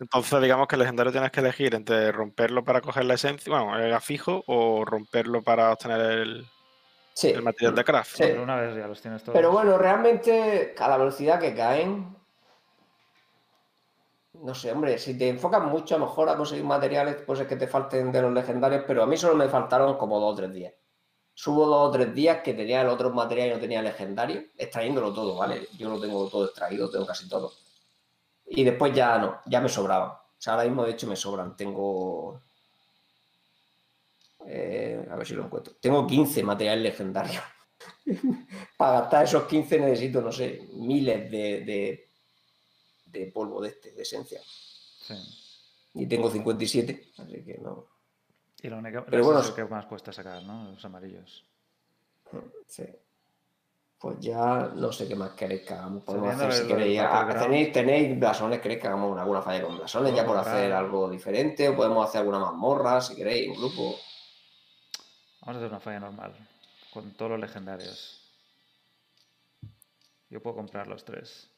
Entonces, digamos que el legendario tienes que elegir entre romperlo para coger la esencia, bueno, el fijo, o romperlo para obtener el. Sí. El material de craft. Sí. Pero una vez ya los tienes todos. Pero bueno, realmente a la velocidad que caen, no sé, hombre, si te enfocas mucho a lo mejor a conseguir materiales, pues es que te falten de los legendarios, pero a mí solo me faltaron como dos o tres días. Subo dos o tres días que tenía el otro material y no tenía legendario, extrayéndolo todo, ¿vale? Yo lo tengo todo extraído, tengo casi todo. Y después ya no, ya me sobraban. O sea, ahora mismo de hecho me sobran. Tengo... eh, a ver si lo encuentro. Tengo 15 materiales legendarios. Para gastar esos 15 necesito, no sé, miles de, de, de polvo de este, de esencia. Sí. Y tengo 57, así que no. Y lo único Pero bueno, es que más cuesta sacar, ¿no? Los amarillos. Sí. Pues ya no sé qué más queréis que hagamos. Podemos hacer, si queréis. ah, tenéis, tenéis blasones, queréis que hagamos alguna falla con blasones ya por hacer algo diferente, o podemos hacer alguna mazmorra, si queréis, un grupo. Vamos a hacer una falla normal. Con todos los legendarios. Yo puedo comprar los tres.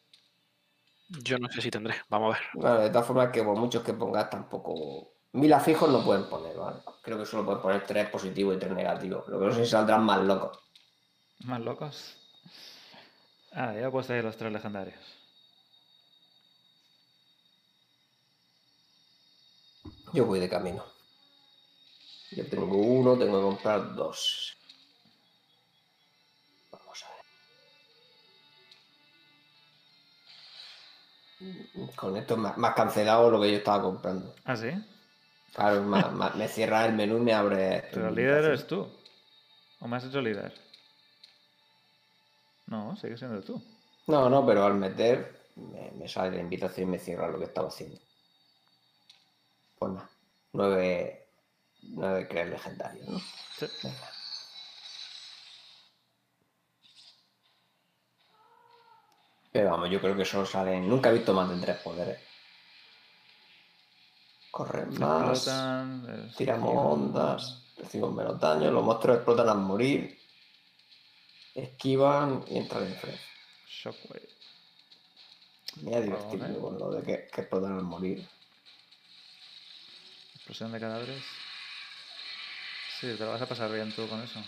Yo no sé si tendré. Vamos a ver. Bueno, de todas formas, que por muchos que pongas, tampoco. Mil fijos no pueden poner, ¿vale? Creo que solo pueden poner tres positivos y tres negativos. Lo que no sé si saldrán más locos. ¿Más locos? Ah, ya ahí los tres legendarios. Yo voy de camino. Yo tengo uno, tengo que comprar dos. Vamos a ver. Con esto me ha- me has cancelado lo que yo estaba comprando. ¿Ah, sí? Claro, me, me- me cierra el menú y me abre. Pero el líder eres tú. ¿O me has hecho líder? No, sigue siendo tú. No, no, pero al meter me, me sale la invitación y me cierra lo que estaba haciendo. Pues nada, nueve, nueve crees legendarios, ¿no? Sí. Venga. Pero vamos, yo creo que solo salen. Nunca he visto más de tres poderes. Corren más, Explotan. tiramos ondas, recibimos menos daño, los monstruos explotan al morir, esquivan y entran en fred. Shockwave. Me ha divertido con lo de que, al morir. Explosión de cadáveres. Sí, te lo vas a pasar bien tú con eso.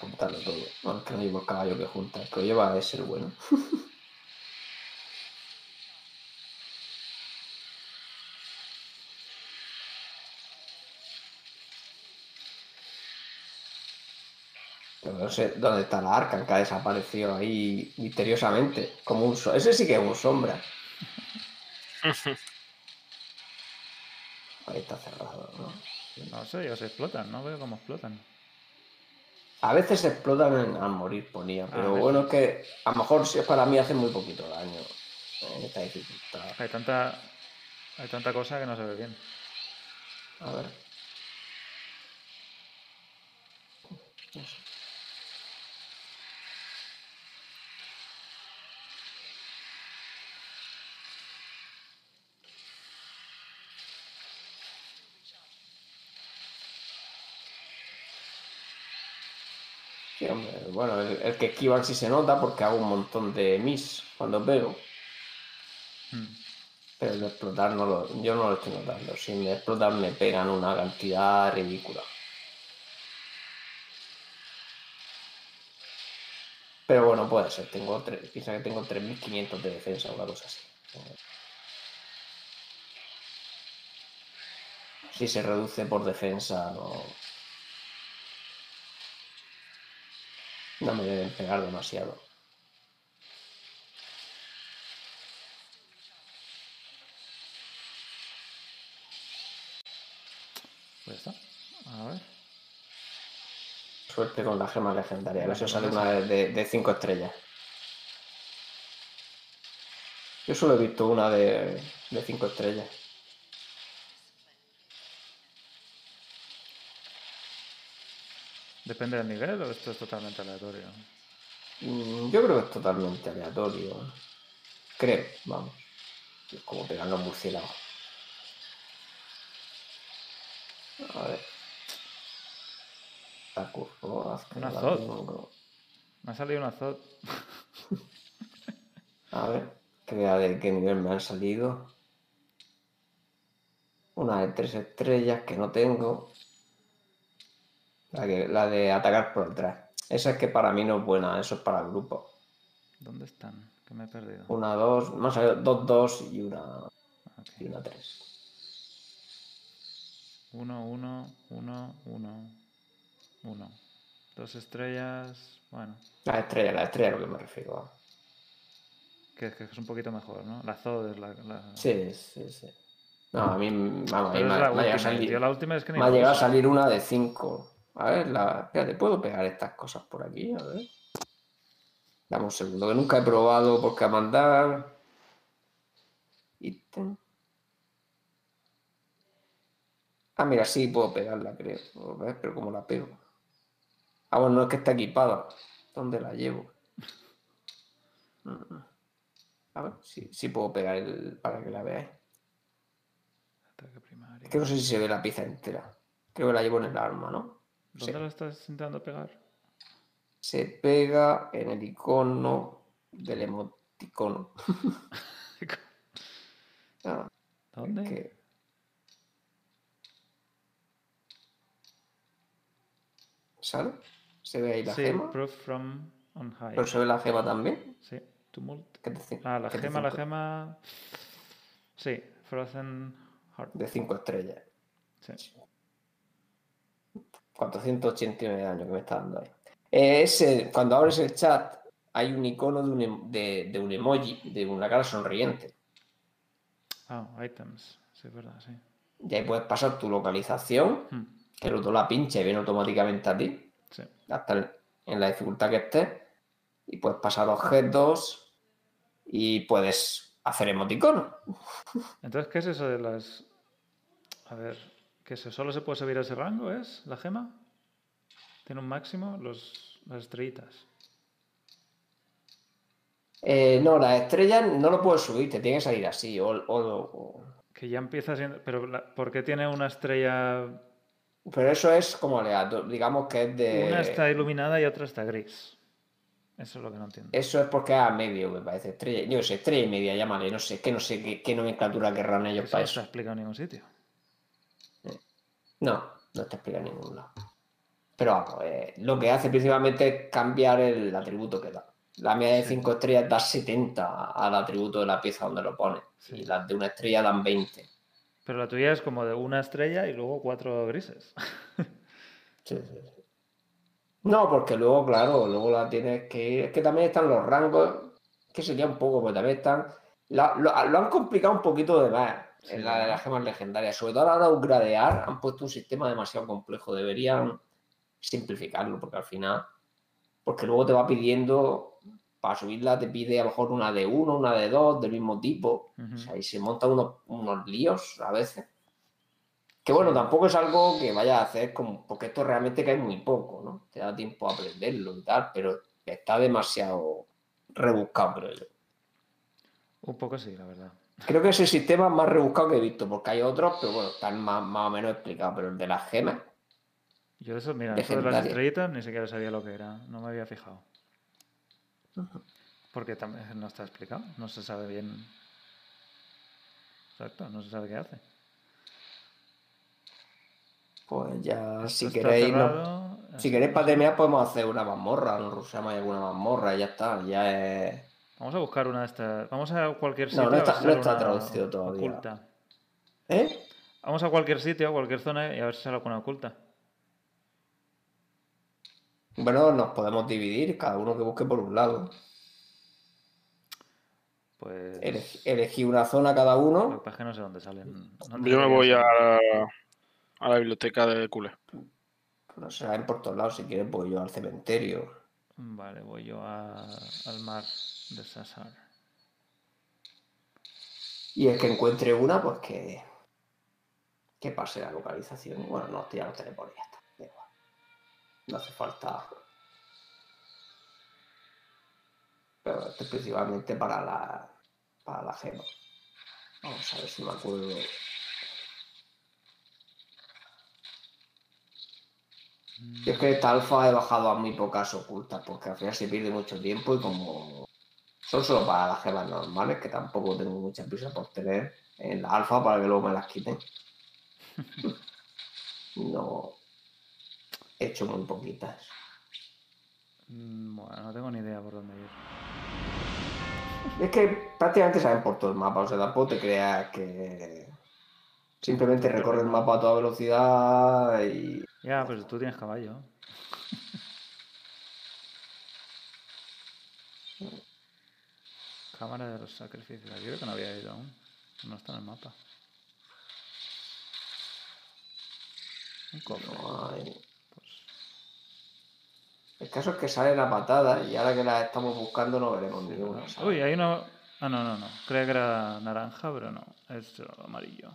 Juntarlo todo. Bueno, es que no llevo el caballo que junta, lo lleva es el bueno. Pero no sé dónde está la arca, que ha desaparecido ahí misteriosamente. Como un so- Ese sí que es un sombra. Ahí está cerrado, ¿no? No sé, ellos explotan, no veo cómo explotan. A veces explotan al morir, ponía, pero bueno, es que a lo mejor si es para mí hace muy poquito daño en esta dificultad. Hay tanta, hay tanta cosa que no se ve bien. A ver. No sé. Sí, hombre, bueno, el, el que esquivan sí se nota porque hago un montón de miss cuando pego. Hmm. Pero el de explotar no lo, yo no lo estoy notando. Si me explotan me pegan una cantidad ridícula. Pero bueno, puede ser. Tengo tres, piensa que tengo 3.500 de defensa o una cosa así. Si se reduce por defensa, no. No me deben pegar demasiado. Pues está. A ver. Suerte con la gema legendaria. A ver si os sale una de, de cinco estrellas. Yo solo he visto una de, de cinco estrellas. ¿Depende del nivel o esto es totalmente aleatorio? Mm, Yo creo que es totalmente aleatorio. Creo, vamos. Es como pegan los murciélagos. A ver. La Zod. tengo. Me ha salido una Zod. A ver, que vea de qué nivel me han salido. Una de tres estrellas que no tengo. La, que, la de atacar por detrás. Esa es que para mí no es buena, eso es para el grupo. ¿Dónde están? Que me he perdido. Una, dos, más allá, dos, dos y una, y una tres. Uno, uno, uno, uno, uno. Dos estrellas. Bueno, La estrella, la estrella a lo que me refiero. que, que es un poquito mejor, ¿no? La Zod es la. la- Sí, sí, sí. No, a mí, vamos, a mí me, es ha llegado a es que me ha llegado salir una de cinco. A ver, la, espérate, ¿puedo pegar estas cosas por aquí? A ver. Dame un segundo, que nunca he probado por qué mandar. Ítem. Ah, mira, sí puedo pegarla, creo. A ver, pero ¿cómo la pego? Ah, bueno, no es que está equipada. ¿Dónde la llevo? Mm. A ver, sí, sí puedo pegar el, para que la veáis. Es que no sé si se ve la pieza entera. Creo que la llevo en el arma, ¿no? ¿Dónde Sí. la estás intentando pegar? Se pega en el icono del emoticono. Ah, ¿Dónde? que- ¿Sale? ¿Se ve ahí la sí, gema? proof from on high. ¿Pero se ve la gema también? Sí, tumult. De cin- Ah, la gema, la gema. Sí, Frozen Heart. De 5 estrellas. Sí. 489 de daño que me está dando ahí. Eh, ese, cuando abres el chat, hay un icono de un, em- de, de un emoji, de una cara sonriente. Ah, items. Sí, es verdad, sí. Y ahí puedes pasar tu localización, Hmm, que el otro la pincha y viene automáticamente a ti, Sí. hasta el- en la dificultad que estés. Y puedes pasar objetos y puedes hacer emoticonos. Entonces, ¿qué es eso de las. A ver, ¿qué es eso? ¿Solo se puede subir a ese rango? ¿Es la gema? ¿Tiene un máximo? Los, las estrellitas. Eh, no, las estrellas no lo puedes subir, te tiene que salir así. O, o- o- Que ya empieza siendo. Pero, la- ¿por qué tiene una estrella. Pero eso es como aleatorio, digamos que es de... Una está iluminada y otra está gris? Eso es lo que no entiendo. Eso es porque es a medio, me parece. Estrella, yo sé, estrella y media, llámale, no sé, que no sé qué, qué nomenclatura querrán ellos Eso para no está eso. explicado en ningún sitio. No, no te explica en ningún lado. Pero vamos, eh, lo que hace principalmente es cambiar el atributo que da. La media de Sí. 5 estrellas da 70 al atributo de la pieza donde lo pone. Sí. Y las de una estrella dan 20. Pero la tuya es como de una estrella y luego cuatro grises. Sí, sí, sí. No, porque luego, claro, luego la tienes que ir. Es que también están los rangos, que sería un poco, porque también están. la- lo, lo han complicado un poquito de más Sí, en la de ¿no? las gemas legendarias. Sobre todo a la hora de upgradear, han puesto un sistema demasiado complejo. Deberían simplificarlo, porque al final. Porque luego te va pidiendo. Para subirla te pide a lo mejor una de uno, una de dos, del mismo tipo. Ujú. O sea, y se montan unos, unos líos a veces. Que bueno, tampoco es algo que vaya a hacer como. Porque esto realmente cae muy poco, ¿no? Te da tiempo a aprenderlo y tal, pero está demasiado rebuscado, creo yo. Un poco sí, la verdad. Creo que es el sistema más rebuscado que he visto, porque hay otros, pero bueno, están más, más o menos explicados. Pero el de las gemas, Yo eso, mira, eso de las estrellitas ni siquiera sabía lo que era. No me había fijado. Porque también no está explicado. No se sabe bien. Exacto, no se sabe qué hace. pues ya, si queréis, no- si queréis terminar, podemos hacer una mazmorra. Nos rusamos ahí alguna mazmorra y ya está. Ya es. Vamos a buscar una de estas. Vamos a cualquier sitio. no está- no está traducido todavía. Oculta. ¿Eh? Vamos a cualquier sitio, a cualquier zona y a ver si sale alguna oculta. Bueno, nos podemos dividir, cada uno que busque por un lado. Pues. Eleg- elegí una zona cada Lo uno. que pasa es que no sé dónde salen. ¿Dónde Yo me voy a, a la biblioteca de Cule. No se ven por todos lados, si quieres, voy yo al cementerio. Vale, voy yo a- al mar de Sassar. Y el que encuentre una, pues que. Que pase la localización. Bueno, no, ya lo tenemos ya está. No hace falta. Pero esto es principalmente para la. Para la gema. Vamos a ver si me acuerdo. Yo es que esta alfa he bajado a muy pocas ocultas, porque al final se pierde mucho tiempo y como son solo para las gemas normales, que tampoco tengo mucha prisa por tener en la alfa para que luego me las quiten. No. He hecho muy poquitas. Mm, Bueno, no tengo ni idea por dónde ir. Es que prácticamente saben por todo el mapa, o sea, tampoco te creas que simplemente recorre el mapa a toda velocidad y Ya, pero tú tienes caballo. Cámara de los sacrificios. Aquí creo que no había ido aún. No está en el mapa. Un cofre. no hay- Pues, El caso es que sale la patada y ahora que la estamos buscando no veremos ni una. ¿sabes? Uy, hay uno. Ah, no, no, no. Creía que era naranja, pero no. Es amarillo.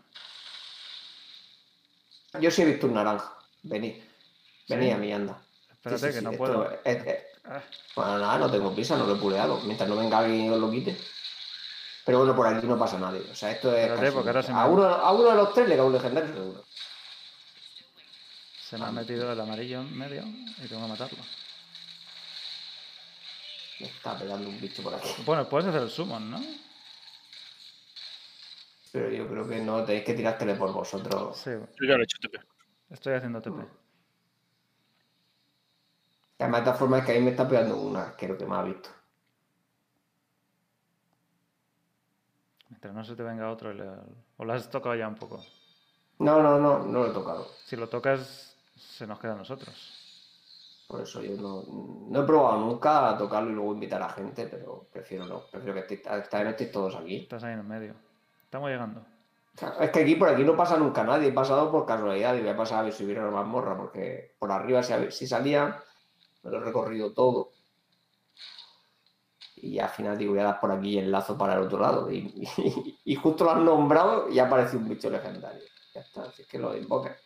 Yo sí he visto un naranja. Venid. Venid ¿Sí? a mí, anda. Espérate, Sí, que no esto puedo. es- es- Ah, Bueno, nada, no tengo prisa, no lo he puleado. Mientras no venga alguien y os lo quite. Pero bueno, por aquí no pasa nadie. O sea, esto es. Espérate, casi- porque ahora se me- a, uno, a uno de los tres le cae un legendario seguro. se me ha metido el amarillo en medio y tengo que matarlo. Me está pegando un bicho por aquí. Bueno, puedes hacer el summon, ¿no? Pero yo creo que no, tenéis que tirártele por vosotros. Sí, Yo ya lo he hecho, TP. estoy haciendo TP. Además, de todas formas, es que ahí me está pegando un arquero que me ha visto. Mientras no se te venga otro. O lo has tocado ya un poco. No, no, no, no lo he tocado. Si lo tocas, se nos queda a nosotros. Por eso yo no, no he probado nunca a tocarlo y luego invitar a gente, pero prefiero no. Prefiero que estéis, esta todos aquí. Estás ahí en el medio. Estamos llegando. Es que aquí por aquí no pasa nunca nadie, he pasado por casualidad y voy a pasar a ver si hubiera una mazmorra, porque por arriba si, si salía, me lo he recorrido todo. Y al final digo, voy a dar por aquí el lazo para el otro lado. Y, y- y justo lo han nombrado y aparece un bicho legendario. Ya está, así es que lo invoca.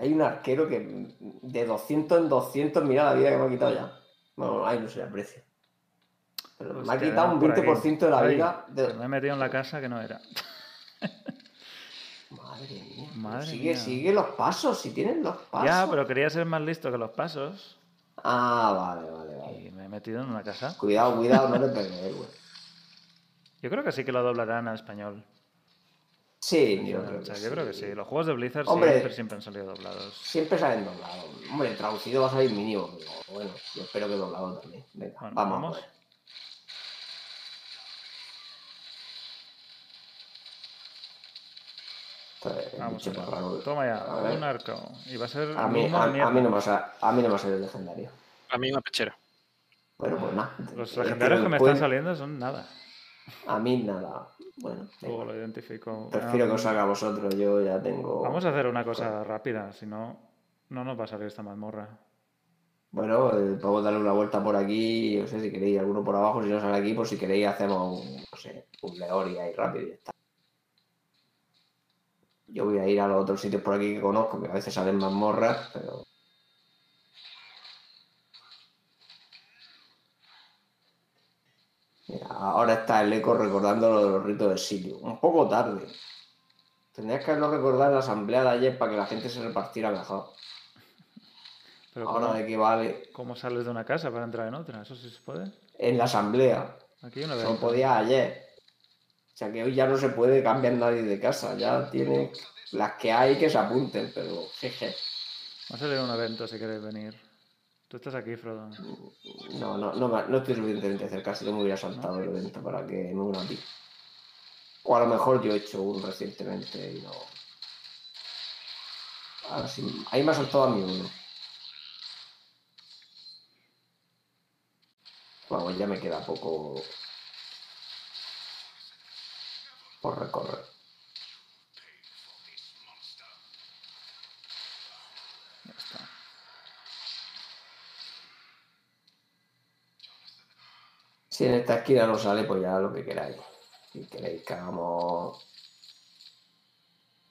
Hay un arquero que de 200 en 200, mira la vida que me ha quitado ya. Bueno, ahí no se le aprecia. Pero me ha quitado un por aquí. 20% de la vida. de- Me he metido en la casa que no era. Madre mía. Madre sigue, mía. sigue los pasos, si tienen los pasos. Ya, pero quería ser más listo que los pasos. Ah, vale, vale, vale. Y me he metido en una casa. Cuidado, cuidado, no te pegues, güey. Yo creo que sí que lo doblarán al español. Sí, yo creo que yo creo que sí. Los juegos de Blizzard Hombre. siempre, siempre han salido doblados. Siempre salen doblados. Hombre, traducido va a salir mínimo, pero bueno, yo espero que doblado también. Venga, Bueno, vamos. vamos. a ver. Esto es Vamos a. Toma A ya, ver. un arco. Y va a ser A mí, a, a mí no me ha, a no salido el legendario. A mí una pechera. Bueno, pues nada. Los Es que legendarios que me están saliendo son nada. A mí nada. Bueno. Luego lo identifico. prefiero Ah, que os haga a vosotros. Yo ya tengo. Vamos a hacer una cosa rápida, si no, no nos va a salir esta mazmorra. Bueno, eh, podemos darle una vuelta por aquí. No sé si queréis alguno por abajo. Si no sale aquí, pues si queréis, hacemos un, no sé, un Leoria ahí rápido y ya está. Yo voy a ir a los otros sitios por aquí que conozco, que a veces salen mazmorras, pero. Mira, ahora está el eco recordando lo de los ritos de Silio. Un poco tarde. Tendrías que haberlo recordado en la asamblea de ayer para que la gente se repartiera mejor. Pero Ahora ¿cómo, de qué vale. cómo sales de una casa para entrar en otra? ¿Eso sí se puede? En la asamblea. Aquí una Solo venta. podía ayer. O sea que hoy ya no se puede cambiar nadie de casa. Ya tiene las que hay que se apunten, pero jeje. Va a salir un evento si queréis venir. Tú estás aquí, Frodo. No, no, no, no estoy suficientemente cerca. Si no me hubiera saltado el evento para que me una a ti. O a lo mejor yo he hecho uno recientemente y no. Ahora sí. Ahí me ha saltado a mí uno. Vamos, ya me queda poco por recorrer. Ya está. Si en esta esquina no sale, pues ya lo que queráis. Si queréis que hagamos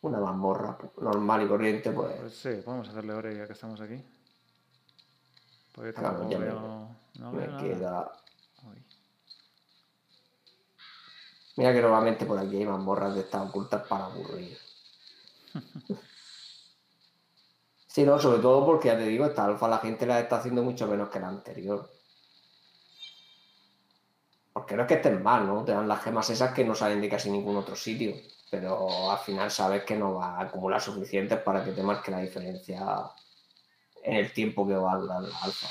una mazmorra normal y corriente, pues Pues sí, podemos hacerle hora ya que estamos aquí. Porque Claro, ya me-. No me veo queda. Uy. Mira que normalmente por aquí hay mazmorras de estas ocultas para aburrir. Sí, no, sobre todo porque ya te digo, esta alfa la gente la está haciendo mucho menos que la anterior. Porque no es que estén mal, ¿no? Te dan las gemas esas que no salen de casi ningún otro sitio. Pero al final sabes que no va a acumular suficientes para que te marque la diferencia en el tiempo que va a durar la alfa.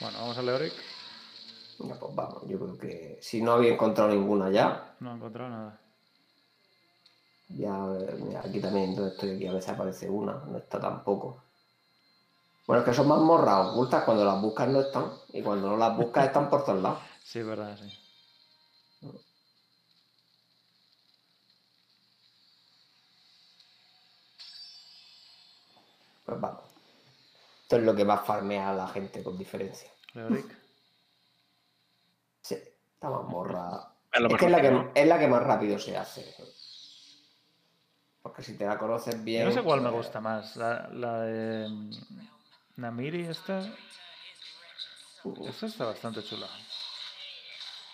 Bueno, vamos a Leoric. Ya, pues vamos, yo creo que si no había encontrado ninguna ya, No he encontrado nada. ya mira, aquí también donde estoy aquí a veces aparece una, no está tampoco. Bueno, es que son mazmorras ocultas, cuando las buscas no están, y cuando no las buscas están por todos lados. Sí, es verdad, sí. Pues vamos. Esto es lo que más farmea a la gente con diferencia. Leoric. Esta mazmorra. Es que es la que es la que más rápido se hace. Porque si te la conoces bien. Yo no sé cuál me pues, gusta más. La, la de mm, Namiri esta. Esta está bastante chula.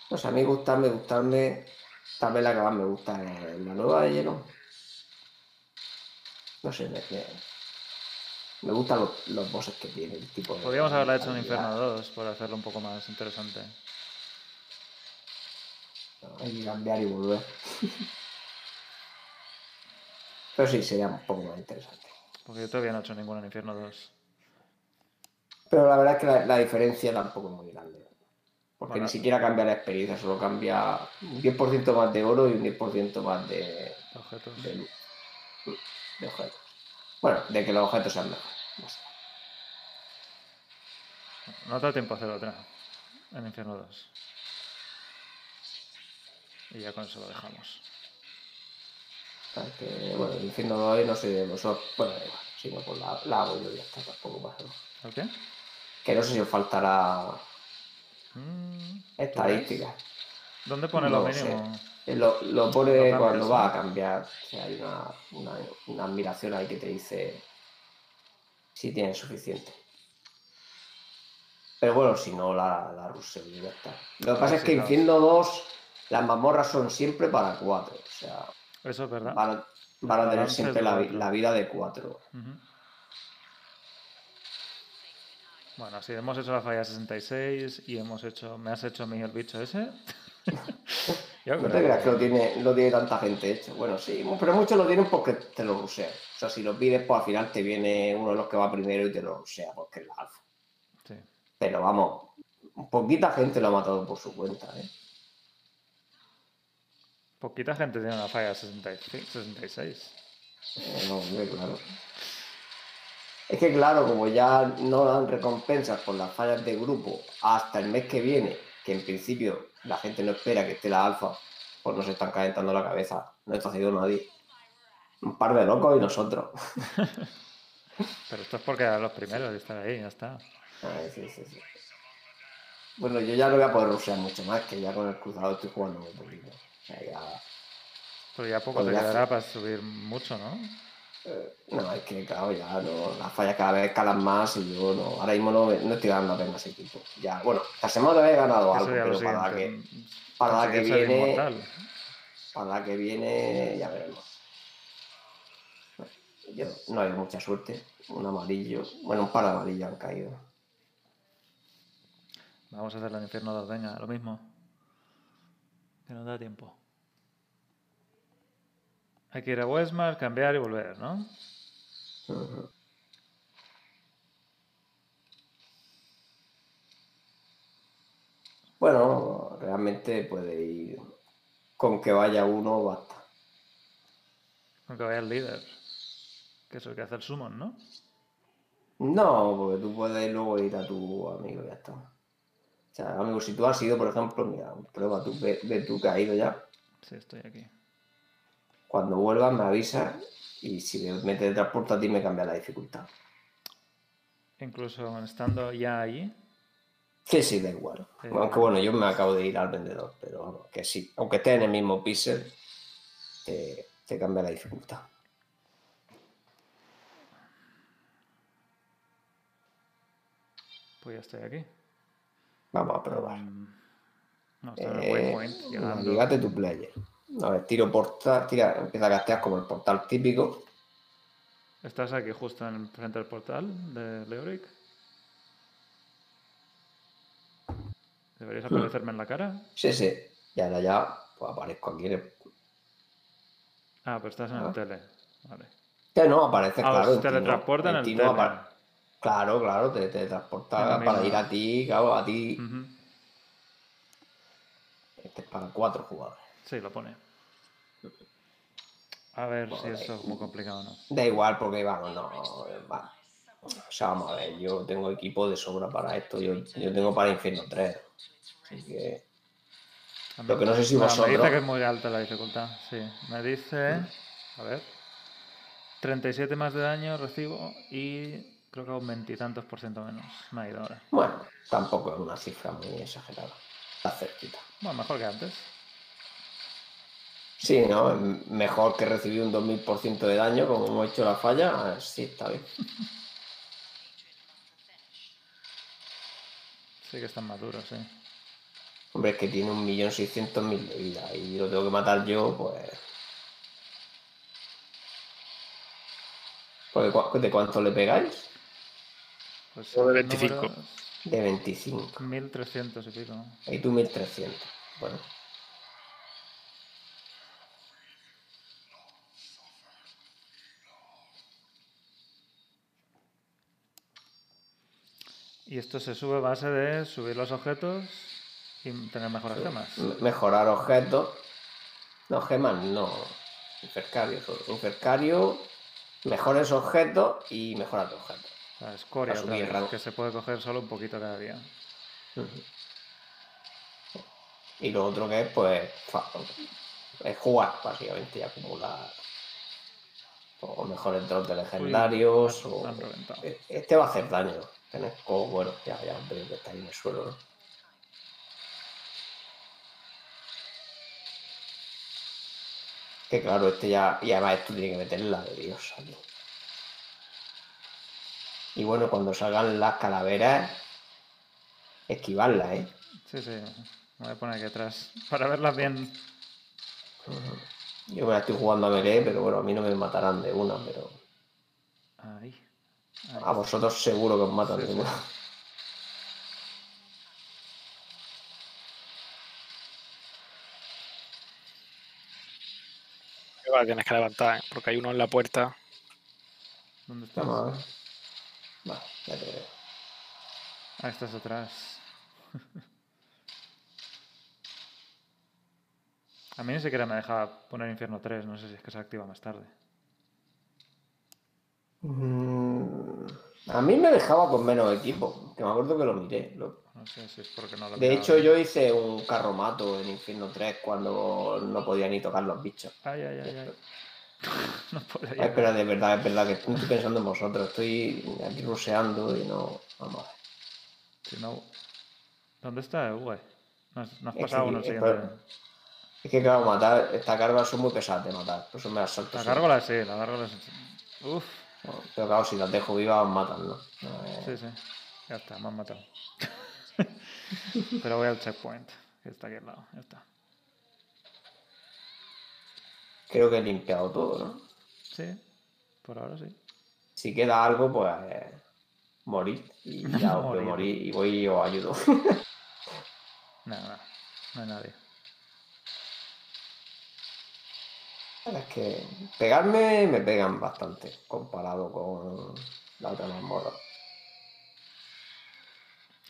Pues a mí gustarme, gustarme. Tal vez la que más me gusta es la nueva de hielo. No sé, me, me, me gustan los, los bosses que tiene. El tipo de- Podríamos haberla hecho en. Inferno 2 por hacerlo un poco más interesante. Hay que cambiar y volver. Pero sí, sería un poco más interesante. Porque yo todavía no he hecho ninguna en Infierno 2. Pero la verdad es que la, la diferencia tampoco es muy grande. Porque Bueno. ni siquiera cambia la experiencia, solo cambia un 10% más de oro y un 10% más de, Objetos. de objetos. Bueno, de que los objetos sean mejores. no sé. No te da tiempo a hacer otra en Infierno 2. Y ya con eso lo dejamos. Que, bueno, de hoy no sé de vosotros. Bueno, da igual, si no, pues la, la hago yo y ya está, tampoco pasa nada. ¿El qué? Que no sé si os faltará Mm, estadística. ¿Dónde pone No lo sé. mínimo? Lo, lo pone Lo cuando va a cambiar. O sea, hay una, una, una admiración ahí que te dice si tienes suficiente. Pero bueno, si no, la, la ruseo y ya está. Lo que pasa es que. Infierno 2, las mazmorras son siempre para 4. O sea, Eso es verdad. van a, van a tener siempre la, vi- cuatro. la vida de 4. Ujú. Bueno, si hemos hecho la falla 66 y hemos hecho. ¿Me has hecho mí el bicho ese? Yo No te creas que lo tiene, lo tiene tanta gente hecho. Bueno, sí, pero muchos lo tienen porque te lo rusean. O sea, si lo pides, pues al final te viene uno de los que va primero y te lo rusea porque es la alfa. Sí. Pero vamos, poquita gente lo ha matado por su cuenta, ¿eh? Poquita gente tiene una falla 65 66. Eh, no, hombre, claro. Es que claro, como ya no dan recompensas por las fallas de grupo hasta el mes que viene, que en principio la gente no espera que esté la alfa, pues nos están calentando la cabeza. No está haciendo nadie. Un par de locos y nosotros. Pero esto es porque eran los primeros y estar ahí, ya está. Ay, sí, sí, sí. Bueno, yo ya no voy a poder rushear mucho más, que ya con el cruzado estoy jugando muy poquito. Sea, ya... Pero ya poco te Podría quedará hacer. para subir mucho, ¿no? eh, No, es que claro, ya no, las fallas cada vez escalan más y yo no, ahora mismo no, no estoy ganando apenas equipo. Ya, bueno, esta semana he ganado algo, pero para la que, siguiente. para la que viene, para la que viene ya veremos. Yo no hay mucha suerte. Un amarillo, bueno, un par de amarillos han caído. Vamos a hacer el infierno 2, venga, lo mismo. Que nos da tiempo. Hay que ir a Westmar, cambiar y volver, ¿no? Bueno, realmente puede ir con que vaya uno basta. Aunque vaya el líder. Que es el que hace el summon, ¿no? No, porque tú puedes luego ir a tu amigo y ya está. O sea, amigo, si tú has ido, por ejemplo, mira, prueba tú, ve, ve tú que has ido ya. Sí, estoy aquí. Cuando vuelvas me avisas y si me metes transporte a ti me cambia la dificultad. Incluso estando ya allí. Que sí, da igual. Eh, Aunque bueno, yo me acabo de ir al vendedor, pero vamos, que sí. Aunque estés en el mismo pixel, te, te cambia la dificultad. Pues ya estoy aquí. Vamos a probar. Um, no, estoy en el Eh, waypoint. Llegando. navegate tu player. A ver, tiro portal, tira, empieza a gastear como el portal típico. ¿Estás aquí justo en frente del portal de Leoric? ¿Deberías aparecerme en la cara? Sí, sí. Y ahora ya pues aparezco aquí. en el- Ah, pero estás en Ah. el tele. Vale. Que no, aparece, Ah, claro. no. teletransportan en el tele. Claro, claro, te teletransporta la para ir a ti, claro, a ti. Este es para cuatro jugadores. Sí, lo pone. A ver si eso es muy complicado o no. Da igual porque, vamos, no. eh, va. O sea, vamos a ver, yo tengo equipo de sobra para esto. Yo, yo tengo para Infierno 3. Así que. Lo que no sé si Me vosotros- dice que es muy alta la dificultad, sí. Me dice. A ver. 37 más de daño recibo y creo que un veintitantos por ciento menos. Me ha ido ahora. Bueno, tampoco es una cifra muy exagerada. Está cerquita. Bueno, mejor que antes. Sí, ¿no? Mejor que recibir un 2000% de daño, como hemos hecho la falla. eh, Sí, está bien. Sí que están maduros, sí. Hombre, es que tiene un millón seiscientos mil de vida y lo tengo que matar yo, pues. Porque, ¿cu- ¿De cuánto le pegáis? Pues de el 25. número De 25. es 1300 y pico. Y tú 1300. Bueno, Y esto se sube a base de subir los objetos y tener mejores gemas. me- mejorar objetos. No, gemas no. Infercario. Infercario, mejores objetos y mejora tu objeto. La escoria, vez, que se puede coger solo un poquito cada día. Y lo otro que es, pues, es jugar, básicamente, y acumular o mejores drops de legendarios. han- o... E- Este va a hacer daño. Tienes como, bueno, ya, ya veo que está ahí en el suelo, ¿no? Que claro, este ya, y además esto tiene que meterle la de Dios aquí. Y bueno, cuando salgan las calaveras, esquivarlas, ¿eh? Sí, sí. Me voy a poner aquí atrás para verlas bien. Yo me la estoy jugando a melee, pero bueno, a mí no me matarán de una, pero Ahí. A vosotros seguro que os matan Sí, de sí. una. Que va, tienes que levantar, ¿eh? porque hay uno en la puerta. ¿Dónde a ver. Vale, ya te veo. Ah, estás atrás. A mí ni siquiera me dejaba poner Infierno 3, no sé si es que se activa más tarde. Mm, A mí me dejaba con menos equipo, que me acuerdo que lo miré. Lo- No sé si es porque no lo De hecho, bien. yo hice un carromato en Infierno 3 cuando no podía ni tocar los bichos. Ay, ay, ay, ay. No puedo Ay, llegar. pero de verdad, es verdad que estoy pensando en vosotros. Estoy aquí ruseando y no. Vamos a ver. Si no... ¿Dónde está Uwe? No has, no has pasado uno es siguiente. por- Es que, claro, matar. Estas cargas son muy pesadas de matar. Por eso me las salto. La gárgola sí, la sí. Uf, Pero claro, si las dejo vivas, matan, ¿no? Eh, sí, sí. Ya está, me han matado. Pero voy al checkpoint, que está aquí al lado. Ya está. Creo que he limpiado todo, ¿no? Sí, por ahora sí. Si queda algo, pues. eh, morir. Y ya os Morir. morir y voy y os ayudo. No, no, no hay nadie. Es que pegarme me pegan bastante comparado con la otra mazmorra.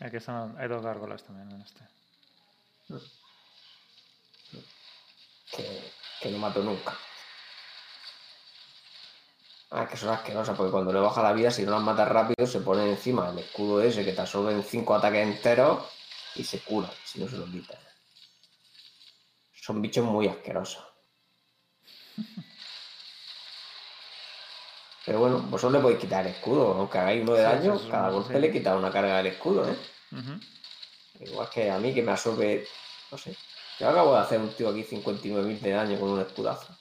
Aquí están, hay dos gárgolas también en este. Que, que no mato nunca. Ah, es que son asquerosas, porque cuando le baja la vida, si no las matas rápido, se pone encima el escudo ese que te absorben cinco ataques enteros y se cura, si no se lo quitas. Son bichos muy asquerosos. Pero bueno, vosotros le podéis quitar el escudo, aunque hagáis uno de daño, sí, cada golpe le quita una carga del escudo, ¿eh? Ujú. Igual que a mí que me absorbe, no sé. Yo acabo de hacer un tío aquí 59.000 de daño con un escudazo.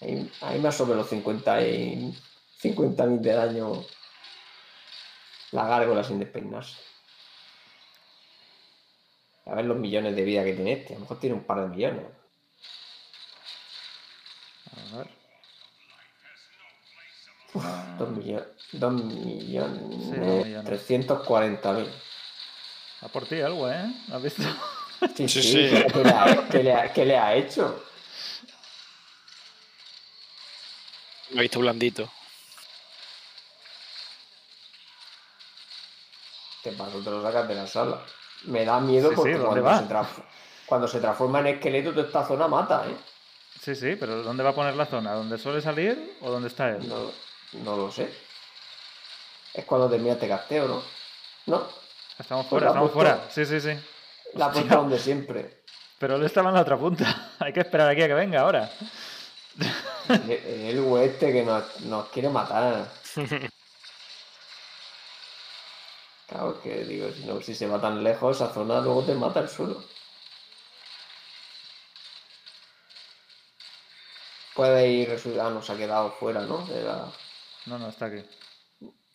Ahí, ahí me absorbe los 50 y 50.000 de daño la gárgola sin despeinarse. A ver los millones de vida que tiene este. A lo mejor tiene un par de millones. A ver. Dos millones. Dos millones. Sí, dos millones. 340.000. A por ti algo, ¿eh? ¿Has visto? Sí, Sí, sí, sí. ¿qué- ¿Qué, le ha, qué le ha- qué le ha hecho? Lo he visto blandito. Te paso, te lo sacas de la sala. Me da miedo Sí, porque ¿dónde cuando, se cuando se transforma en esqueleto, toda esta zona mata, ¿eh? Sí, sí, pero ¿dónde va a poner la zona? ¿Dónde suele salir o dónde está él? No, no lo sé. Es cuando termina este casteo, ¿no? No, Estamos Pues fuera, estamos puesto- fuera. Sí, sí, sí. la puesto donde siempre. Pero él estaba en la otra punta. Hay que esperar aquí a que venga ahora. El, el este que nos, nos quiere matar. Claro, que digo, si, no, si se va tan lejos, esa zona luego te mata el suelo. Puede ir, ah, nos ha quedado fuera, ¿no? De la- No, no, está aquí.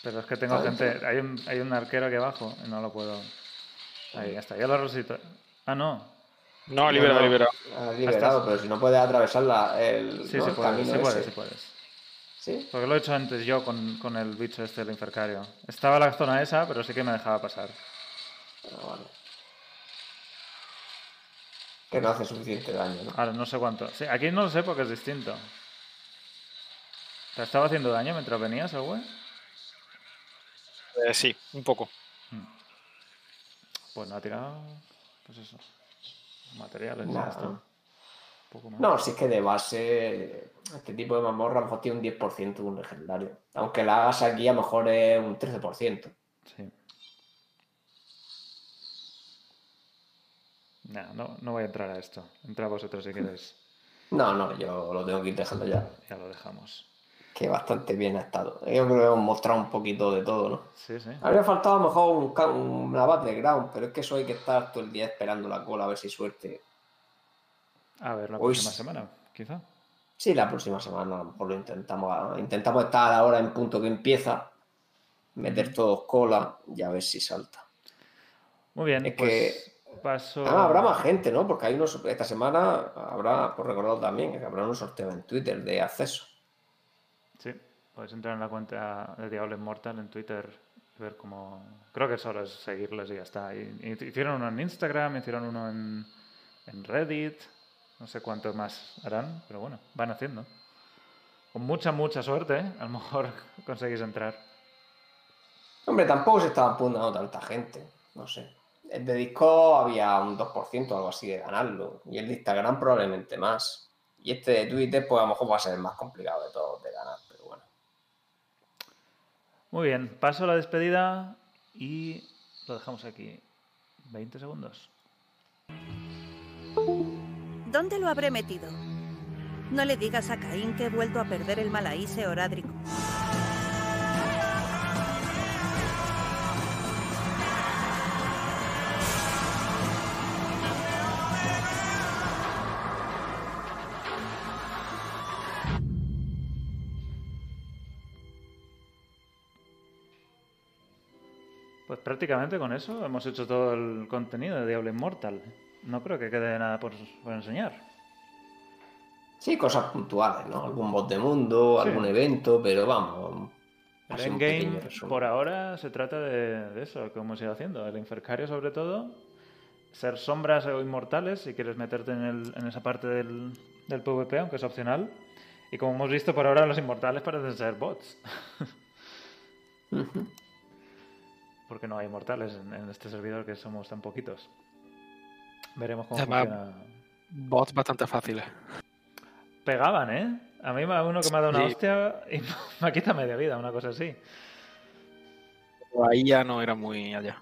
Pero es que tengo Está gente. dentro. Hay un, hay un arquero aquí abajo y no lo puedo. Ahí, ya está. Ya lo resucito. Ah, no. No, liberado, No, no, liberado. ha liberado, pero si no puedes atravesar la- el, Sí, ¿no? sí puedes, camino sí puedes, sí puedes. ¿Sí? Porque lo he hecho antes yo con, con el bicho este, el infercario. Estaba la zona esa, pero sí que me dejaba pasar. Ah, vale. Que no hace suficiente daño, ¿no? Ahora, no sé cuánto. Sí, aquí no lo sé porque es distinto. ¿Te estaba haciendo daño mientras venías, el güey? Eh, sí, un poco. Pues no ha tirado. Pues eso. Materiales, ya está. ¿no? Un poco más. No, si es que de base este tipo de mazmorra a lo mejor tiene un 10% de un legendario. Aunque la hagas aquí a lo mejor es un 13%. Sí. Nah, no, no voy a entrar a esto. Entra vosotros si queréis. No, no, yo lo tengo que ir dejando ya. Ya lo dejamos. Que bastante bien ha estado. Yo creo que hemos mostrado un poquito de todo, ¿no? Sí, sí. Habría faltado a lo mejor un, una battleground, pero es que eso hay que estar todo el día esperando la cola a ver si suerte. A ver, la Hoy próxima semana, quizá. Sí, la próxima semana a lo mejor lo intentamos. Intentamos estar ahora en punto que empieza, meter todos cola y a ver si salta. Muy bien, Es pues paso. Ah, habrá más gente, ¿no? Porque hay unos. Esta semana habrá, por recordar también, que habrá unos sorteos en Twitter de acceso. Sí, podéis entrar en la cuenta de Diablo Immortal en Twitter y ver cómo. Creo que solo es seguirles y ya está. Y- y hicieron uno en Instagram, hicieron uno en, en Reddit. No sé cuántos más harán, pero bueno, van haciendo. Con mucha, mucha suerte, ¿eh? a lo mejor conseguís entrar. Hombre, tampoco se estaba apuntando tanta gente. No sé. El de Discord había un 2% o algo así de ganarlo. Y el de Instagram probablemente más. Y este de Twitter, pues a lo mejor va a ser el más complicado de todos de ganar, pero bueno. Muy bien, paso a la despedida y lo dejamos aquí. 20 segundos. ¿Dónde lo habré metido? No le digas a Caín que he vuelto a perder el malaíse orádrico. Prácticamente con eso hemos hecho todo el contenido de Diablo Immortal. No creo que quede nada por, por enseñar. Sí, cosas puntuales, ¿no? Algún bot de mundo, Sí. algún evento, pero vamos. El endgame, por ahora, se trata de, de eso, que hemos ido haciendo. El Infercario, sobre todo, ser sombras o inmortales, si quieres meterte en, el- en esa parte del, del PvP, aunque es opcional. Y como hemos visto por ahora, los inmortales parecen ser bots. Porque no hay inmortales en, en este servidor, que somos tan poquitos. Veremos cómo Además- funciona. Bots bastante fáciles. Pegaban, ¿eh? A mí me ha uno que me ha dado una Sí. hostia y me quita media vida, una cosa así. Pero ahí ya no era muy allá.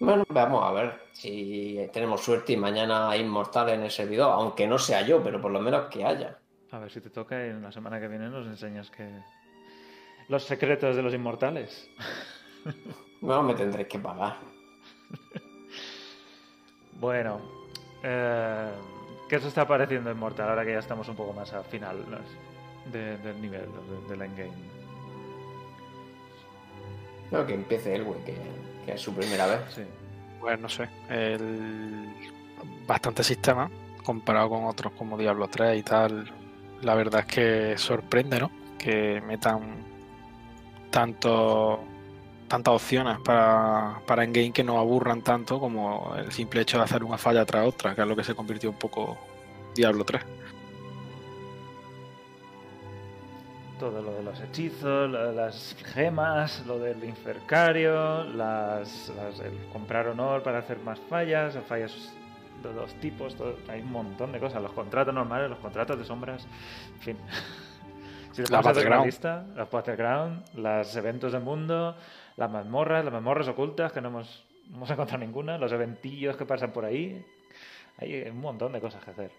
Bueno, vamos a ver si tenemos suerte y mañana hay inmortales en el servidor, aunque no sea yo, pero por lo menos que haya. A ver si te toca y en la semana que viene nos enseñas que... Los secretos de los inmortales. No me tendréis que pagar. Bueno, eh, ¿qué os está pareciendo Inmortal ahora que ya estamos un poco más al final ¿no? de- del nivel de- del endgame? No, que empiece el güey, que, que es su primera vez. Sí. Pues no sé. El... Bastante sistema comparado con otros como Diablo 3 y tal. La verdad es que sorprende, ¿no? Que metan tanto tantas opciones para, para endgame que no aburran tanto como el simple hecho de hacer una falla tras otra, que es lo que se convirtió un poco Diablo 3. todo lo de los hechizos, lo de las gemas, lo del infercario, las, las- el comprar honor para hacer más fallas, fallas de dos tipos, todo- hay un montón de cosas, los contratos normales, los contratos de sombras, en fin. Si te La pones a hacer una Battleground. lista, las Battleground, los eventos del mundo, las mazmorras, las mazmorras ocultas, que no hemos, no hemos encontrado ninguna, los eventillos que pasan por ahí, hay un montón de cosas que hacer.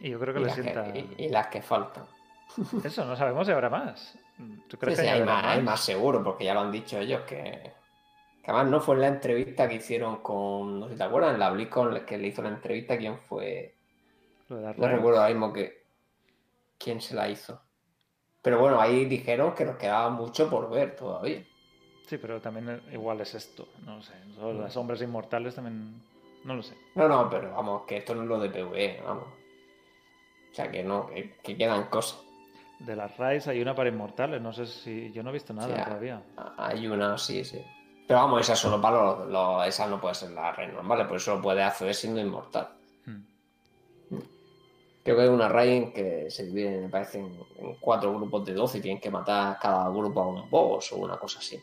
Y yo creo que le que, sienta... y- y las que faltan. Eso, no sabemos si habrá más. ¿Tú Sí, crees sí, que hay, añadirán más, hay más seguro, porque ya lo han dicho ellos que, que además no fue en la entrevista que hicieron con, no sé si te acuerdas, en la BlizzCon que le hizo la entrevista, ¿quién fue? Lo de No recuerdo ahora mismo que quién se la hizo. Pero bueno, ahí dijeron que nos quedaba mucho por ver todavía. Sí, pero también eh, igual es esto. No lo sé. Son Las sombras inmortales también. No lo sé. No, no, pero vamos, que esto no es lo de PvE, vamos. O sea, que no, que, que quedan cosas. De las Rise hay una para inmortales. No sé si. Yo no he visto nada Sí, todavía. Hay una, sí, sí. Pero vamos, esa solo para los, los- esa no puede ser la red normal, por eso lo puede hacer siendo inmortal. Hmm. Creo que hay una raid en que se divide, me parece, en, en cuatro grupos de 12 y tienen que matar cada grupo a un boss o una cosa así.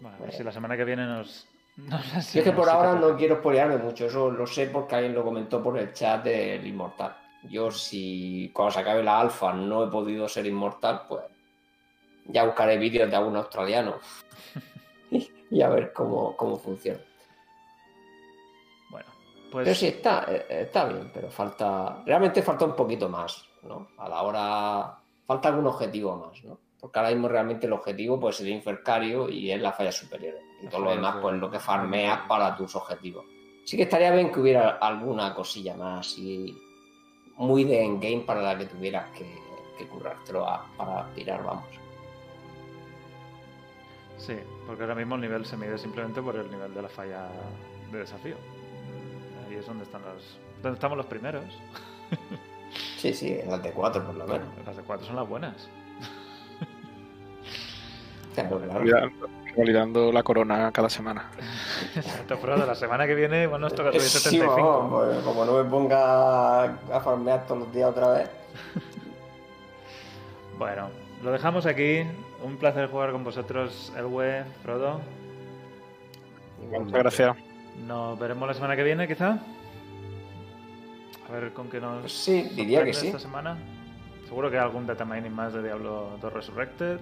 Bueno, a ver si la semana que viene nos. nos Yo es que por ahora no quiero spoilearme mucho, eso lo sé porque alguien lo comentó por el chat del inmortal. Yo si cuando se acabe la alfa no he podido ser inmortal, pues ya buscaré vídeos de algún australiano y, y a ver cómo, cómo funciona. Bueno, pues. Pero sí, está, eh, está bien, pero falta. Realmente falta un poquito más, ¿no? A la hora. Falta algún objetivo más, ¿no? Porque ahora mismo realmente el objetivo pues sería Infercario y es la falla superior. Y todo lo demás, de- pues lo que farmeas para tus objetivos. Sí que estaría bien que hubiera alguna cosilla más y muy de endgame para la que tuvieras que, que currártelo a- para tirar, vamos. Sí, porque ahora mismo el nivel se mide simplemente por el nivel de la falla de desafío. Ahí es donde están los. Donde estamos los primeros. Sí, sí, las de 4 por lo menos. Las de 4 son las buenas. Claro, claro. Validando, validando la corona cada semana. Exacto, pero la semana que viene igual nos toca subir Sí, 75. vamos, pues, como no me ponga a farmear todos los días otra vez. Bueno, lo dejamos aquí. Un placer jugar con vosotros, Elwe, Frodo. Muchas gracias. Nos veremos la semana que viene, quizá. A ver con qué nos. Pues sí, diría que sí. Esta semana. Seguro que hay algún data mining más de Diablo 2 Resurrected.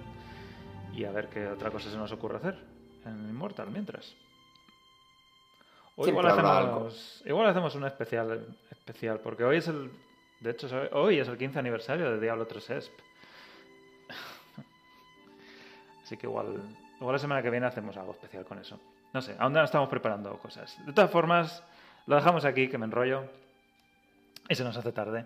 Y a ver qué otra cosa se nos ocurre hacer en Immortal mientras. O igual hacemos, igual hacemos un especial, especial, porque hoy es el. De hecho, hoy es el 15 aniversario de Diablo 3 ESP. Así que igual, igual la semana que viene hacemos algo especial con eso. No sé, aún no estamos preparando cosas. De todas formas, lo dejamos aquí, que me enrollo. Y se nos hace tarde.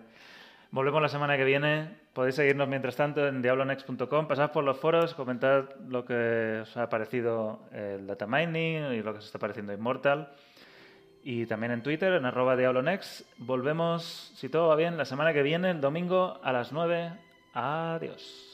Volvemos la semana que viene. Podéis seguirnos mientras tanto en diablonext.com. Pasad por los foros, comentad lo que os ha parecido el data mining y lo que os está pareciendo Immortal. Y también en Twitter, en arroba diablonext. Volvemos, si todo va bien, la semana que viene, el domingo a las 9. Adiós.